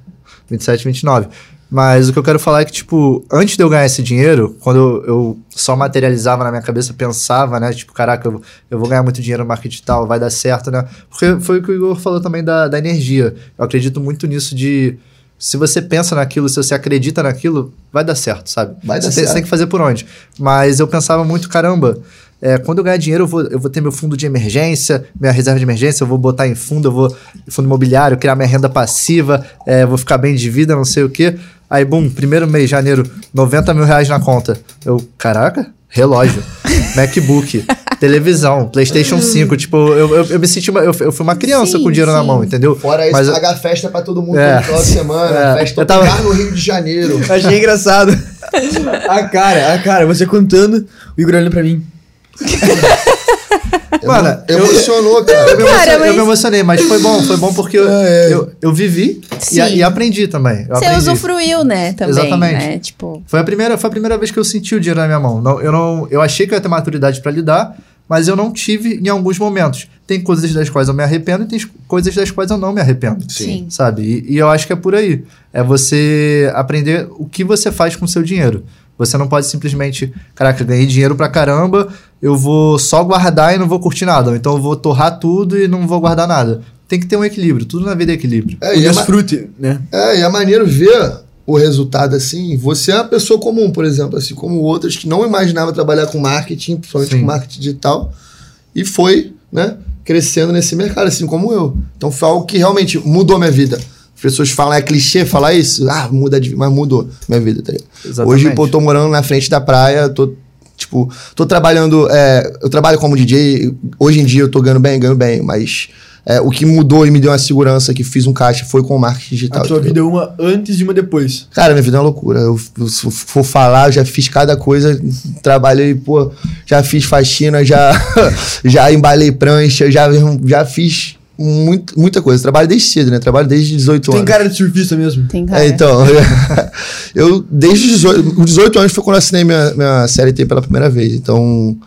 C: 27, 29. Mas o que eu quero falar é que, tipo, antes de eu ganhar esse dinheiro, quando eu, eu só materializava na minha cabeça, pensava, né? Tipo, caraca, eu, eu vou ganhar muito dinheiro no marketing digital, vai dar certo, né? Porque foi o que o Igor falou também da, da energia. Eu acredito muito nisso de. Se você pensa naquilo, se você acredita naquilo, vai dar certo, sabe?
D: Vai dar
C: você, tem-
D: certo.
C: Você tem que fazer por onde. Mas eu pensava muito, caramba, é, quando eu ganhar dinheiro, eu vou, eu vou ter meu fundo de emergência, minha reserva de emergência, eu vou botar em fundo, eu vou fundo imobiliário, criar minha renda passiva, é, vou ficar bem de vida, não sei o quê. Aí, bum, primeiro mês, janeiro, 90 mil reais na conta. Eu, caraca, relógio, [LAUGHS] MacBook, televisão, PlayStation 5. Tipo, eu, eu, eu me senti uma, eu, eu fui uma criança
A: Sim,
C: com dinheiro na
A: sim.
C: mão, entendeu?
D: Fora isso,
C: Mas eu-
D: pagar festa pra todo mundo
C: É.
D: no final de semana.
C: É.
D: Festa
C: Eu tava-
D: no Rio de Janeiro. [LAUGHS]
B: Achei engraçado. a cara, a cara, você contando, o Igor olhando pra mim. [LAUGHS] [LAUGHS]
C: Mano, eu-
D: Emocionou, cara.
C: Eu me,
A: Cara,
C: emocionei, eu
A: mas-
C: me emocionei, mas foi bom, foi bom porque eu,
D: É, é.
C: eu, eu vivi e, e aprendi também. Eu
A: Você
C: aprendi.
A: usufruiu, né? Também.
C: Exatamente.
A: Né? Tipo,
C: Foi a primeira, foi a primeira vez que eu senti o dinheiro na minha mão. Não, eu não, eu achei que eu ia ter maturidade pra lidar, mas eu não tive em alguns momentos. Tem coisas das quais eu me arrependo e tem coisas das quais eu não me arrependo.
A: Sim.
C: Sabe? E, e eu acho que é por aí. É você aprender o que você faz com o seu dinheiro. Você não pode simplesmente, caraca, ganhei dinheiro pra caramba, eu vou só guardar e não vou curtir nada. Ou Então eu vou torrar tudo e não vou guardar nada. Tem que ter um equilíbrio. Tudo na vida é equilíbrio.
D: É,
B: o
D: e é,
B: desfrute, né?
D: é, e é maneiro ver o resultado assim. Você é uma pessoa comum, por exemplo, assim como outras que não imaginava trabalhar com marketing, principalmente
C: Sim.
D: com marketing digital, e foi, né, crescendo nesse mercado, assim como eu. Então foi algo que realmente mudou minha vida. As pessoas falam, é clichê falar isso? Ah, muda de mas mudou minha vida, tá ligado?
C: Exatamente.
D: Hoje, pô, tô morando na frente da praia, tô, tipo, tô trabalhando, é, eu trabalho como DJ, hoje em dia eu tô ganhando bem, ganho bem, mas é, o que mudou e me deu uma segurança que fiz um caixa foi com o marketing digital.
B: A tua vida é uma antes e uma depois.
D: Cara, minha vida é uma loucura. Eu, eu, se eu for falar, eu já fiz cada coisa. Trabalhei, pô, já fiz faxina, já, [LAUGHS] já embalei prancha, já, já fiz muito, muita coisa. Trabalho desde cedo, né? Trabalho desde 18
B: Tem
D: anos.
B: cara de surfista mesmo.
A: tem cara.
D: É, então, [LAUGHS] eu desde os 18, os 18 anos foi quando eu assinei minha, minha CLT pela primeira vez. Então,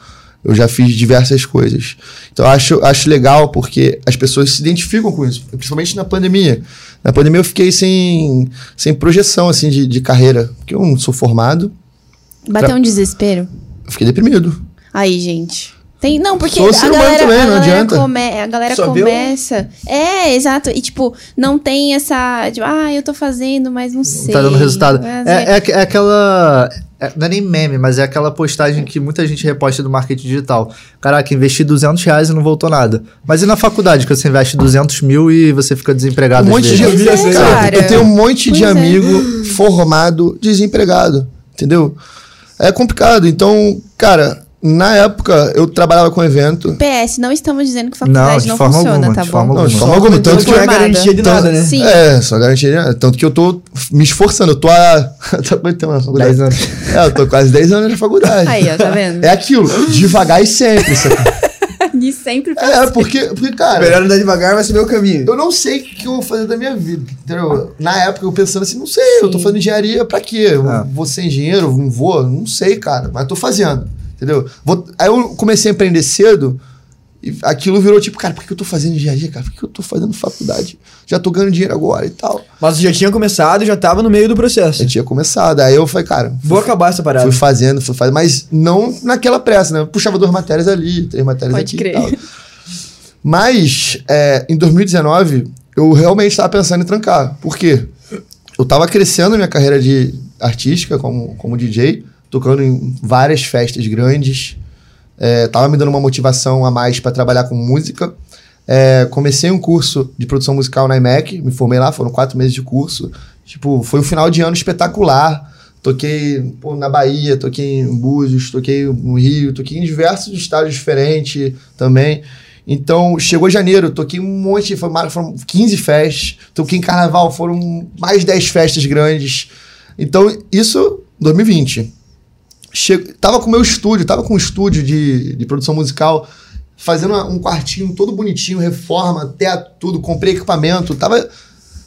D: eu já fiz diversas coisas. Então, eu acho, acho legal porque as pessoas se identificam com isso, principalmente na pandemia. Na pandemia eu fiquei sem, sem projeção, assim, de, de carreira, porque eu não sou formado,
A: Bateu um desespero.
D: eu fiquei deprimido.
A: Aí, gente. Tem, não, porque
D: Sou
A: a galera,
D: também,
A: a
D: não
A: galera,
D: adianta.
A: come- a galera
B: Só viu-
A: começa. É, exato. E, tipo, não tem essa. Tipo, ah, eu tô fazendo, mas não sei.
C: tá dando resultado.
A: Mas
C: É, é, é aquela. é- não é nem meme, mas é aquela postagem que muita gente reposta do marketing digital. Caraca, investi 200 reais e não voltou nada. Mas e na faculdade, que você investe 200 mil e você fica desempregado?
D: Um monte de?
A: Pois é,
D: cara,
A: cara.
D: Eu tenho um monte de
A: Pois é.
D: amigo formado desempregado, entendeu? É complicado. Então, cara, na época eu trabalhava com evento.
A: PS, não estamos dizendo que
C: Não,
A: faculdade
C: de
A: não,
C: forma
A: funciona,
C: alguma,
A: tá
C: de
A: bom?
C: forma
D: Não, de forma alguma. Tanto que
B: não é garantia de nada, né?
A: Sim.
D: É, só garantia. Tanto que eu tô me esforçando. Eu tô há. [LAUGHS] tô quanto tempo na faculdade?
C: 10 anos.
D: É, eu tô quase 10 anos na faculdade.
A: Aí, ó, tá vendo?
D: É aquilo, devagar e sempre. [LAUGHS]
A: E sempre
D: É, porque, porque, cara,
B: Melhor andar devagar, vai saber o caminho.
D: eu não sei o que, eu vou fazer da minha vida. Entendeu? Na época eu pensando assim, não sei, eu tô
A: Sim.
D: fazendo engenharia pra quê? Eu
C: Ah.
D: Vou ser engenheiro? Não vou? Não sei, cara, mas tô fazendo. Entendeu? Vou- aí eu comecei a empreender cedo e aquilo virou tipo, cara, por que eu tô fazendo engenharia, cara? Por que eu tô fazendo faculdade? Já tô ganhando dinheiro agora e tal.
B: Mas você já tinha começado, já tava no meio do processo.
D: Eu tinha começado. Aí eu falei, cara,
B: Vou acabar essa parada.
D: Fui fazendo, fui fazendo, mas não naquela pressa, né? Eu puxava duas matérias ali, três matérias
A: Pode
D: aqui
A: crer.
D: e tal. Mas, é, em 2019, eu realmente estava pensando em trancar. Por quê? Eu estava crescendo minha carreira de artística como, como DJ, tocando em várias festas grandes. É, tava me dando uma motivação a mais para trabalhar com música. É, comecei um curso de produção musical na IMEC, me formei lá, foram quatro meses de curso. Tipo, foi um final de ano espetacular. Toquei pô, na Bahia, toquei em Búzios, toquei no Rio, toquei em diversos estados diferentes também. Então, chegou janeiro, toquei um monte, foram, foram 15 festas, toquei em carnaval, foram mais de 10 festas grandes. Então, isso 2020. Che... Tava com o meu estúdio, tava com um estúdio de, de produção musical, fazendo uma- um quartinho todo bonitinho, reforma, teto, tudo, comprei equipamento, tava,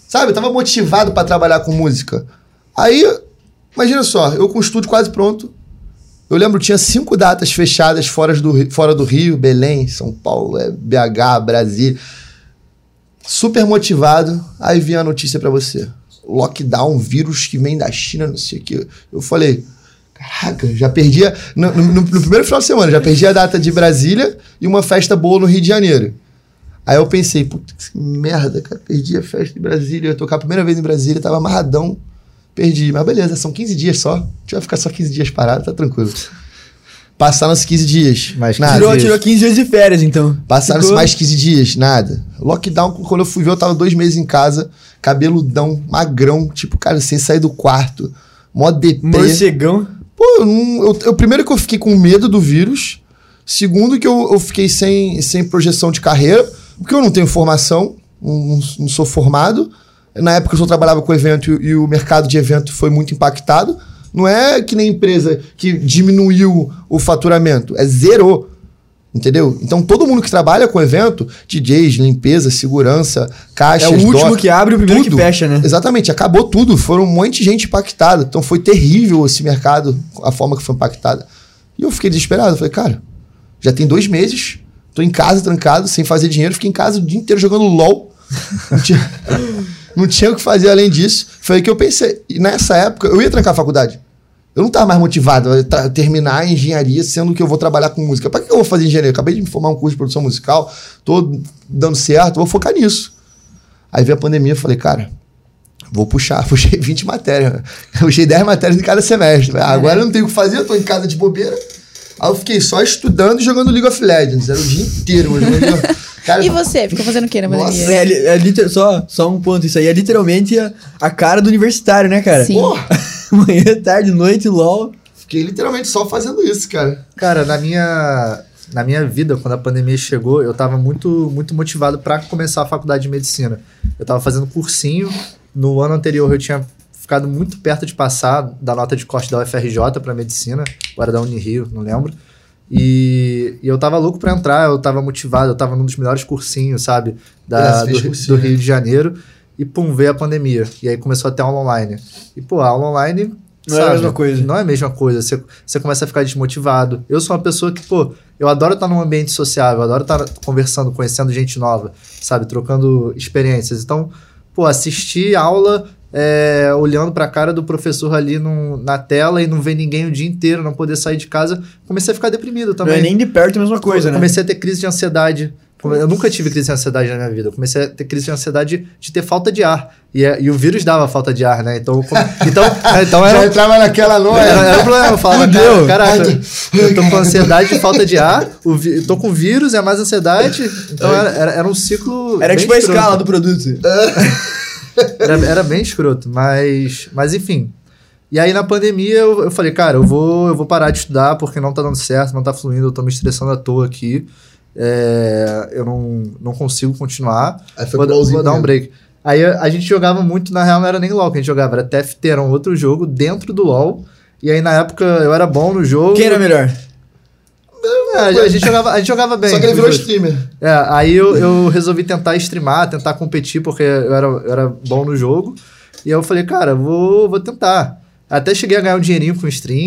D: sabe, tava motivado para trabalhar com música. Aí, imagina só, eu com o estúdio quase pronto, eu lembro tinha cinco datas fechadas fora do, fora do Rio, Belém, São Paulo, é, BH, Brasília. Super motivado. Aí vinha a notícia pra você. Lockdown, vírus que vem da China, não sei o que. Eu falei, caraca, já perdi. a- No, no- no- no primeiro final de semana, já perdi a data de Brasília e uma festa boa no Rio de Janeiro. Aí eu pensei, puta que merda, cara, perdi a festa de Brasília. Eu ia tocar a primeira vez em Brasília, tava amarradão. Perdi. Mas beleza, são 15 dias só. A gente vai ficar só 15 dias parado, tá tranquilo. Passaram os 15 dias.
C: Mais
D: nada.
B: Tirou, tirou 15 dias de férias, então.
D: Passaram-se mais 15 dias, nada. Lockdown, quando eu fui ver, eu tava dois meses em casa, cabeludão, magrão, tipo, cara, sem sair do quarto. Mó deprê.
B: Morcegão.
D: Pô, eu, não, eu, eu- primeiro que eu fiquei com medo do vírus. Segundo que eu, eu fiquei sem, sem projeção de carreira, porque eu não tenho formação, não, não sou formado. Na época eu só trabalhava com evento e, e o mercado de evento foi muito impactado. Não é que nem empresa que diminuiu o faturamento, é zerou. Entendeu? Então todo mundo que trabalha com evento, DJs, limpeza, segurança, caixas,
B: É o último
D: dock,
B: que abre o primeiro
D: tudo.
B: que fecha, né?
D: Exatamente, acabou tudo. Foram um monte de gente impactada. Então foi terrível esse mercado, a forma que foi impactada. E eu fiquei desesperado. Falei, cara, já tem dois meses, tô em casa trancado, sem fazer dinheiro, fiquei em casa o dia inteiro jogando LOL. [LAUGHS] Não tinha, [LAUGHS] não tinha o que fazer além disso. Foi aí que eu pensei. E nessa época, eu ia trancar a faculdade. Eu não estava mais motivado a terminar a engenharia, sendo que eu vou trabalhar com música. Para que eu vou fazer engenharia? Eu acabei de me formar um curso de produção musical, tô dando certo, vou focar nisso. Aí veio a pandemia, eu falei, cara, vou puxar. [LAUGHS] Puxei 20 matérias. né? Puxei 10 matérias em cada semestre. Ah, agora eu não tenho o que fazer, eu tô em casa de bobeira. Aí eu fiquei só estudando e jogando League of Legends. Era o dia inteiro, jogando- [LAUGHS] Cara,
A: E você? Ficou fazendo o que na pandemia?
B: É, é liter- só, só um ponto, isso aí é literalmente a, a cara do universitário, né, cara?
A: Sim.
D: porra,
B: Manhã, [LAUGHS] tarde, noite, LOL.
D: fiquei literalmente só fazendo isso, cara.
C: Cara, na minha, na minha vida, quando a pandemia chegou, eu tava muito, muito motivado para começar a faculdade de medicina. Eu tava fazendo cursinho. No ano anterior eu tinha ficado muito perto de passar da nota de corte da UFRJ para medicina, agora da Unirio, não lembro. E, e eu tava louco pra entrar, eu tava motivado, eu tava num dos melhores cursinhos, sabe? Da, do,
D: cursinho,
C: do Rio
D: né?
C: de Janeiro. E pum, veio a pandemia. E aí começou a ter aula online. E, pô, a aula online.
B: Não é a mesma coisa.
C: Não é a mesma coisa. Você, você começa a ficar desmotivado. Eu sou uma pessoa que, pô, eu adoro estar num ambiente sociável, eu adoro estar conversando, conhecendo gente nova, sabe? Trocando experiências. Então, pô, assistir aula é, olhando pra cara do professor ali num- na tela e não ver ninguém o dia inteiro, não poder sair de casa, comecei a ficar deprimido
B: Não
C: também.
B: é nem de perto a mesma coisa, né?
C: Comecei a ter crise de ansiedade. Eu nunca tive crise de ansiedade na minha vida. Eu comecei a ter crise de ansiedade de ter falta de ar. E, é- e o vírus dava falta de ar, né? Então, come- [LAUGHS] então, então
D: Já
C: era,
D: entrava naquela noite.
C: era, era um problema. Eu falava, cara, caraca, eu tô com ansiedade de falta de ar, o vi- eu tô com vírus, é mais ansiedade. Então era, era, era um ciclo.
B: Era
C: bem
B: tipo a
C: escroto.
B: escala do produto. [LAUGHS]
C: Era, era bem escroto, mas, mas enfim. E aí na pandemia eu, eu falei, cara, eu vou, eu vou parar de estudar porque não tá dando certo, não tá fluindo, eu tô me estressando à toa aqui. É, eu não, não consigo continuar.
D: Aí foi
C: Vou, vou dar um break. Aí a, gente jogava muito, na real não era nem LOL que a gente jogava, era TFT, era um outro jogo dentro do LOL. E aí na época eu era bom no jogo.
B: Quem era melhor?
C: É, a, a gente jogava, a gente jogava bem.
D: Só que ele virou streamer.
C: É, aí eu, eu resolvi tentar streamar, tentar competir, porque eu era, eu era bom no jogo. E aí eu falei, cara, vou, vou tentar. Até cheguei a ganhar um dinheirinho com stream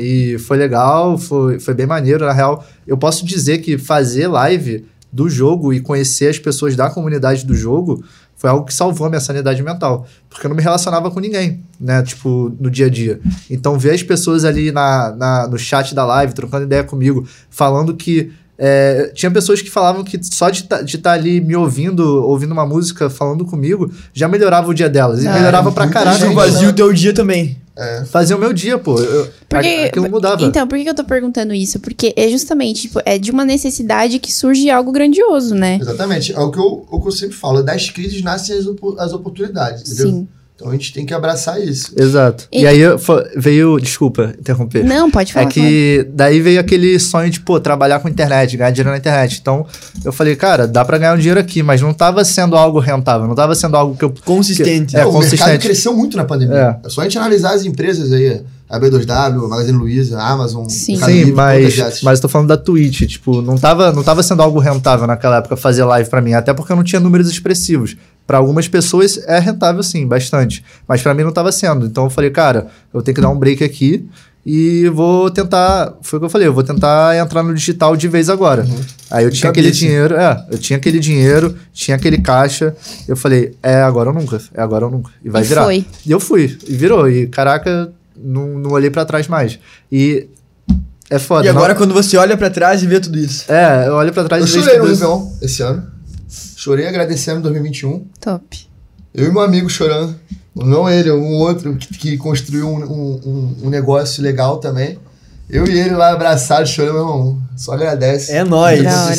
C: e foi legal, foi, foi bem maneiro. Na real, eu posso dizer que fazer live do jogo e conhecer as pessoas da comunidade do jogo foi algo que salvou a minha sanidade mental. Porque eu não me relacionava com ninguém, né? Tipo, no dia a dia. Então, ver as pessoas ali na, na- no chat da live, trocando ideia comigo, falando que. é, tinha pessoas que falavam que só de estar ali me ouvindo, ouvindo uma música, falando comigo, já melhorava o dia delas. E
A: Ah,
C: melhorava pra caralho.
B: Isso
D: gente,
C: né?
B: vazio o teu dia também.
C: Fazia o meu dia, pô. Eu,
A: Porque,
C: aquilo mudava.
A: Então, por que eu tô perguntando isso? Porque é justamente, tipo, é de uma necessidade que surge algo grandioso, né?
D: Exatamente. É o que eu, o que eu sempre falo. Das crises nascem as, as oportunidades, entendeu?
A: Sim.
D: Então a gente tem que abraçar isso.
C: Exato. E,
A: E-
C: aí veio. Desculpa interromper.
A: Não, pode falar.
C: É que daí veio aquele sonho de, pô, trabalhar com internet, ganhar dinheiro na internet. Então, eu falei, cara, dá pra ganhar um dinheiro aqui, mas não tava sendo algo rentável, não tava sendo algo que eu.
B: Consistente.
C: É,
D: o mercado
C: consistente.
D: cresceu muito na pandemia. É. só a gente analisar as empresas aí. A B2W, Magazine Luiza, Amazon,
A: Sim.
C: Sim,
D: Livre,
C: mas, mas tô falando da Twitch, tipo, não tava, não tava sendo algo rentável naquela época fazer live pra mim, até porque eu não tinha números expressivos. Pra algumas pessoas é rentável sim, bastante, mas pra mim não tava sendo. Então eu falei, cara, eu tenho que dar um break aqui e vou tentar, foi o que eu falei, eu vou tentar entrar no digital de vez agora. Aí eu tinha aquele
B: cabeça.
C: dinheiro, é, eu tinha aquele dinheiro, tinha aquele caixa, eu falei, é agora ou nunca, é agora ou nunca, e vai
A: E
C: virar.
A: foi.
C: E eu fui, e virou, e caraca, não, não olhei pra trás mais. E é foda.
B: E agora,
C: não-
B: quando você olha pra trás e vê tudo isso.
C: é, eu olho pra trás
D: Eu
C: e vejo
D: chorei no
C: tudo isso.
D: Réveillon esse ano. Chorei agradecendo em 2021.
A: Top.
D: Eu e meu amigo chorando. Não ele, um outro que, que construiu um, um- um- negócio legal também. Eu e ele lá abraçados, chorando, meu irmão. Só agradece.
B: É nóis.
D: Que
A: Da hora.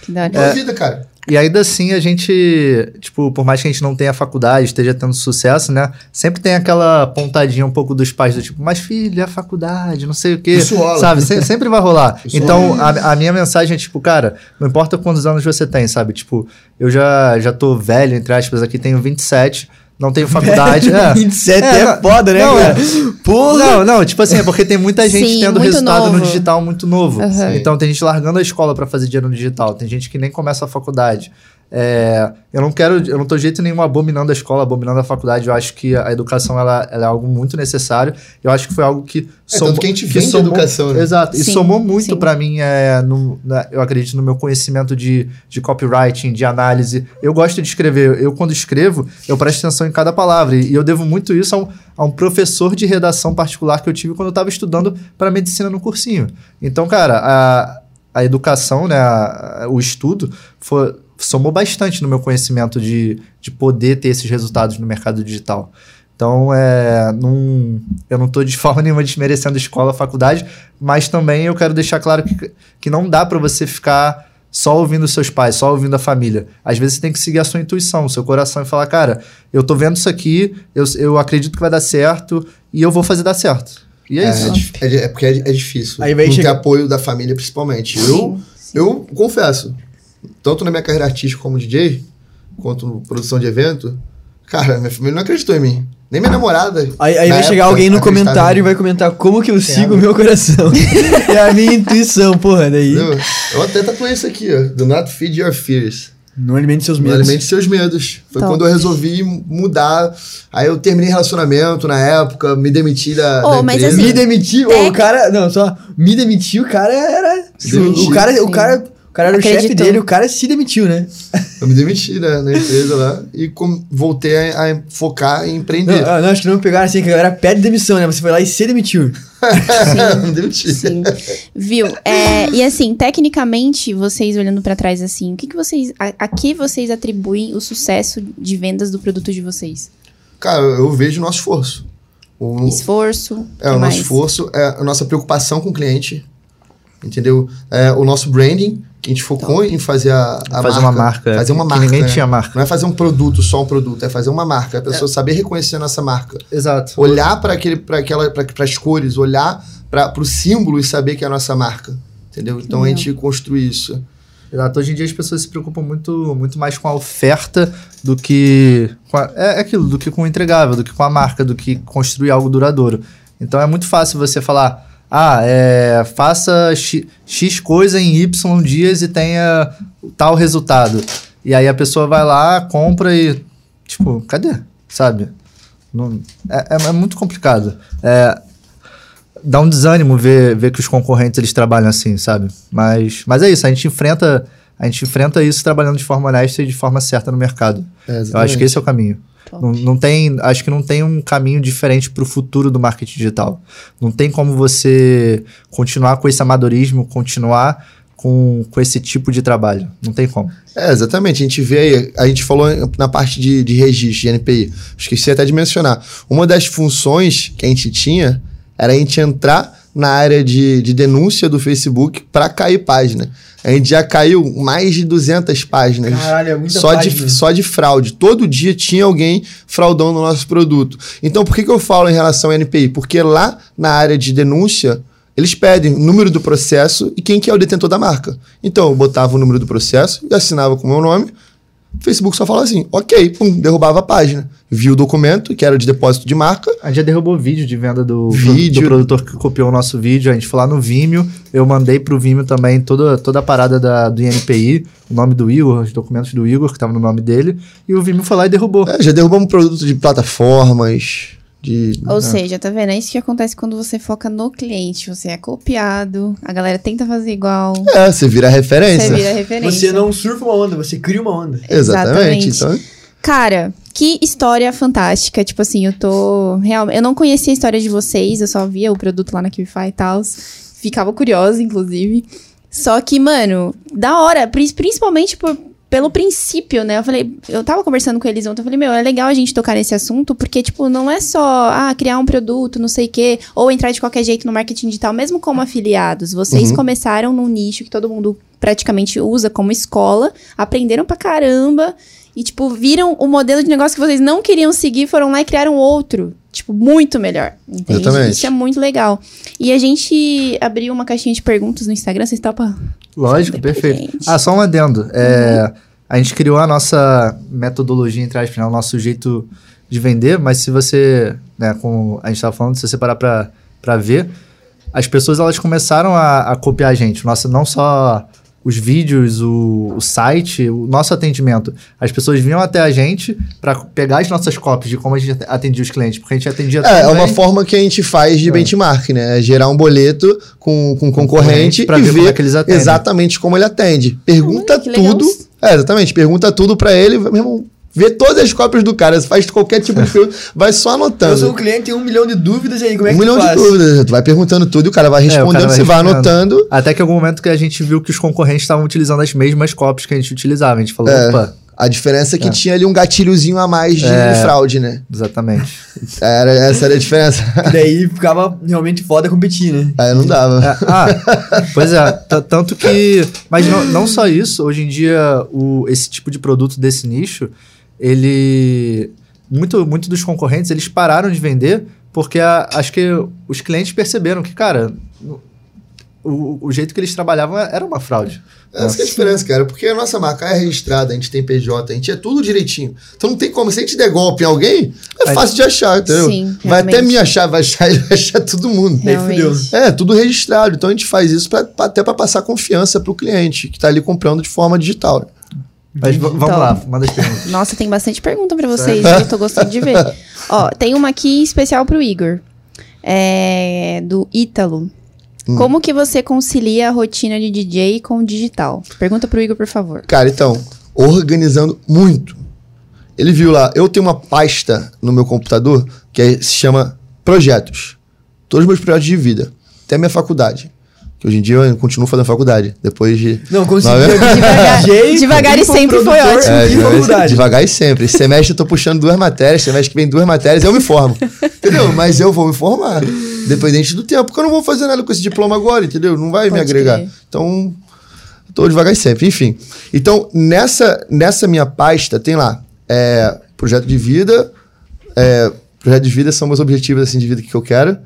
A: Que da hora.
D: Vida, cara.
C: E ainda assim, a gente, tipo, por mais que a gente não tenha faculdade, esteja tendo sucesso, né? Sempre tem aquela pontadinha um pouco dos pais do tipo, mas filho, é a faculdade, não sei o quê.
D: Isso.
C: Sabe? Se- sempre vai rolar.
D: Isso
C: então, a, a minha mensagem é, tipo, cara, não importa quantos anos você tem, sabe? Tipo, eu já, já tô velho, entre aspas, aqui tenho 27, não tenho faculdade. [LAUGHS] é.
B: 27
C: É,
B: é, foda, né,
C: não,
B: cara? Porra!
C: Não, não, tipo assim, é porque tem muita gente
A: Sim,
C: tendo resultado no
A: novo.
C: digital muito novo.
A: Aham.
C: Então tem gente largando a escola pra fazer dinheiro no digital, tem gente que nem começa a faculdade. É, eu não quero, eu não tô de jeito nenhum abominando a escola, abominando a faculdade. Eu acho que a educação ela, ela é algo muito necessário. Eu acho que foi algo que
D: É, tanto que a gente vende educação, né?
C: Exato. E
A: Sim,
C: somou muito pra mim, é, no- na- eu acredito no meu conhecimento de, de copywriting, de análise. Eu gosto de escrever. Eu, quando escrevo, eu presto atenção em cada palavra. E eu devo muito isso a um, a um professor de redação particular que eu tive quando eu estava estudando para medicina no cursinho. Então, cara, a, a educação, né, a- a- o estudo, foi, somou bastante no meu conhecimento de, de poder ter esses resultados no mercado digital. Então, é, não, eu não estou de [LAUGHS] forma nenhuma desmerecendo escola, faculdade, mas também eu quero deixar claro que, que não dá para você ficar só ouvindo seus pais, só ouvindo a família. Às vezes você tem que seguir a sua intuição, o seu coração e falar, cara, eu tô vendo isso aqui, eu, eu acredito que vai dar certo e eu vou fazer dar certo. E é,
D: É,
C: isso.
D: é é, é porque é, é difícil.
B: Aí vai
D: não
B: chegar-
D: ter apoio da família, principalmente. Eu, eu confesso, tanto na minha carreira artística como DJ, quanto produção de evento, cara, minha família não acreditou em mim. Nem minha namorada.
B: Aí, aí
D: na
B: vai chegar alguém no comentário e vai comentar como que eu sigo o meu coração. [LAUGHS] é a minha intuição, porra. Daí.
D: Entendeu? Eu até tatuei isso aqui, ó. Do not feed your fears.
B: Não alimente seus
D: Não
B: medos.
D: alimente seus medos. Foi
A: Top.
D: quando eu resolvi mudar. Aí eu terminei relacionamento na época, me demiti da,
A: Oh,
D: da
A: mas
D: empresa.
A: assim,
B: Me demitiu,
A: Tec-
B: o cara. Não, só. Me demitiu, o cara era.
D: Demitiu.
B: O cara,
A: Sim.
B: cara, o cara era o chefe
A: Acreditou.
B: dele, o cara se demitiu, né? [LAUGHS]
D: Eu me demiti né, na empresa lá e com- voltei a, a focar em
B: Não,
D: empreender.
B: ah, não, acho que não pegaram assim, que a galera pede demissão, né? Você foi lá e se demitiu. [LAUGHS]
D: me demiti.
A: Sim. Viu? É, e assim, tecnicamente, vocês olhando pra trás assim, o que, que vocês. A, a que vocês atribuem o sucesso de vendas do produto de vocês?
D: Cara, eu vejo o nosso esforço. O,
A: Esforço.
D: é, o
A: mais?
D: nosso esforço, é a nossa preocupação com o cliente. Entendeu? É, o nosso branding, a gente focou em fazer a, a
C: fazer
D: marca.
C: uma marca.
D: Fazer uma
C: que
D: marca.
C: ninguém
D: né?
C: tinha marca.
D: Não é fazer um produto, só um produto, é fazer uma marca. A pessoa saber reconhecer a nossa marca.
C: Exato.
D: Olhar para aquele, para aquela, para as cores, olhar para o símbolo e saber que é a nossa marca. Entendeu? Então a gente construi isso.
C: Exato. Hoje em dia as pessoas se preocupam muito, muito mais com a oferta do que. Com a- é é aquilo, do que com o entregável, do que com a marca, do que construir algo duradouro. Então é muito fácil você falar. Ah, é, faça X, X coisa em Y dias e tenha tal resultado. E aí a pessoa vai lá, compra e. Tipo, cadê? Sabe? Não- é, é- é muito complicado. É, dá um desânimo ver, ver que os concorrentes eles trabalham assim, sabe? Mas, mas é isso, a gente enfrenta a gente enfrenta isso trabalhando de forma honesta e de forma certa no mercado.
D: É,
C: Eu acho que esse é o caminho.
A: Top.
C: Não, não tem, acho que não tem um caminho diferente para o futuro do marketing digital. Não tem como você continuar com esse amadorismo, continuar com, com esse tipo de trabalho. Não tem como.
D: É, exatamente. A gente vê aí, a gente falou na parte de, de registro de NPI. Esqueci até de mencionar. Uma das funções que a gente tinha era a gente entrar na área de, de denúncia do Facebook para cair página. A gente já caiu mais de 200 páginas.
B: Caralho, é muita
D: só
B: página.
D: De, só de fraude. Todo dia tinha alguém fraudando o nosso produto. Então, por que, que eu falo em relação ao NPI? Porque lá na área de denúncia, eles pedem o número do processo e quem que é o detentor da marca. Então, eu botava o número do processo e assinava com o meu nome. O Facebook só falava assim, ok, pum, derrubava a página. Viu o documento, que era de depósito de marca.
C: A gente já derrubou vídeo de venda do,
D: Vídeo.
C: do produtor que copiou o nosso vídeo. A gente foi lá no Vimeo. Eu mandei pro Vimeo também toda, toda a parada da, do INPI, o nome do Igor, os documentos do Igor, que tava no nome dele. E o Vimeo foi lá e derrubou.
D: É, já derrubamos produto de plataformas, de...
A: Ou seja, tá vendo? É isso que acontece quando você foca no cliente. Você é copiado, a galera tenta fazer igual.
D: É, você vira referência.
A: Você vira referência.
B: Você não surfa uma onda, você cria uma onda.
D: Exatamente.
A: Exatamente.
D: Então,
A: Cara, que história fantástica. Tipo assim, eu tô. Realmente. Eu não conhecia a história de vocês, eu só via o produto lá na Kify e tal. Ficava curiosa, inclusive. Só que, mano, da hora, pri- principalmente por, pelo princípio, né? Eu falei, eu tava conversando com eles ontem, eu falei, meu, é legal a gente tocar nesse assunto, porque, tipo, não é só, ah, criar um produto, não sei o quê, ou entrar de qualquer jeito no marketing digital, mesmo como afiliados. Vocês
D: Uhum.
A: começaram num nicho que todo mundo praticamente usa como escola, aprenderam pra caramba, e, tipo, viram o modelo de negócio que vocês não queriam seguir, foram lá e criaram outro. Tipo, muito melhor. Entende?
D: Exatamente.
A: Isso é muito legal. E a gente abriu uma caixinha de perguntas no Instagram, vocês topam?
C: Lógico, perfeito. Ah, só um adendo. É, a gente criou a nossa metodologia, entre aspas, né, o nosso jeito de vender, mas se você, né, como a gente estava falando, se você parar pra, pra ver, as pessoas elas começaram a, a copiar a gente. Nossa, não só os vídeos, o, o site, o nosso atendimento. As pessoas vinham até a gente para pegar as nossas cópias de como a gente atendia os clientes, porque a gente atendia
D: É, é uma forma que a gente faz de benchmark, né? É gerar um boleto com, com concorrente
C: Concorrente pra
D: e
C: ver
D: ver,
C: como é que eles atendem.
D: exatamente como ele atende. Pergunta
A: legal.
D: tudo. É, exatamente. Pergunta tudo pra ele, meu irmão. Vê todas as cópias do cara, faz qualquer tipo de [LAUGHS] pergunta, vai só
B: Eu sou o
D: anotando.
B: cliente, tem um milhão de dúvidas e aí, como é
D: Um
B: que
D: milhão
B: tu
D: de dúvidas. Tu vai perguntando tudo e o cara vai
C: É,
D: respondendo,
C: cara vai
D: você vai anotando.
C: Até que algum momento que a gente viu que os concorrentes estavam utilizando as mesmas cópias que a gente utilizava. A gente falou,
D: É.
C: opa,
D: A diferença é que
C: É.
D: tinha ali um gatilhozinho a mais de
C: É.
D: fraude, né?
C: exatamente. [LAUGHS]
D: Era, essa era a diferença.
B: Daí ficava realmente foda competir, né?
D: Aí não dava.
C: É, ah, pois é, tanto que. Mas não, não só isso, hoje em dia, o, esse tipo de produto desse nicho, ele. Muito, muito dos concorrentes, eles pararam de vender porque a- acho que os clientes perceberam que, cara, o, o jeito que eles trabalhavam era uma fraude.
D: Essa que é a diferença, cara. Porque a nossa marca é registrada, a gente tem PJ, a gente é tudo direitinho. Então não tem como. Se a gente der golpe em alguém, é fácil de achar, entendeu?
A: Sim,
D: vai até me achar, vai achar, ele [LAUGHS] vai achar todo mundo.
A: Realmente.
D: É, tudo registrado. Então a gente faz isso pra, pra- até para passar confiança pro cliente que tá ali comprando de forma digital.
C: Mas vamos
A: Então.
C: lá, manda as perguntas.
A: Nossa, tem bastante pergunta pra vocês, eu tô gostando de ver. [LAUGHS] Ó, tem uma aqui especial pro Igor. É, do Ítalo.
D: Hum.
A: Como que você concilia a rotina de DJ com o digital? Pergunta pro Igor, por favor.
D: Cara, então, organizando muito. Ele viu lá, eu tenho uma pasta no meu computador que é- se chama Projetos. Todos os meus projetos de vida. Até minha faculdade. Que hoje em dia eu continuo fazendo faculdade. Depois de.
B: Não, consegui.
D: Não,
A: Devagar- [LAUGHS] devagar e sempre foi ótimo.
D: É,
B: e
D: devagar,
B: faculdade.
D: devagar e sempre. Esse semestre eu tô puxando duas matérias, semestre que vem duas matérias, eu me formo. Entendeu? Mas eu vou me formar. Dependente do tempo, porque eu não vou fazer nada com esse diploma agora, entendeu? Não vai me
A: Pode
D: agregar.
A: crer.
D: Então, tô devagar e sempre. Enfim. Então, nessa, nessa minha pasta, tem lá é, projeto de vida. É, projeto de vida são meus objetivos assim, de vida que eu quero.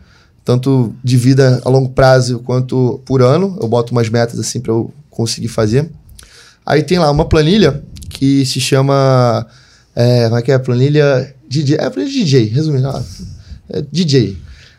D: Tanto de vida a longo prazo quanto por ano. Eu boto umas metas assim para eu conseguir fazer. Aí tem lá uma planilha que se chama. É, como é que é? Planilha DJ. É planilha DJ, resumindo. ah, é DJ.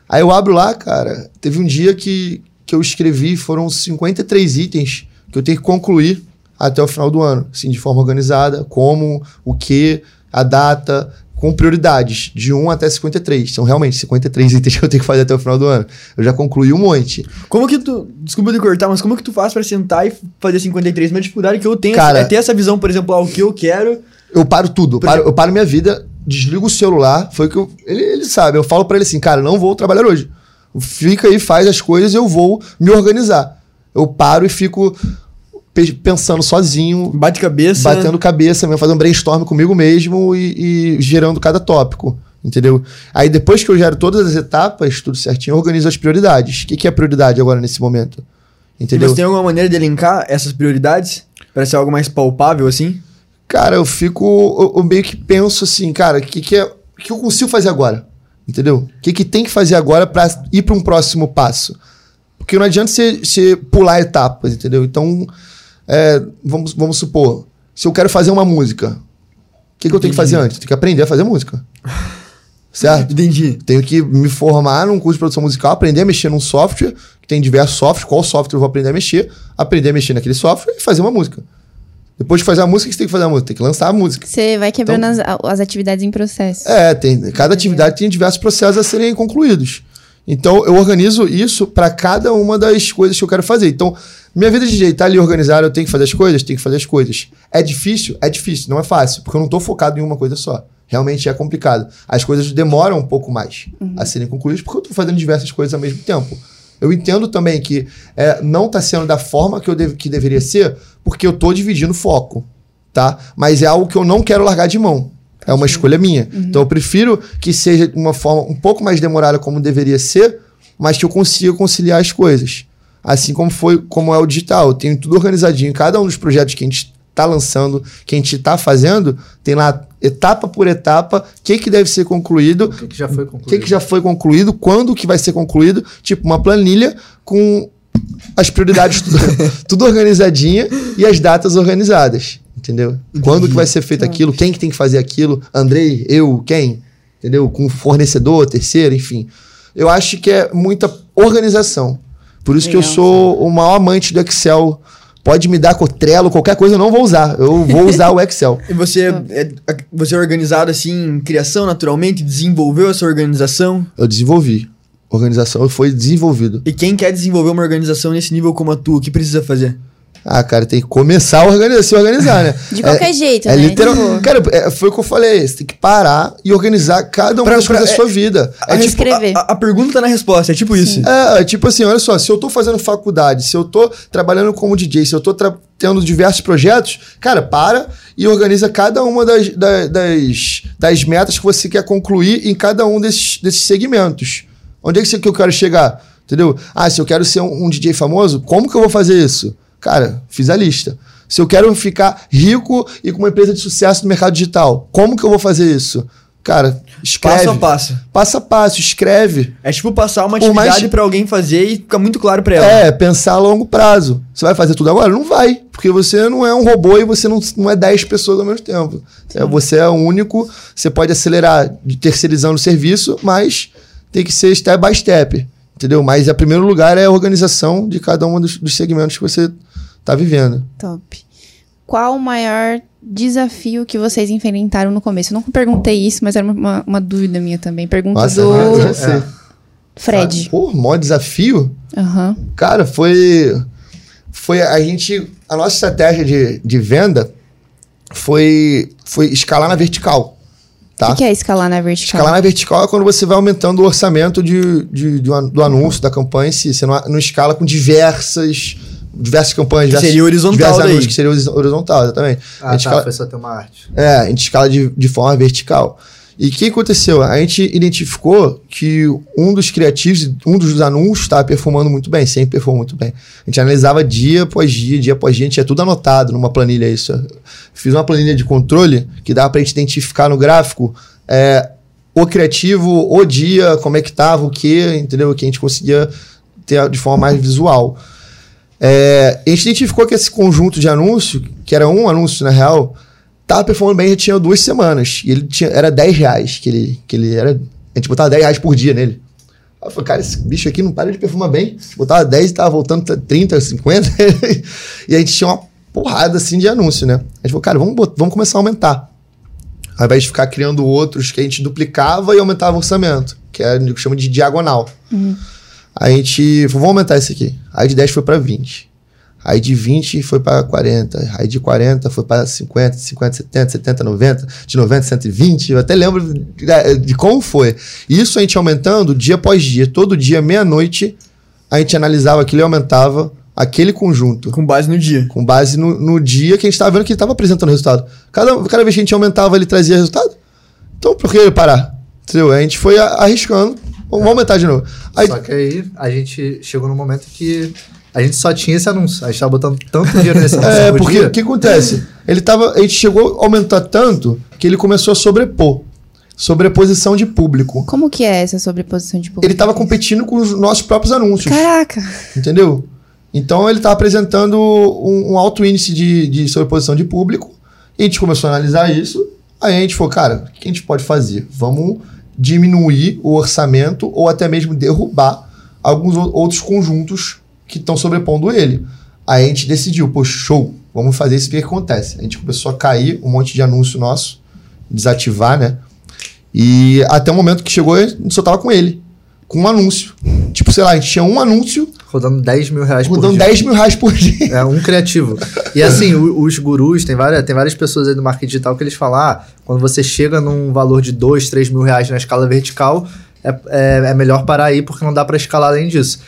D: Aí eu abro lá, cara. Teve um dia que, que eu escrevi, foram 53 itens que eu tenho que concluir até o final do ano, assim, de forma organizada, como, o que, a data, com prioridades, de 1 até 53. São realmente 53 itens [LAUGHS] que eu tenho que fazer até o final do ano. Eu já concluí um monte.
B: Como que tu. Desculpa te cortar, mas como que tu faz pra sentar e fazer 53? Uma dificuldade que eu tenho
D: Cara-
B: é ter essa visão, por exemplo, ao que eu quero.
D: Eu paro tudo, eu paro,
B: exemplo-
D: eu paro minha vida, desligo o celular. Foi o que eu. Ele, ele sabe, eu falo pra ele assim, cara, não vou trabalhar hoje. Fica aí, faz as coisas, eu vou me organizar. Eu paro e fico pensando sozinho,
B: Bate cabeça.
D: batendo cabeça, mesmo, fazendo brainstorm comigo mesmo e, e gerando cada tópico. Entendeu? Aí depois que eu gero todas as etapas, tudo certinho, eu organizo as prioridades. O que, que é prioridade agora nesse momento?
B: E
D: Entendeu?
B: você tem alguma maneira de elencar essas prioridades? Pra ser algo mais palpável, assim?
D: Cara, eu fico. Eu, eu meio que penso assim, cara, o que, que, é, o que eu consigo fazer agora? Entendeu? O que, que tem que fazer agora pra ir pra um próximo passo? Porque não adianta você pular etapas, entendeu? Então, é, vamos, vamos supor, se eu quero fazer uma música, o que, que eu tenho que fazer antes? Eu tenho que aprender a fazer música. [LAUGHS] Certo?
B: Entendi.
D: Tenho que me formar num curso de produção musical, aprender a mexer num software, que tem diversos softwares, qual software eu vou aprender a mexer, aprender a mexer naquele software e fazer uma música. Depois de fazer a música, o que você tem que fazer a música? Tem que lançar a música.
A: Você vai quebrando as, as atividades em processo.
D: É, tem, cada atividade tem diversos processos a serem concluídos. Então, eu organizo isso para cada uma das coisas que eu quero fazer. Então, minha vida de DJ tá ali organizada, eu tenho que fazer as coisas, tenho que fazer as coisas. É difícil? É difícil, não é fácil, porque eu não tô focado em uma coisa só. Realmente é complicado. As coisas demoram um pouco mais a serem concluídas, porque eu tô fazendo diversas coisas ao mesmo tempo. Eu entendo também que é, não tá sendo da forma que, eu que deveria ser, porque eu tô dividindo foco, tá? Mas é algo que eu não quero largar de mão. É uma escolha minha. Então eu prefiro que seja de uma forma um pouco mais demorada como deveria ser, mas que eu consiga conciliar as coisas. Assim como foi, como é o digital. Eu tenho tudo organizadinho. Cada um dos projetos que a gente está lançando, que a gente está fazendo, tem lá etapa por etapa, o que, que deve ser concluído,
C: O que, que já foi concluído?
D: que, que já foi concluído, quando que vai ser concluído, tipo uma planilha com as prioridades tudo, [LAUGHS] tudo organizadinha e as datas organizadas, entendeu? Quando que vai ser feito aquilo, quem que tem que fazer aquilo, Andrei, eu, quem, entendeu? Com fornecedor, terceiro, enfim. Eu acho que é muita organização. Por isso que eu sou o maior amante do Excel. Pode me dar com o Trello, qualquer coisa, eu não vou usar. Eu vou usar o Excel. [LAUGHS]
B: E você é, você é organizado assim em criação naturalmente? Desenvolveu essa organização?
D: Eu desenvolvi. Organização foi desenvolvido.
B: E quem quer desenvolver uma organização nesse nível como a tua, o que precisa fazer?
D: Ah, cara, tem que começar a organizar, se organizar, né? [LAUGHS]
A: De qualquer jeito,
D: É
A: né?
D: literal.
A: Tipo-
D: Cara, é, foi o que eu falei. Você tem que parar e organizar cada uma
B: Pra-
D: das coisas da
B: é-
D: sua vida.
B: A
D: É tipo.
B: A, a- pergunta tá na resposta, é tipo isso.
D: é, é tipo assim, olha só, se eu tô fazendo faculdade, se eu tô trabalhando como DJ, se eu tô tendo diversos projetos, cara, para e organiza cada uma das, da- das, das metas que você quer concluir em cada um desses, desses segmentos. Onde é que, você- que eu quero chegar? Entendeu? Ah, se eu quero ser um, um DJ famoso, como que eu vou fazer isso? Cara, fiz a lista. Se eu quero ficar rico e com uma empresa de sucesso no mercado digital, como que eu vou fazer isso? Cara, escreve.
B: Passo a passo.
D: Passo a passo, escreve.
B: É tipo passar uma
D: Por mais-
B: atividade pra alguém fazer e ficar muito claro pra ela.
D: É, pensar a longo prazo. Você vai fazer tudo agora? Não vai. Porque você não é um robô e você não, não é 10 pessoas ao mesmo tempo. É, você é único, você pode acelerar de terceirizando o serviço, mas tem que ser step by step. Entendeu? Mas, em primeiro lugar, é a organização de cada um dos, dos segmentos que você está vivendo.
A: Top. Qual o maior desafio que vocês enfrentaram no começo? Eu não perguntei isso, mas era uma, uma dúvida minha também. Pergunta
D: Nossa,
A: do
D: sei.
A: Fred.
D: Pô, maior desafio?
A: Aham.
D: Cara, foi. Foi a gente. A nossa estratégia de, de venda foi, foi escalar na vertical.
A: O
D: Tá?
A: que, que é escalar na vertical?
D: Escalar na vertical é quando você vai aumentando o orçamento de, de- do anúncio, da campanha em si. Você não, não escala com diversas, diversas campanhas.
B: Que
D: diversos-
B: seria horizontal
D: anúncios, que seria horiz- horizontal, exatamente. a
C: Ah,
D: gente
C: tá,
D: escala,
C: foi só ter uma arte.
D: é, a gente escala de, de forma vertical. E o que aconteceu? A gente identificou que um dos criativos, um dos anúncios estava performando muito bem, sempre performou muito bem. A gente analisava dia após dia, dia após dia, a gente tinha tudo anotado numa planilha isso. Fiz uma planilha de controle que dava pra gente identificar no gráfico é, o criativo, o dia, como é que tava, o que, entendeu? Que a gente conseguia ter de forma mais visual. É, a gente identificou que esse conjunto de anúncio, que era um anúncio na real, tava performando bem, já tinha duas semanas. E ele tinha, era 10 reais que ele, que ele era. A gente botava 10 reais por dia nele. Aí eu falei, cara, esse bicho aqui não para de performar bem. Botava 10 e tava voltando pra 30, 50. e a gente tinha uma porrada assim de anúncio, né? A gente falou, cara, vamos, vamos começar a aumentar. Ao invés de ficar criando outros que a gente duplicava e aumentava o orçamento, que é o que chama de diagonal. A gente falou, vamos aumentar esse aqui. Aí de 10 foi para 20. Aí de 20 foi para 40. Aí de 40 foi para 50, 50, 70, 70, 90. De 90, 120. Eu até lembro de, de como foi. Isso a gente aumentando dia após dia. Todo dia, meia-noite, a gente analisava aquilo e aumentava aquele conjunto
B: Com base no dia.
D: com base no, no dia que a gente tava vendo que ele tava apresentando resultado. Cada, cada vez que a gente aumentava, ele trazia resultado. Então, por que ele parar? Entendeu? A gente foi arriscando. Vamos aumentar de novo. Aí,
C: Só que aí a gente chegou num momento que a gente só tinha esse anúncio. A gente tava botando tanto dinheiro nesse [LAUGHS] anúncio
D: é,
C: por
D: porque o que acontece? Ele tava, a gente chegou a aumentar tanto que ele começou a sobrepor. Sobreposição de público.
A: Como que é essa sobreposição de público?
D: Ele tava competindo com os nossos próprios anúncios.
A: Caraca!
D: Entendeu? Então ele tá apresentando um, um alto índice de, de sobreposição de público. E a gente começou a analisar isso. Aí a gente falou, cara, o que a gente pode fazer? Vamos diminuir o orçamento ou até mesmo derrubar alguns outros conjuntos que estão sobrepondo ele. Aí a gente decidiu, pô, show, vamos fazer isso, o que acontece. A gente começou a cair um monte de anúncio nosso, desativar, né? E até o momento que chegou, a gente só tava com ele, com um anúncio. Tipo, sei lá, a gente tinha um anúncio
C: Rodando 10 mil reais por
D: rodando
C: dia.
D: 10 mil reais por dia.
C: É, um criativo. E [LAUGHS] assim, os gurus, tem várias, tem várias pessoas aí do marketing digital que eles falam: ah, quando você chega num valor de 2, 3 mil reais na escala vertical, é, é, é melhor parar aí porque não dá pra escalar além disso.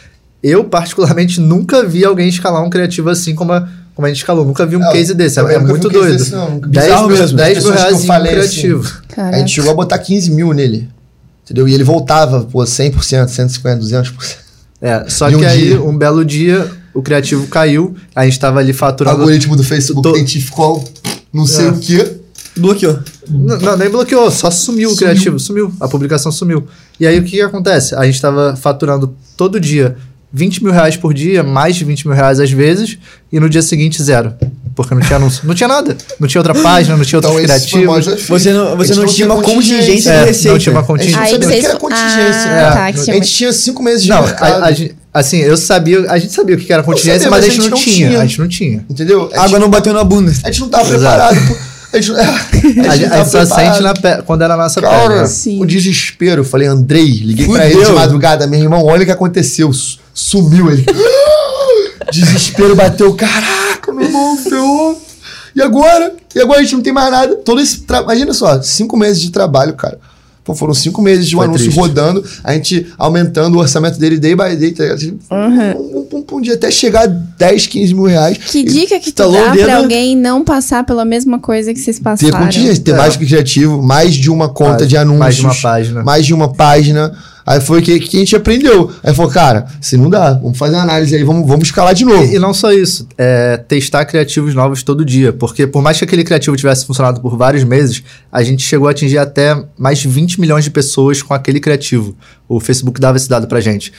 C: Eu, particularmente, nunca vi alguém escalar um criativo assim como a, como a gente escalou. Nunca vi um
D: É,
C: case desse. É, é muito
D: um
C: doido.
D: desse, não, nunca vi.
C: 10
B: Bizarro
C: mil,
B: mesmo.
C: 10
D: As
C: mil
D: que
C: reais em um
D: falei,
C: criativo.
D: A
A: Caraca.
D: gente chegou a botar 15 mil nele. Entendeu? E ele voltava, pô, 100%, 150%, 200%.
C: É, só
D: E um
C: que aí,
D: dia?
C: um belo dia, o criativo caiu, a gente tava ali
D: O
C: faturando.
D: algoritmo do Facebook
C: Tô-
D: identificou não sei
C: É.
D: o quê.
B: Bloqueou.
C: N- Não, nem bloqueou, só sumiu, o
D: Sumiu.
C: criativo, sumiu. A publicação sumiu. E aí o que, que acontece? A gente tava faturando todo dia 20 mil reais por dia, mais de 20 mil reais às vezes, e no dia seguinte zero. Porque não tinha anúncio. Não tinha nada. Não tinha outra página, não tinha
D: Então
C: outros
D: o maior
C: criativos.
B: Você não,
D: A
B: você
D: gente
B: não tinha uma contingência
C: É,
B: de
C: não
B: receita.
C: tinha uma
D: A gente
C: contingência.
D: não
A: Aí
D: sabia nem que era contingência.
A: Ah,
C: É.
A: tá, que
D: A
A: tinha
D: gente tinha cinco meses de
C: Não,
D: mercado.
C: a, a gente- assim, eu sabia, a gente sabia o que era contingência,
D: sabia,
C: mas,
D: mas
C: a gente não, tinha, A gente não tinha.
D: Entendeu? A
B: Água
D: gente,
B: não bateu na bunda.
D: a gente não tava
C: Exato.
D: preparado. A gente, é, [LAUGHS] a gente
C: a gente
D: tava
C: só
D: preparado.
C: sente na pe- quando era a nossa
D: Cara,
C: perna.
A: Sim.
D: o desespero. Eu falei, Andrei, liguei pra ele de
B: Fudeu.
D: madrugada. Meu irmão, olha o que aconteceu. Su- Sumiu ele. [GASPS] Desespero bateu. Caraca, meu irmão, ferrou. E agora? E agora a gente não tem mais nada. Todo esse tra... Imagina só, cinco meses de trabalho, cara. Pô, foram cinco meses de um
C: Foi
D: anúncio
C: triste.
D: rodando, a gente aumentando o orçamento dele day by day, tá ligado? Assim, pum, pum, pum, dia até chegar a 10, 15 mil reais.
A: Que dica que tu
B: Estalou o
A: dá pra alguém não passar pela mesma coisa que vocês
D: Ter
A: passaram?
D: contingência, ter
C: É.
D: mais criativo, mais de uma conta de anúncios.
C: mais de uma página.
D: Mais de uma página. Aí foi que, que a gente aprendeu. Aí falou, cara, se não dá, vamos fazer uma análise aí, vamos, vamos escalar de novo.
C: E, e não só isso, é testar criativos novos todo dia. Porque por mais que aquele criativo tivesse funcionado por vários meses, a gente chegou a atingir até mais de 20 milhões de pessoas com aquele criativo. O Facebook dava esse dado pra gente.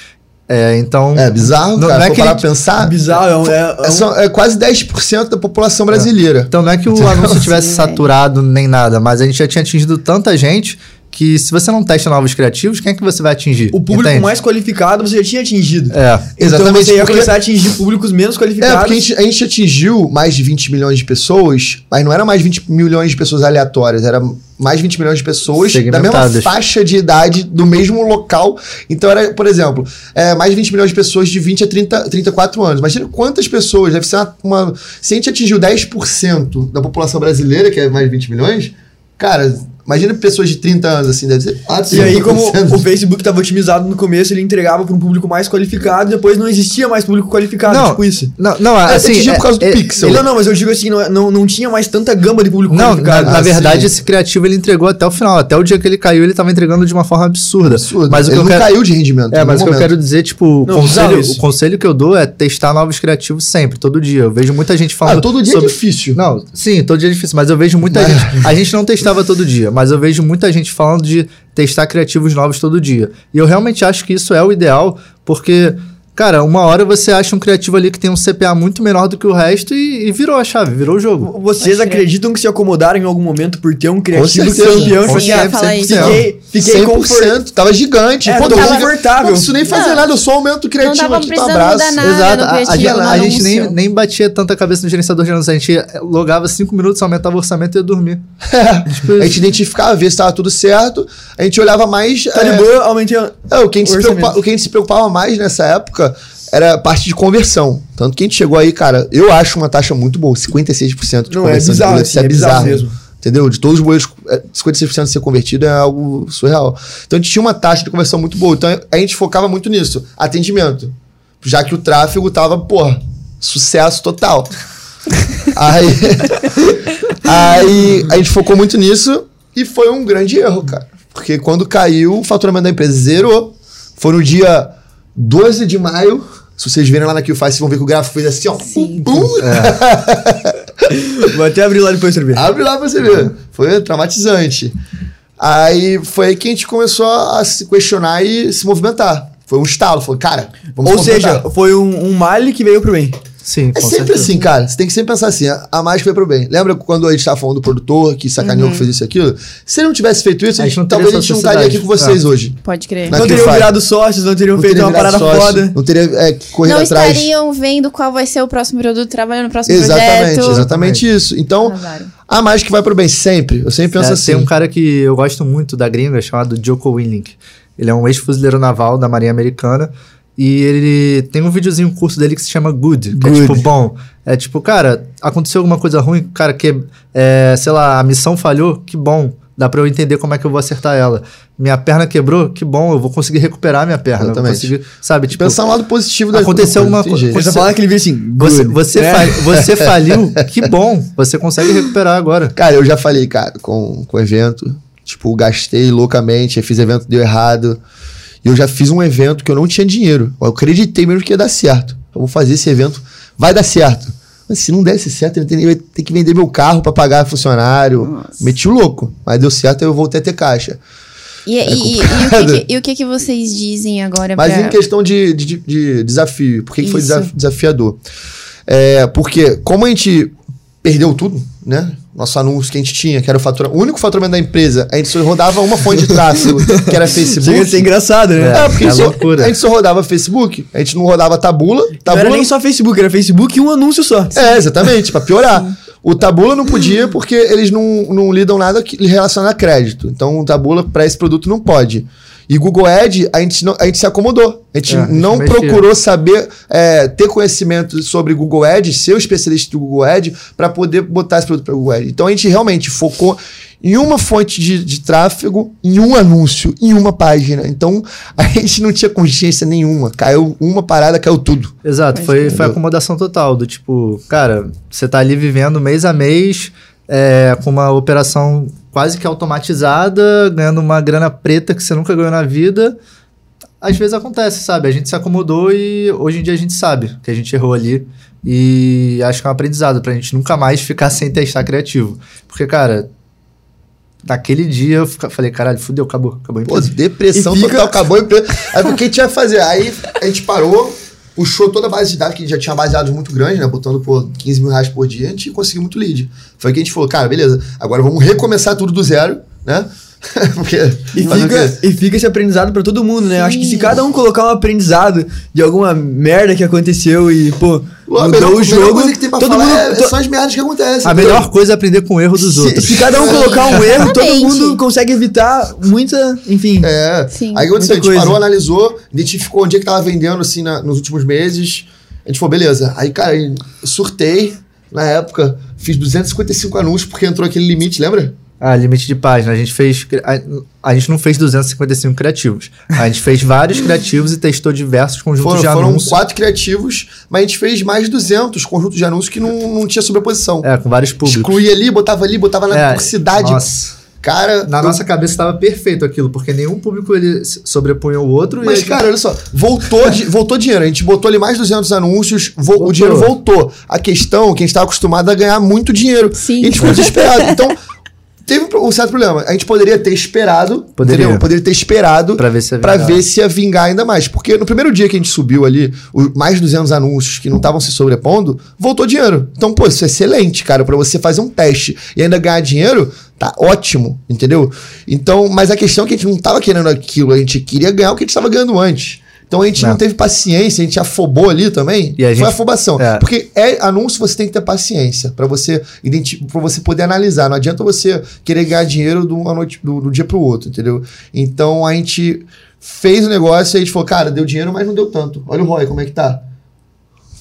C: É, então.
D: É bizarro,
C: Não-
D: cara.
C: não é que
D: parar
C: ele-
D: pensar,
B: Bizarro, é, um- é, é
D: é, só- é quase 10% da população brasileira.
C: Então não é que o anúncio tivesse [LAUGHS] saturado nem nada, mas a gente já tinha atingido tanta gente que se você não testa novos criativos, quem é que você vai atingir?
B: o público
C: Entende?
B: mais qualificado você já tinha atingido.
C: É.
B: Então
D: Exatamente,
B: você ia
D: porque-
B: começar a atingir públicos menos
D: É,
B: qualificados.
D: porque a gente, a gente atingiu mais de 20 milhões de pessoas, mas não era mais 20 milhões de pessoas aleatórias, era mais 20 milhões de pessoas da mesma faixa de idade, do mesmo local. Então era, por exemplo, é, mais de 20 milhões de pessoas de 20 a 30, 34 anos. Imagina quantas pessoas, deve ser uma, uma- Se a gente atingiu 10% da população brasileira, que é mais de 20 milhões, cara, imagina pessoas de 30 anos, assim, deve ser.
B: E aí, como
D: 30%.
B: o Facebook estava otimizado no começo, ele entregava para um público mais qualificado, depois não existia mais público qualificado,
C: Não,
B: tipo isso.
C: Não, não,
D: É,
C: assim.
D: atingiu por causa do
C: é-
D: Pixel.
B: Não, não, mas eu digo assim, não, não, não tinha mais tanta gama de público
C: Não, na,
B: qualificado.
C: na
D: Ah,
C: verdade,
D: sim.
C: esse criativo ele entregou até o final. Até o dia que ele caiu, ele tava entregando de uma forma absurda.
D: Absurdo.
C: Mas o que
D: Ele
C: eu
D: não
C: quero...
D: caiu de rendimento.
C: É, mas o que eu quero dizer, tipo, o
B: Não, bizarro
C: conselho, o conselho que eu dou é testar novos criativos sempre, todo dia. Eu vejo muita gente falando.
D: Ah, todo dia
C: sobre-
D: é difícil.
C: Não, sim, todo dia é difícil, mas eu vejo muita
D: Mas-
C: gente. A gente não testava todo dia, mas eu vejo muita gente falando de testar criativos novos todo dia. E eu realmente acho que isso é o ideal, porque, cara, uma hora você acha um criativo ali que tem um CPA muito menor do que o resto e, e virou a chave, virou o jogo.
B: Vocês
A: crer.
B: acreditam que se acomodaram em algum momento por ter um criativo campeão?
C: Com
B: ah,
A: certeza. Falar isso.
B: fiquei, fiquei
D: 100%,
B: confortável.
D: tava gigante.
B: É,
D: Pô,
B: tava confortável.
D: Não preciso nem fazer
A: Não.
D: nada, eu só aumento o
A: Não
D: criativo
A: tava
D: aqui,
A: precisando
D: abraço.
A: nada
C: Exato, a, a
A: criativo,
C: a gente nem, nem batia tanta cabeça no gerenciador de anúncios, a gente logava cinco minutos, aumentava o orçamento e ia dormir. [LAUGHS] Tipo
D: A gente identificava, ver se tava tudo certo. A gente olhava mais.
B: Tá
D: é,
B: de boa, aumentei.
D: é, o, que a gente se
B: orçamento.
D: preocupa- o que a gente se preocupava mais nessa época era a parte de conversão. Tanto que a gente chegou aí, cara, eu acho uma taxa muito boa, 56% de
B: Não, é
D: conversão. de
B: bizarro,
D: boleto.
B: assim, é bizarro mesmo.
D: Entendeu? De todos os boleiros, é, 56% de ser convertido é algo surreal. Então a gente tinha uma taxa de conversão muito boa. Então a gente focava muito nisso. Atendimento. Já que o tráfego tava, porra, sucesso total. [LAUGHS] aí, aí a gente focou muito nisso e foi um grande erro, cara. Porque quando caiu, o faturamento da empresa zerou. Foi no dia 12 de maio. Se vocês verem lá na QFI, vocês vão ver que o gráfico fez assim, ó.
A: Sim.
D: Bum! [LAUGHS]
B: Vou até abrir lá depois pra ver.
D: Abre lá pra você ver. Foi traumatizante. Aí foi aí que a gente começou a se questionar e se movimentar. Foi um estalo. Falou, cara, vamos
B: Ou
D: se
B: seja,
D: movimentar.
B: foi um, um male que veio pro bem.
C: Sim,
D: É sempre
C: certeza.
D: assim, cara. Você tem que sempre pensar assim. a- A mágica foi pro bem. Lembra quando a gente tava falando do produtor que sacaneou que fez isso e aquilo? Se ele não tivesse feito isso,
C: A
D: a
C: gente não
D: talvez a gente não estaria aqui com vocês
C: sociedade.
D: hoje.
A: Pode crer.
B: Não teriam virado sócios, não teriam
D: Não
B: feito
D: teria
B: uma parada
D: sócio,
B: foda.
D: Não teria é, corrido
A: Não
D: atrás.
A: estariam vendo qual vai ser o próximo produto, trabalhando no próximo
D: Exatamente,
A: projeto.
D: exatamente isso. Então, a mágica vai pro bem sempre. Eu sempre penso
C: É,
D: assim.
C: Tem um cara que eu gosto muito da gringa, chamado Joko Willink. Ele é um ex-fuzileiro naval da Marinha Americana. E ele tem um videozinho, um curso dele que se chama Good, que é
B: Good.
C: tipo bom. É tipo, cara, aconteceu alguma coisa ruim, cara, que, é, sei lá, a missão falhou, que bom. Dá pra eu entender como é que eu vou acertar ela. Minha perna quebrou, que bom, eu vou conseguir recuperar minha perna. Eu vou
D: Exatamente.
C: conseguir, sabe, tipo,
D: Pensar um lado positivo da
C: Aconteceu alguma coisa-
D: jeito.
B: Você
C: Você-
B: fala aquele vídeo assim,
C: você,
B: good,
C: você,
B: né?
C: fali- você [LAUGHS] faliu, que bom, você consegue recuperar agora.
D: Cara, eu já falei, cara, com, com evento. Tipo, gastei loucamente, fiz evento, deu errado. E eu já fiz um evento que eu não tinha dinheiro. Eu acreditei mesmo que ia dar certo. Eu vou fazer esse evento, vai dar certo. Mas se não desse certo, eu ia ter que vender meu carro pra pagar funcionário.
A: Nossa.
D: Meti o louco. Mas deu certo, aí eu voltei a ter caixa.
A: E, e- e- e o que que, e o que que vocês dizem agora
D: Mas
A: pra...
D: em questão de, de, de desafio, por que, que foi desafiador? É, porque como a gente perdeu tudo, né? Nosso anúncio que a gente tinha, que era o, fatura, o único faturamento da empresa, a gente só rodava uma fonte de tráfego, [LAUGHS] que era Facebook.
B: Chega a ser engraçado, né?
D: É, porque
C: É
D: só-
C: loucura.
D: a gente só rodava Facebook, a gente não rodava Tabula.
B: Não era
D: Tabula
B: nem só Facebook, era Facebook e um anúncio só.
D: É, exatamente, pra piorar. O Tabula não podia porque eles não, não lidam nada que relacionado a crédito. Então o Tabula para esse produto não pode. E Google Ad, a gente, não- a gente se acomodou. A gente
C: É, a gente
D: não procurou saber, é, ter conhecimento sobre Google Ad, ser o especialista do Google Ad, para poder botar esse produto para Google Ad. Então a gente realmente focou em uma fonte de, de tráfego, em um anúncio, em uma página. Então [LAUGHS] a gente não tinha consciência nenhuma. Caiu uma parada, caiu tudo.
C: Exato, foi, foi acomodação total. Do tipo, cara, você tá ali vivendo mês a mês, é, com uma operação quase que automatizada, ganhando uma grana preta que você nunca ganhou na vida. Às vezes acontece, sabe? A gente se acomodou e hoje em dia a gente sabe que a gente errou ali. E acho que é um aprendizado pra gente nunca mais ficar sem testar criativo. Porque, cara, naquele dia eu falei, caralho, fudeu, acabou, acabou a
D: Pô, depressão
B: fica-
D: total, acabou a empresa. Aí o que a gente ia fazer? Aí a gente parou, puxou toda a base de dados, que a gente já tinha baseados muito grande, né? Botando por 15 mil reais por dia, a gente conseguiu muito lead. Foi que a gente falou, cara, beleza, agora vamos recomeçar tudo do zero, né? [LAUGHS] Porque.
B: E
D: o
B: fica, e fica esse aprendizado pra todo mundo, né? Acho que se
A: Sim.
B: cada um colocar um aprendizado de alguma merda que aconteceu e, pô,
D: melhor,
B: mudou o
D: melhor
B: jogo,
D: tem pra
B: todo
D: falar
B: mundo...
D: é,
B: to-
D: são as merdas que acontecem.
C: A
D: entendeu?
C: melhor coisa é aprender com o erro dos
B: se,
C: outros.
B: se cada um
A: Sim.
B: colocar um erro, todo mundo consegue evitar muita, enfim...
D: É.
A: Sim.
D: Aí o que aconteceu? A gente
B: coisa.
D: parou, analisou, identificou onde é que tava vendendo, assim, na- nos últimos meses. A gente falou, beleza. Aí, cara, surtei, na época, fiz 255 anúncios, porque entrou aquele limite, lembra?
C: Ah, limite de página. A gente fez. A, a gente não fez 255 criativos. A gente fez vários criativos e testou diversos conjuntos
D: Foram,
C: de
D: foram
C: anúncios.
D: quatro criativos, mas a gente fez mais de 200 conjuntos de anúncios que não, não tinha sobreposição.
C: É, com vários públicos.
D: Excluía ali, botava ali, botava na
C: É,
D: cidade.
C: Nossa.
D: Cara,
C: Na
D: eu-
C: nossa cabeça estava perfeito aquilo, porque nenhum público ele sobrepunha o outro. e
D: Mas,
C: gente-
D: cara, olha só, voltou, di- voltou dinheiro. A gente botou ali mais de 200 anúncios, vo- o
C: Voltou.
D: dinheiro voltou. A questão é que a gente estava acostumado a ganhar muito dinheiro.
A: Sim.
D: E a gente ficou desesperado. Então, teve um certo problema. A gente poderia ter esperado.
C: Poderia.
D: entendeu? Poderia ter esperado
C: Pra ver se ia
D: pra
C: vingar.
D: ver se ia vingar ainda mais. Porque no primeiro dia que a gente subiu ali, o- mais de 200 anúncios que não estavam se sobrepondo, voltou dinheiro. Então, pô, isso é excelente, cara, pra você fazer um teste e ainda ganhar dinheiro, tá ótimo, entendeu? Então, mas a questão é que a gente não tava querendo aquilo, a gente queria ganhar o que a gente estava ganhando antes. Então a gente não.
C: Não.
D: teve paciência, a gente afobou ali também.
C: E a
D: Foi
C: gente-
D: afobação.
C: é.
D: Porque é anúncio, você tem que ter paciência pra você pra você poder analisar. Não adianta você querer ganhar dinheiro de uma noite, do, do dia pro outro, entendeu? Então a gente fez o negócio e a gente falou, cara, deu dinheiro, mas não deu tanto. Olha o ROI, como é que tá.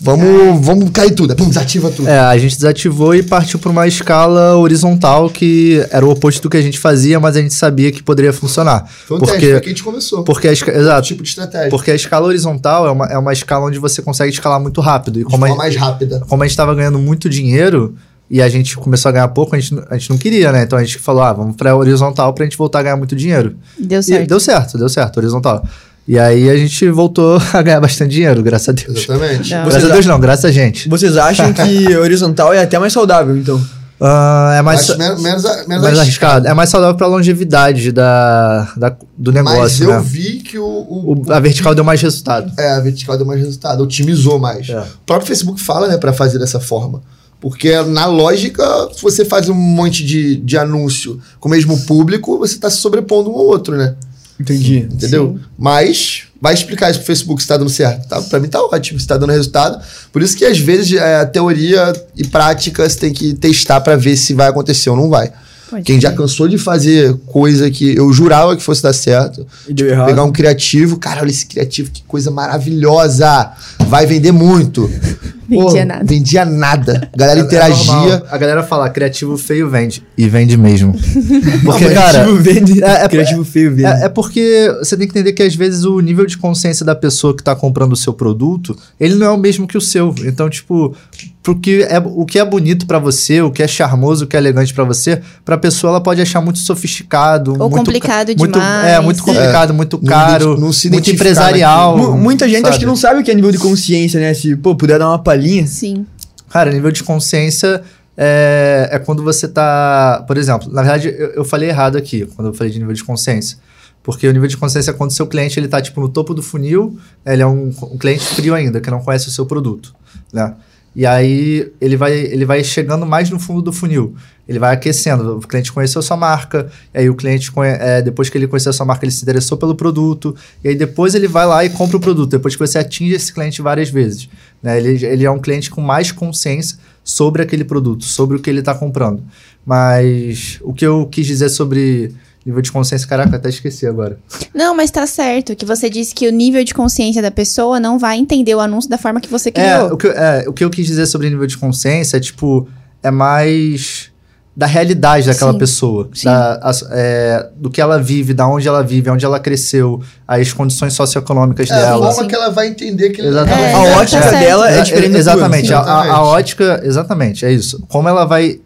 D: Vamos, vamos cair tudo. Pum, desativa tudo.
C: É, a gente desativou e partiu para uma escala horizontal que era o oposto do que a gente fazia, mas a gente sabia que poderia funcionar.
D: Foi um
C: porque,
D: teste, foi que a gente começou.
C: porque a esca- exato,
D: tipo de estratégia.
C: porque a escala horizontal é uma, é uma escala onde você consegue escalar muito rápido. E
D: de
C: como a,
D: forma mais rápida.
C: como a gente estava ganhando muito dinheiro e a gente começou a ganhar pouco, a gente, não- a gente não queria, né? Então a gente falou, ah, vamos para horizontal pra gente voltar a ganhar muito dinheiro.
A: Deu
C: E
A: certo.
C: deu certo, deu certo, horizontal. E aí a gente voltou [LAUGHS] a ganhar bastante dinheiro, graças a Deus.
D: Exatamente.
A: Não.
C: Graças a Deus não, graças a gente.
B: Vocês acham que [LAUGHS] horizontal é até mais saudável, então?
C: Ah, é mais,
D: menos, menos, menos
C: mais arriscado. É mais saudável pra longevidade da, da- do
D: Mas
C: negócio,
D: eu
C: né?
D: vi que o, o-
C: O- a vertical deu mais resultado.
D: É, a vertical deu mais resultado, otimizou mais.
C: É.
D: O próprio Facebook fala, né, pra fazer dessa forma. Porque na lógica, se você faz um monte de, de anúncio com o mesmo público, você tá se sobrepondo um ao outro, né?
B: Entendi.
D: Entendeu? Mas vai explicar isso pro Facebook se tá dando certo. Tá? Pra mim tá ótimo, se tá dando resultado. Por isso que às vezes é, a teoria e prática você tem que testar pra ver se vai acontecer ou não vai.
A: Pode
D: Quem já
A: ser.
D: cansou de fazer coisa que eu jurava que fosse dar certo,
B: E deu errado.
D: pegar um criativo, cara, olha esse criativo, que coisa maravilhosa. Vai vender muito. [LAUGHS]
A: Vendia nada.
D: Vendia nada. A galera
C: É
D: interagia.
C: normal. A galera fala, criativo feio vende. E vende mesmo. [LAUGHS] Porque,
B: Não,
C: cara.
B: criativo vende.
C: é- é-
B: criativo feio vende.
C: É, é porque você tem que entender que às vezes o nível de consciência da pessoa que está comprando o seu produto, ele não é o mesmo que o seu. Então, tipo, porque é, o que é bonito para você, o que é charmoso, o que é elegante para você, pra pessoa ela pode achar muito sofisticado,
A: Ou
C: muito
A: complicado
C: ca- muito,
A: demais.
C: É, muito complicado, muito
D: não
C: caro,
D: não se
C: muito
D: identificar
C: empresarial.
B: Mu- Muita gente acho que não sabe o que é nível de consciência, né? Se, pô, puder dar uma palhinha.
A: Sim.
C: Cara, nível de consciência é, é quando você tá. Por exemplo, na verdade, eu, eu falei errado aqui quando eu falei de nível de consciência. Porque o nível de consciência é quando o seu cliente ele tá tipo no topo do funil, ele é um, um cliente frio ainda, que não conhece o seu produto, né? E aí ele vai, ele vai chegando mais no fundo do funil. Ele vai aquecendo. O cliente conheceu sua marca, e aí o cliente, é, depois que ele conheceu a sua marca, ele se interessou pelo produto, e aí depois ele vai lá e compra o produto, depois que você atinge esse cliente várias vezes. Né? Ele, ele é um cliente com mais consciência sobre aquele produto, sobre o que ele está comprando. Mas o que eu quis dizer sobre nível de consciência, caraca, até esqueci agora.
A: Não, mas tá certo. Que você disse que o nível de consciência da pessoa não vai entender o anúncio da forma que você
C: É
A: criou.
C: o, que, eu- é, o que eu quis dizer sobre nível de consciência é, tipo, é mais da realidade daquela
A: Sim,
C: pessoa.
A: sim.
C: da- as- é, do que ela vive, da onde ela vive, onde ela cresceu, as condições socioeconômicas
D: É a
C: dela.
D: forma que ela vai entender que
C: Exatamente.
A: É,
B: A
A: tá
B: ótica
A: certo.
B: dela é
C: É,
B: diferente
C: exatamente.
D: Sim,
C: A, a- a
D: exatamente.
C: ótica, exatamente, é isso. Como ela vai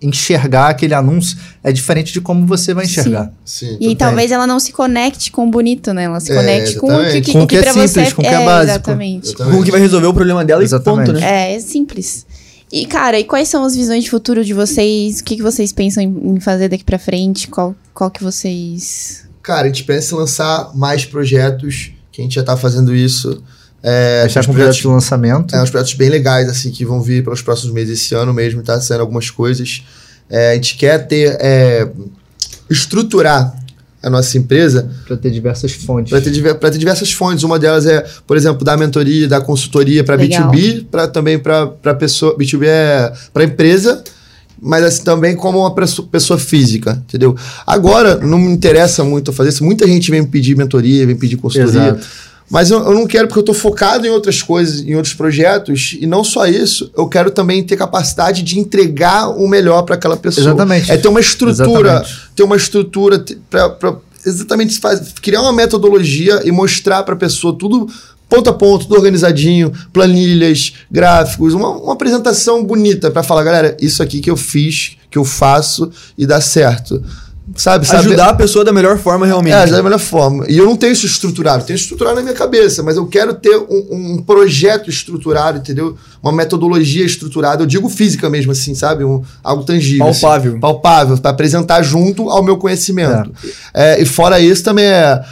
C: enxergar aquele anúncio é diferente de como você vai enxergar.
D: Sim.
A: E talvez ela não se conecte com o bonito, né? Ela se
D: É,
A: conecte com o que,
C: Com o
A: que
C: que é
A: pra você
C: simples, com o que é básico.
A: Exatamente.
B: Com o que vai resolver o problema dela
C: Exatamente.
B: e ponto, né?
A: É, é simples. E, cara, e quais são as visões de futuro de vocês? O que, que vocês pensam em, em fazer daqui pra frente? Qual, qual que vocês...
D: Cara, a gente pensa em lançar mais projetos, que a gente já tá fazendo isso. É,
C: a gente
D: uns
C: com projetos de lançamento.
D: É, uns projetos bem legais, assim, que vão vir pelos próximos meses esse ano mesmo, tá saindo algumas coisas. É, a gente quer ter, é, estruturar a nossa empresa
C: Pra ter diversas fontes.
D: para ter, pra ter diversas fontes. Uma delas é, por exemplo, da mentoria, da consultoria para
A: Legal.
D: B2B, para também para pessoa. B2B é para empresa, mas assim, também como uma pessoa física, entendeu? Agora, não me interessa muito fazer isso. Muita gente vem pedir mentoria, vem pedir consultoria.
C: Exato.
D: Mas eu, eu não quero porque eu tô focado em outras coisas, em outros projetos, e não só isso, eu quero também ter capacidade de entregar o melhor para aquela pessoa.
C: Exatamente.
D: É ter uma estrutura,
C: Exatamente.
D: ter uma estrutura para exatamente faz, criar uma metodologia e mostrar para a pessoa tudo ponto a ponto, tudo organizadinho, planilhas, gráficos, uma, uma apresentação bonita para falar, galera, isso aqui que eu fiz, que eu faço e dá certo. Sabe?
B: Ajudar a pessoa da melhor forma, realmente.
D: é, da melhor forma. E eu não tenho isso estruturado, tenho estruturado na minha cabeça, mas eu quero ter um, um projeto estruturado, entendeu? Uma metodologia estruturada, eu digo física mesmo, assim, sabe? Um, algo tangível.
B: Palpável.
D: Assim, palpável, para apresentar junto ao meu conhecimento. É, e fora isso também é.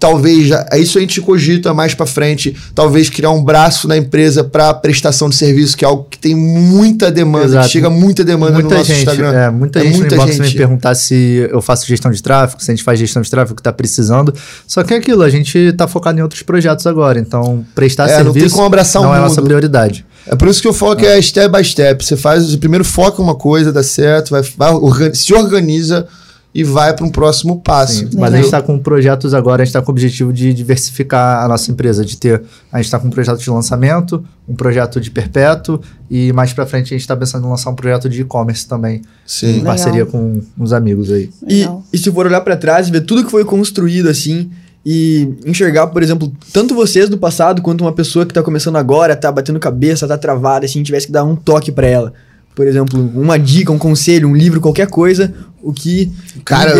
D: É, Talvez, é isso a gente cogita mais para frente, talvez criar um braço na empresa para prestação de serviço, que é algo que tem muita demanda, chega muita demanda no
C: Muita
D: nosso
C: gente,
D: Instagram.
C: é, muita
D: É
C: gente
D: muita
C: no
D: gente.
C: me perguntar se eu faço gestão de tráfego, se a gente faz gestão de tráfego que tá precisando. Só que é aquilo, a gente tá focado em outros projetos agora, então prestar
D: É, não
C: serviço
D: tem como abraçar
C: não é a nossa prioridade.
D: É por isso que eu falo que é step by step. Você faz, primeiro foca uma coisa, dá certo, vai, vai se organiza e vai para um próximo passo.
C: Sim, mas a gente está com projetos agora, a gente está com o objetivo de diversificar a nossa empresa, de ter. A gente está com um projeto de lançamento, um projeto de perpétuo, e mais para frente a gente está pensando em lançar um projeto de e-commerce também, em
D: Sim.
A: Legal.
C: parceria com uns amigos aí.
B: E, e se for olhar pra trás e ver tudo que foi construído assim e enxergar, por exemplo, tanto vocês do passado quanto uma pessoa que tá começando agora, tá batendo cabeça, tá travada, assim, tivesse que dar um toque pra ela. Por exemplo, uma dica, um conselho, um livro, qualquer coisa, o que
D: Cara,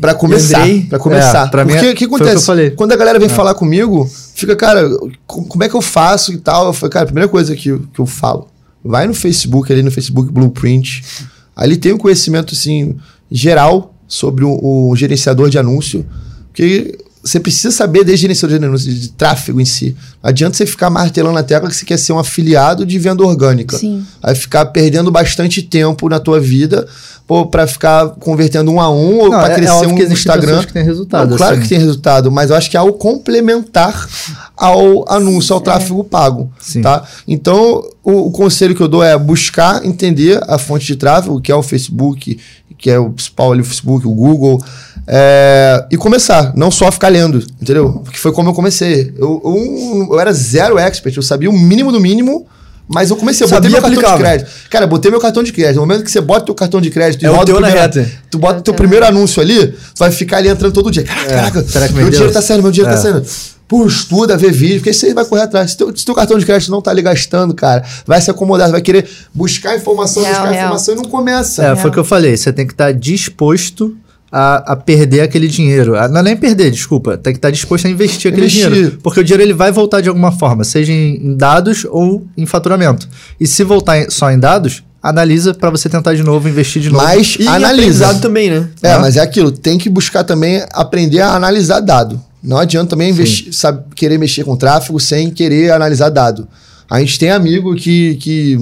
D: pra começar, pra começar.
C: É, pra mim
D: Porque
C: é-
D: o que
C: o que eu
D: acontece?
C: falei.
D: Quando a galera vem falar comigo, fica, cara, co- como é que eu faço e tal? Eu falei, cara, a primeira coisa que, eu- que eu falo, vai no Facebook, ali no Facebook Blueprint, ali tem um conhecimento, assim, geral sobre o, o gerenciador de anúncio, porque você precisa saber de gerenciador de anúncio, de, de tráfego em si. Não adianta você ficar martelando na tecla que você quer ser um afiliado de venda orgânica.
A: Sim.
D: Vai ficar perdendo bastante tempo na tua vida pô, pra ficar convertendo um a um ou pra
C: é- é
D: crescer
C: óbvio
D: um
C: que
D: Instagram.
C: que têm resultado,
D: Não, claro
C: assim.
D: que tem resultado, mas eu acho que é algo complementar ao anúncio, ao tráfego pago.
C: Sim.
D: Tá? Então, o, o conselho que eu dou é buscar entender a fonte de tráfego, que é o Facebook, que é o principal ali, o Facebook, o Google, é, e começar, não só ficar lendo, entendeu? Porque foi como eu comecei. Eu, eu, eu era zero expert, eu sabia o mínimo do mínimo, mas eu comecei, eu
B: Sabia
D: botei meu
B: e
D: cartão
B: aplicava.
D: de crédito. Cara, eu botei meu cartão de crédito. No momento que você bota teu cartão de crédito e
B: É o
D: roda primeiro-
B: reta.
D: Tu bota
A: É o
D: teu
A: teu
D: primeiro anúncio ali, tu vai ficar ali entrando todo dia. Caraca, caraca,
C: será que
D: meu
C: vendeu?
D: dinheiro tá saindo, meu dinheiro
C: É.
D: tá saindo. Pô, estuda, vê vídeo, porque você vai correr atrás. Se teu, se teu cartão de crédito não tá ali gastando, cara, vai se acomodar, vai querer buscar informação,
A: Real,
D: buscar
A: real.
D: informação e não começa.
C: É, foi o que eu falei. Você tem que estar disposto a, a perder aquele dinheiro. A- não é nem perder, desculpa. Tem que estar disposto a investir aquele
D: Investir.
C: dinheiro. Porque o dinheiro ele vai voltar de alguma forma, seja em, dados ou em faturamento. E se voltar só em dados, analisa para você tentar de novo, investir de novo.
D: Mas
B: E
D: analisa.
B: também, né?
D: É, mas é aquilo, tem que buscar também aprender a analisar dado. Não adianta também investir, sabe, querer mexer com tráfego sem querer analisar dado. A gente tem amigo que, que,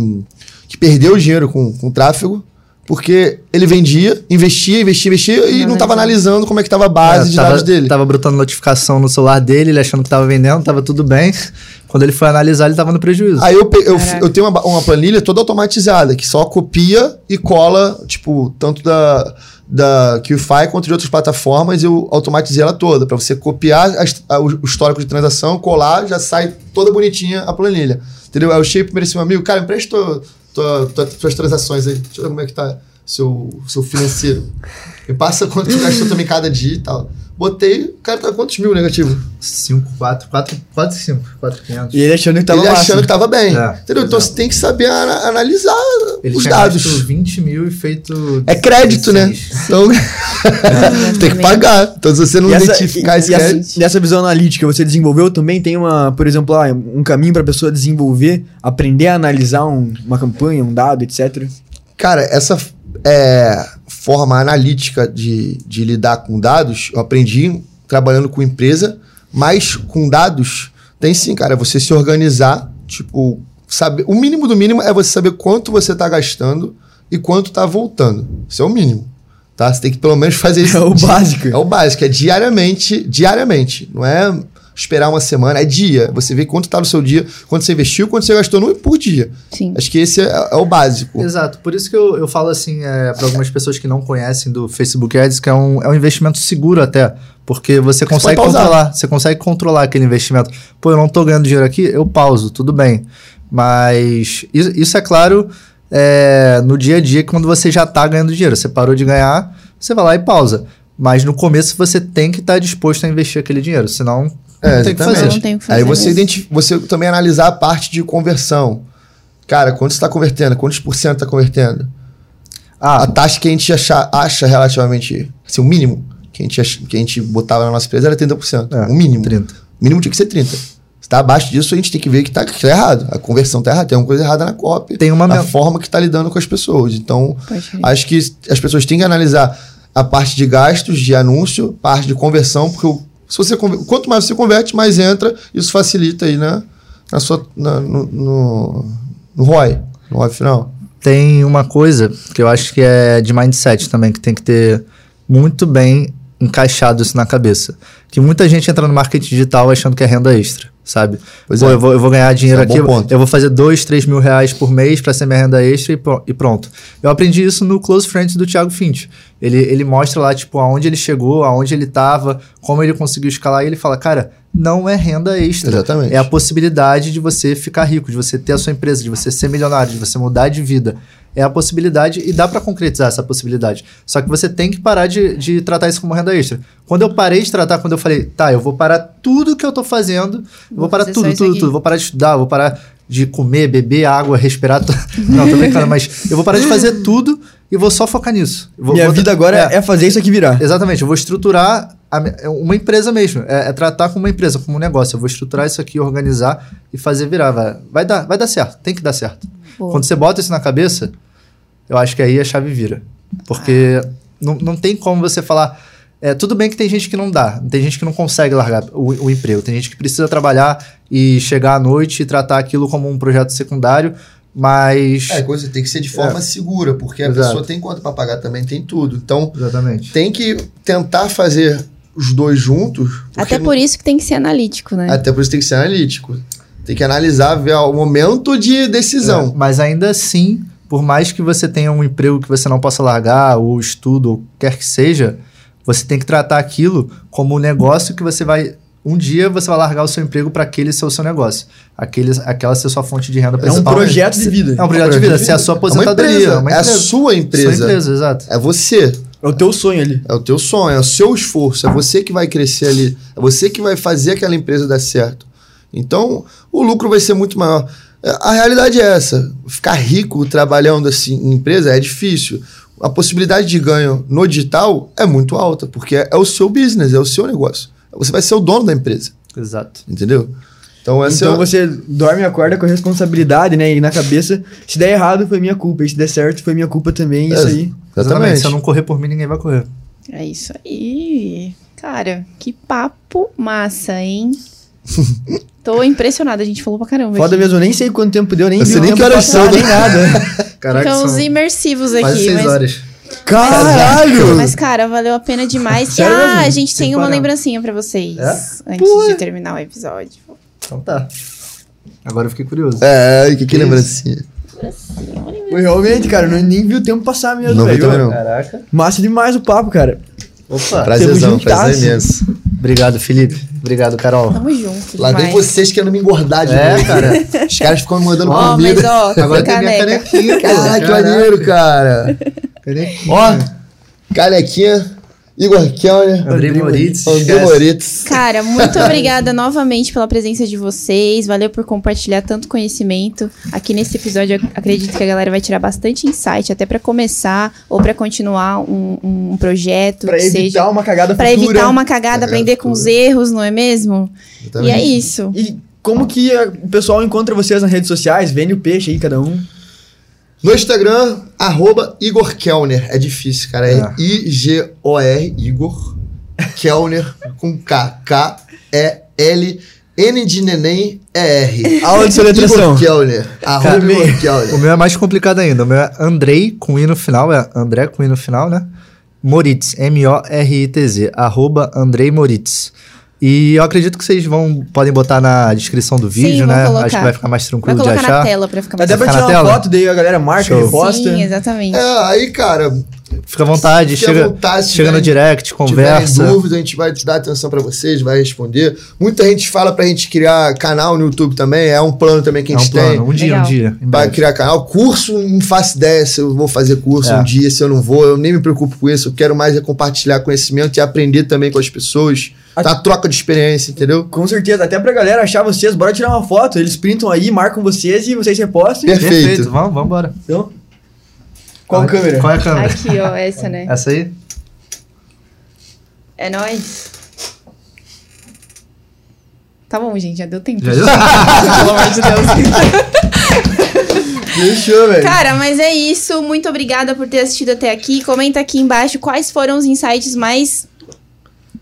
D: que perdeu dinheiro com, com tráfego porque ele vendia, investia, investia, investia e não estava analisando como é que estava a base
C: É,
D: de
C: tava,
D: dados dele.
C: Tava brotando notificação no celular dele, ele achando que tava vendendo, tava tudo bem. Quando ele foi analisar, ele tava no prejuízo.
D: Aí eu, eu, eu tenho uma, uma planilha toda automatizada, que só copia e cola, tipo, tanto da, da QFI quanto de outras plataformas, eu automatizei ela toda, para você copiar as- a- o, histórico de transação, colar, já sai toda bonitinha a planilha. Entendeu? Aí eu cheguei primeiro assim, meu amigo, cara, me presta tua, tua, tua, tuas transações aí, deixa eu ver como é que tá seu, seu financeiro. Me passa quanto tu gastou também cada dia e tal. Botei, o cara tá quantos mil negativo?
C: 5, 4, 4, quase 5, 4, 500.
B: E ele achando que tava
D: Ele achando que tava bem.
C: É,
D: entendeu? Então você tem que saber ana- analisar
C: Ele
D: os dados.
C: gasto 20 mil e feito.
D: É crédito, né?
C: 16.
D: Então [LAUGHS] tem que pagar. Então, se você não
B: E essa,
D: identificar esse
B: e essa-
D: crédito.
B: nessa visão analítica, você desenvolveu também? Tem uma, por exemplo, ah, um caminho para a pessoa desenvolver, aprender a analisar um- uma campanha, um dado, etc.
D: Cara, essa é, forma analítica de, de lidar com dados, eu aprendi trabalhando com empresa, mas com dados, tem sim, cara, você se organizar, tipo, saber, o mínimo do mínimo é você saber quanto você tá gastando e quanto tá voltando. Isso é o mínimo. Tá? Você tem que pelo menos fazer isso. [LAUGHS]
B: É o básico.
D: É o básico, é diariamente, diariamente. Não é esperar uma semana, é dia. Você vê quanto tá no seu dia, quanto você investiu, quanto você gastou no, por dia.
A: Sim.
D: Acho que esse é, é o básico.
C: Exato, por isso que eu, eu falo assim, é, para algumas pessoas que não conhecem do Facebook Ads, que é um, é um investimento seguro até, porque você consegue
D: pausar.
C: controlar, você consegue controlar aquele investimento. Pô, eu não tô ganhando dinheiro aqui, eu pauso, tudo bem. Mas isso, isso é claro é, no dia a dia, quando você já tá ganhando dinheiro. Você parou de ganhar, você vai lá e pausa. Mas no começo você tem que estar disposto a investir aquele dinheiro, senão
D: É,
C: não tem o que fazer.
A: Não tem que fazer
D: Aí você,
A: mesmo.
D: identi- você também analisar a parte de conversão. Cara, quanto você está convertendo? Quantos por cento está convertendo?
C: Ah,
D: A taxa que a gente acha, acha relativamente. Assim, o mínimo que a, gente ach- que a gente botava na nossa empresa era 30%.
C: É,
D: o mínimo.
C: 30.
D: O mínimo tinha que ser 30%. Se tá abaixo disso, a gente tem que ver que tá, que tá errado. A conversão tá errada. Tem alguma coisa errada na cópia.
C: Tem uma
D: A
C: men-
D: forma que tá lidando com as pessoas. Então, acho que as pessoas têm que analisar a parte de gastos, de anúncio, parte de conversão, porque o- se você quanto mais você converte, mais entra. Isso facilita aí na, na sua, na- no, no, no ROI, no ROI final.
C: tem uma coisa que eu acho que é de mindset também, que tem que ter muito bem encaixado isso na cabeça. Que muita gente entra no marketing digital achando que é renda extra, sabe?
D: Pois
C: Pô,
D: é.
C: eu, vou, eu vou ganhar dinheiro
D: é um
C: aqui, eu vou fazer dois, três mil reais por mês para ser minha renda extra e, pro- e pronto. Eu aprendi isso no Close Friends do Thiago Finch. Ele, ele mostra lá, tipo, aonde ele chegou, aonde ele tava, como ele conseguiu escalar, e ele fala, cara, não é renda extra.
D: Exatamente.
C: É a possibilidade de você ficar rico, de você ter a sua empresa, de você ser milionário, de você mudar de vida. É a possibilidade e dá pra concretizar essa possibilidade. Só que você tem que parar de, de tratar isso como renda extra. Quando eu parei de tratar, quando eu falei, tá, eu vou parar tudo que eu tô fazendo, eu vou,
A: Vou
C: parar tudo, tudo,
A: aqui.
C: tudo. Vou parar de estudar, vou parar de comer, beber água, respirar. [LAUGHS] Não, tô brincando, mas eu vou parar de fazer tudo e vou só focar nisso. Eu Vou,
B: Minha
C: vou-
B: vida agora é. fazer isso aqui virar.
C: Exatamente, eu vou estruturar a é uma empresa mesmo. É, é tratar como uma empresa, como um negócio. Eu vou estruturar isso aqui, organizar e fazer virar. Vai, vai dar, vai dar certo, tem que dar certo.
A: Boa.
C: Quando você bota isso na cabeça, eu acho que aí a chave vira. Porque não, não tem como você falar. É, tudo bem que tem gente que não dá, tem gente que não consegue largar o, o emprego, tem gente que precisa trabalhar e chegar à noite e tratar aquilo como um projeto secundário, mas.
D: É, coisa tem que ser de forma segura, porque a
C: Exato.
D: pessoa tem conta pra pagar também, tem tudo. Então,
C: Exatamente.
D: tem que tentar fazer os dois juntos.
A: Até por isso que tem que ser analítico, né?
D: Até por isso tem que ser analítico. Tem que analisar, ver o momento de decisão.
C: É, mas ainda assim, por mais que você tenha um emprego que você não possa largar, ou estudo, ou quer que seja, você tem que tratar aquilo como um negócio que você vai. Um dia você vai largar o seu emprego para aquele ser o seu negócio. Aquele, aquela ser sua fonte de renda
B: É um
C: principal.
B: projeto de vida.
C: É um projeto de vida, ser a sua aposentadoria.
D: É, uma empresa,
C: uma
D: é a sua empresa.
C: Sua empresa, exato.
D: É você.
B: É o teu sonho ali.
D: É o teu sonho, é o seu esforço, é você que vai crescer ali, é você que vai fazer aquela empresa dar certo. Então, o lucro vai ser muito maior. É, A realidade é essa. Ficar rico trabalhando assim em empresa é difícil. A possibilidade de ganho no digital é muito alta, porque é, é o seu business, é o seu negócio. Você vai ser o dono da empresa,
C: Exato.
D: entendeu? Então, essa
B: Então
D: é...
B: você dorme e acorda com a responsabilidade, né? E na cabeça, se der errado, foi minha culpa. E se der certo, foi minha culpa também. Isso
D: É,
B: aí.
D: Exatamente.
C: Se eu não correr por mim, ninguém vai correr.
A: É isso aí. Cara, que papo massa, hein? [LAUGHS] Tô impressionada, a gente falou pra caramba.
B: Foda
A: aqui.
B: mesmo, eu nem sei quanto tempo deu, nem
D: Eu sei
B: o
D: nem
B: tempo
D: que horas
B: passar,
D: são,
B: nem
D: né?
B: nada. [LAUGHS]
C: Caraca,
A: Ficamos
C: são
A: imersivos aqui.
C: quase seis
A: mas,
C: horas.
B: Caralho!
A: mas, cara, valeu a pena demais.
B: Sério
A: ah,
B: mesmo?
A: a gente tem uma
C: parar.
A: lembrancinha pra vocês.
C: É?
A: Antes de terminar o episódio.
C: Então tá. Agora eu fiquei curioso.
D: É, que, que
C: Que
D: lembrancinha.
B: Foi realmente, cara, eu não- nem vi o tempo passar mesmo,
D: Não vi
B: velho.
D: também não.
C: Caraca.
B: Massa demais o papo, cara.
C: Opa.
D: Prazerzão, prazer imenso.
C: Obrigado, Felipe. Obrigado, Carol.
A: Tamo junto.
D: Lá vem vocês querendo me engordar de
C: É,
D: novo.
C: cara.
D: Os caras ficam me mandando
A: Ó,
D: comida.
A: mas ó,
C: Agora tem minha
A: caneca.
C: canequinha. pô.
D: Caraca, que maneiro, cara.
C: Canequinha.
D: Ó, canequinha, Igor Kellner,
C: Andrei Moritz.
D: André. Moritz.
A: Cara, muito [LAUGHS] obrigada novamente pela presença de vocês. Valeu por compartilhar tanto conhecimento. Aqui nesse episódio, eu acredito que a galera vai tirar bastante insight, até pra começar ou pra continuar um, um projeto.
B: Pra
A: que
B: evitar
A: seja,
B: uma cagada
A: Pra
B: futura.
A: evitar uma cagada,
D: Cagada
A: aprender com os erros, não é mesmo? E é isso.
B: E como que o pessoal encontra vocês nas redes sociais? Vende o peixe aí, cada um.
D: No Instagram, arroba Igor Kellner. É difícil, cara. É
C: É.
D: I-G-O-R, Igor Kellner, com K. K-E-L, N de neném, E-R.
B: Aula de soletração.
D: Igor Kellner. Arroba Igor
C: O
D: Kellner.
C: meu é mais complicado ainda. O meu é Andrei com I no final, é André com I no final, né? Moritz, M-O-R-I-T-Z, arroba Andrei Moritz. E eu acredito que vocês vão podem botar na descrição do
A: Sim,
C: vídeo,
A: vou
C: né?
A: colocar.
C: Acho que vai ficar mais
A: Vai
C: tranquilo de
A: colocar
C: achar.
A: na tela pra ficar mais
B: Até pra
C: ficar na
B: tirar uma foto, daí a galera marca,
C: Show.
B: reposta.
A: Sim, exatamente.
D: É, aí, cara,
C: Fica à vontade,
D: Fique à
C: chega,
D: vontade, se
C: chega no
D: tiverem-
C: direct, conversa.
D: tiverem dúvida, a gente vai te dar atenção pra vocês, vai responder. Muita gente fala pra gente criar canal no YouTube também, é um plano também que
C: É
D: a
C: um
D: gente
C: plano,
D: tem.
C: um dia,
A: Legal.
C: um dia.
D: Vai criar canal. Curso, não faço ideia se eu vou fazer curso
C: É.
D: um dia, se eu não vou. Eu nem me preocupo com isso. Eu quero mais é compartilhar conhecimento e aprender também com as pessoas.
B: A-
D: Tá troca de experiência, entendeu?
B: Com certeza, até pra galera achar vocês, bora tirar uma foto. Eles printam aí, marcam vocês e vocês repostam.
D: Perfeito.
C: Vamos, vamos embora.
B: Então, qual câmera?
C: Qual é a câmera?
A: Aqui, ó, essa, né?
C: Essa aí?
A: É nóis. Tá bom, gente, já deu tempo.
C: Já deu? [LAUGHS]
A: Pelo amor de Deus. [LAUGHS]
B: Fechou, velho.
A: Cara, mas é isso. Muito obrigada por ter assistido até aqui. Comenta aqui embaixo quais foram os insights mais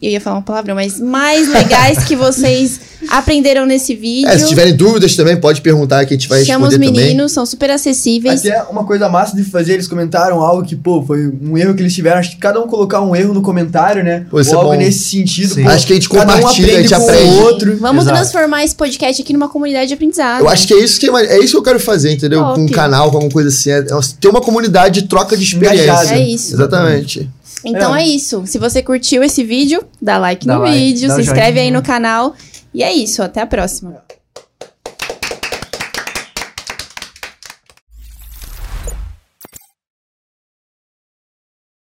A: Eu ia falar uma palavra, mas mais legais que vocês [LAUGHS] aprenderam nesse vídeo.
D: É, se tiverem dúvidas também, pode perguntar que a gente vai
A: Chama os
D: responder
A: meninos,
D: também.
A: são super acessíveis.
B: Até uma coisa massa de fazer, eles comentaram algo que, pô, foi um erro que eles tiveram. Acho que cada um colocar um erro no comentário, né?
D: Pô, isso
B: Ou
D: é
B: algo
D: bom.
B: nesse sentido. Pô,
D: Acho que a gente
B: cada um
D: compartilha, a gente
B: com
D: aprende.
B: o outro.
A: Vamos
C: Exato.
A: transformar esse podcast aqui numa comunidade de aprendizado.
D: Eu acho que é isso que, é isso que eu quero fazer, entendeu?
A: Top.
D: Com um canal, com alguma coisa assim. É, é ter uma comunidade de troca de experiência.
B: Engajada.
A: É isso.
D: Exatamente.
A: Então
B: É.
A: é isso. Se você curtiu esse vídeo, dá like
C: Dá
A: no
C: like,
A: vídeo, se inscreve aí no canal. E é isso, até a próxima.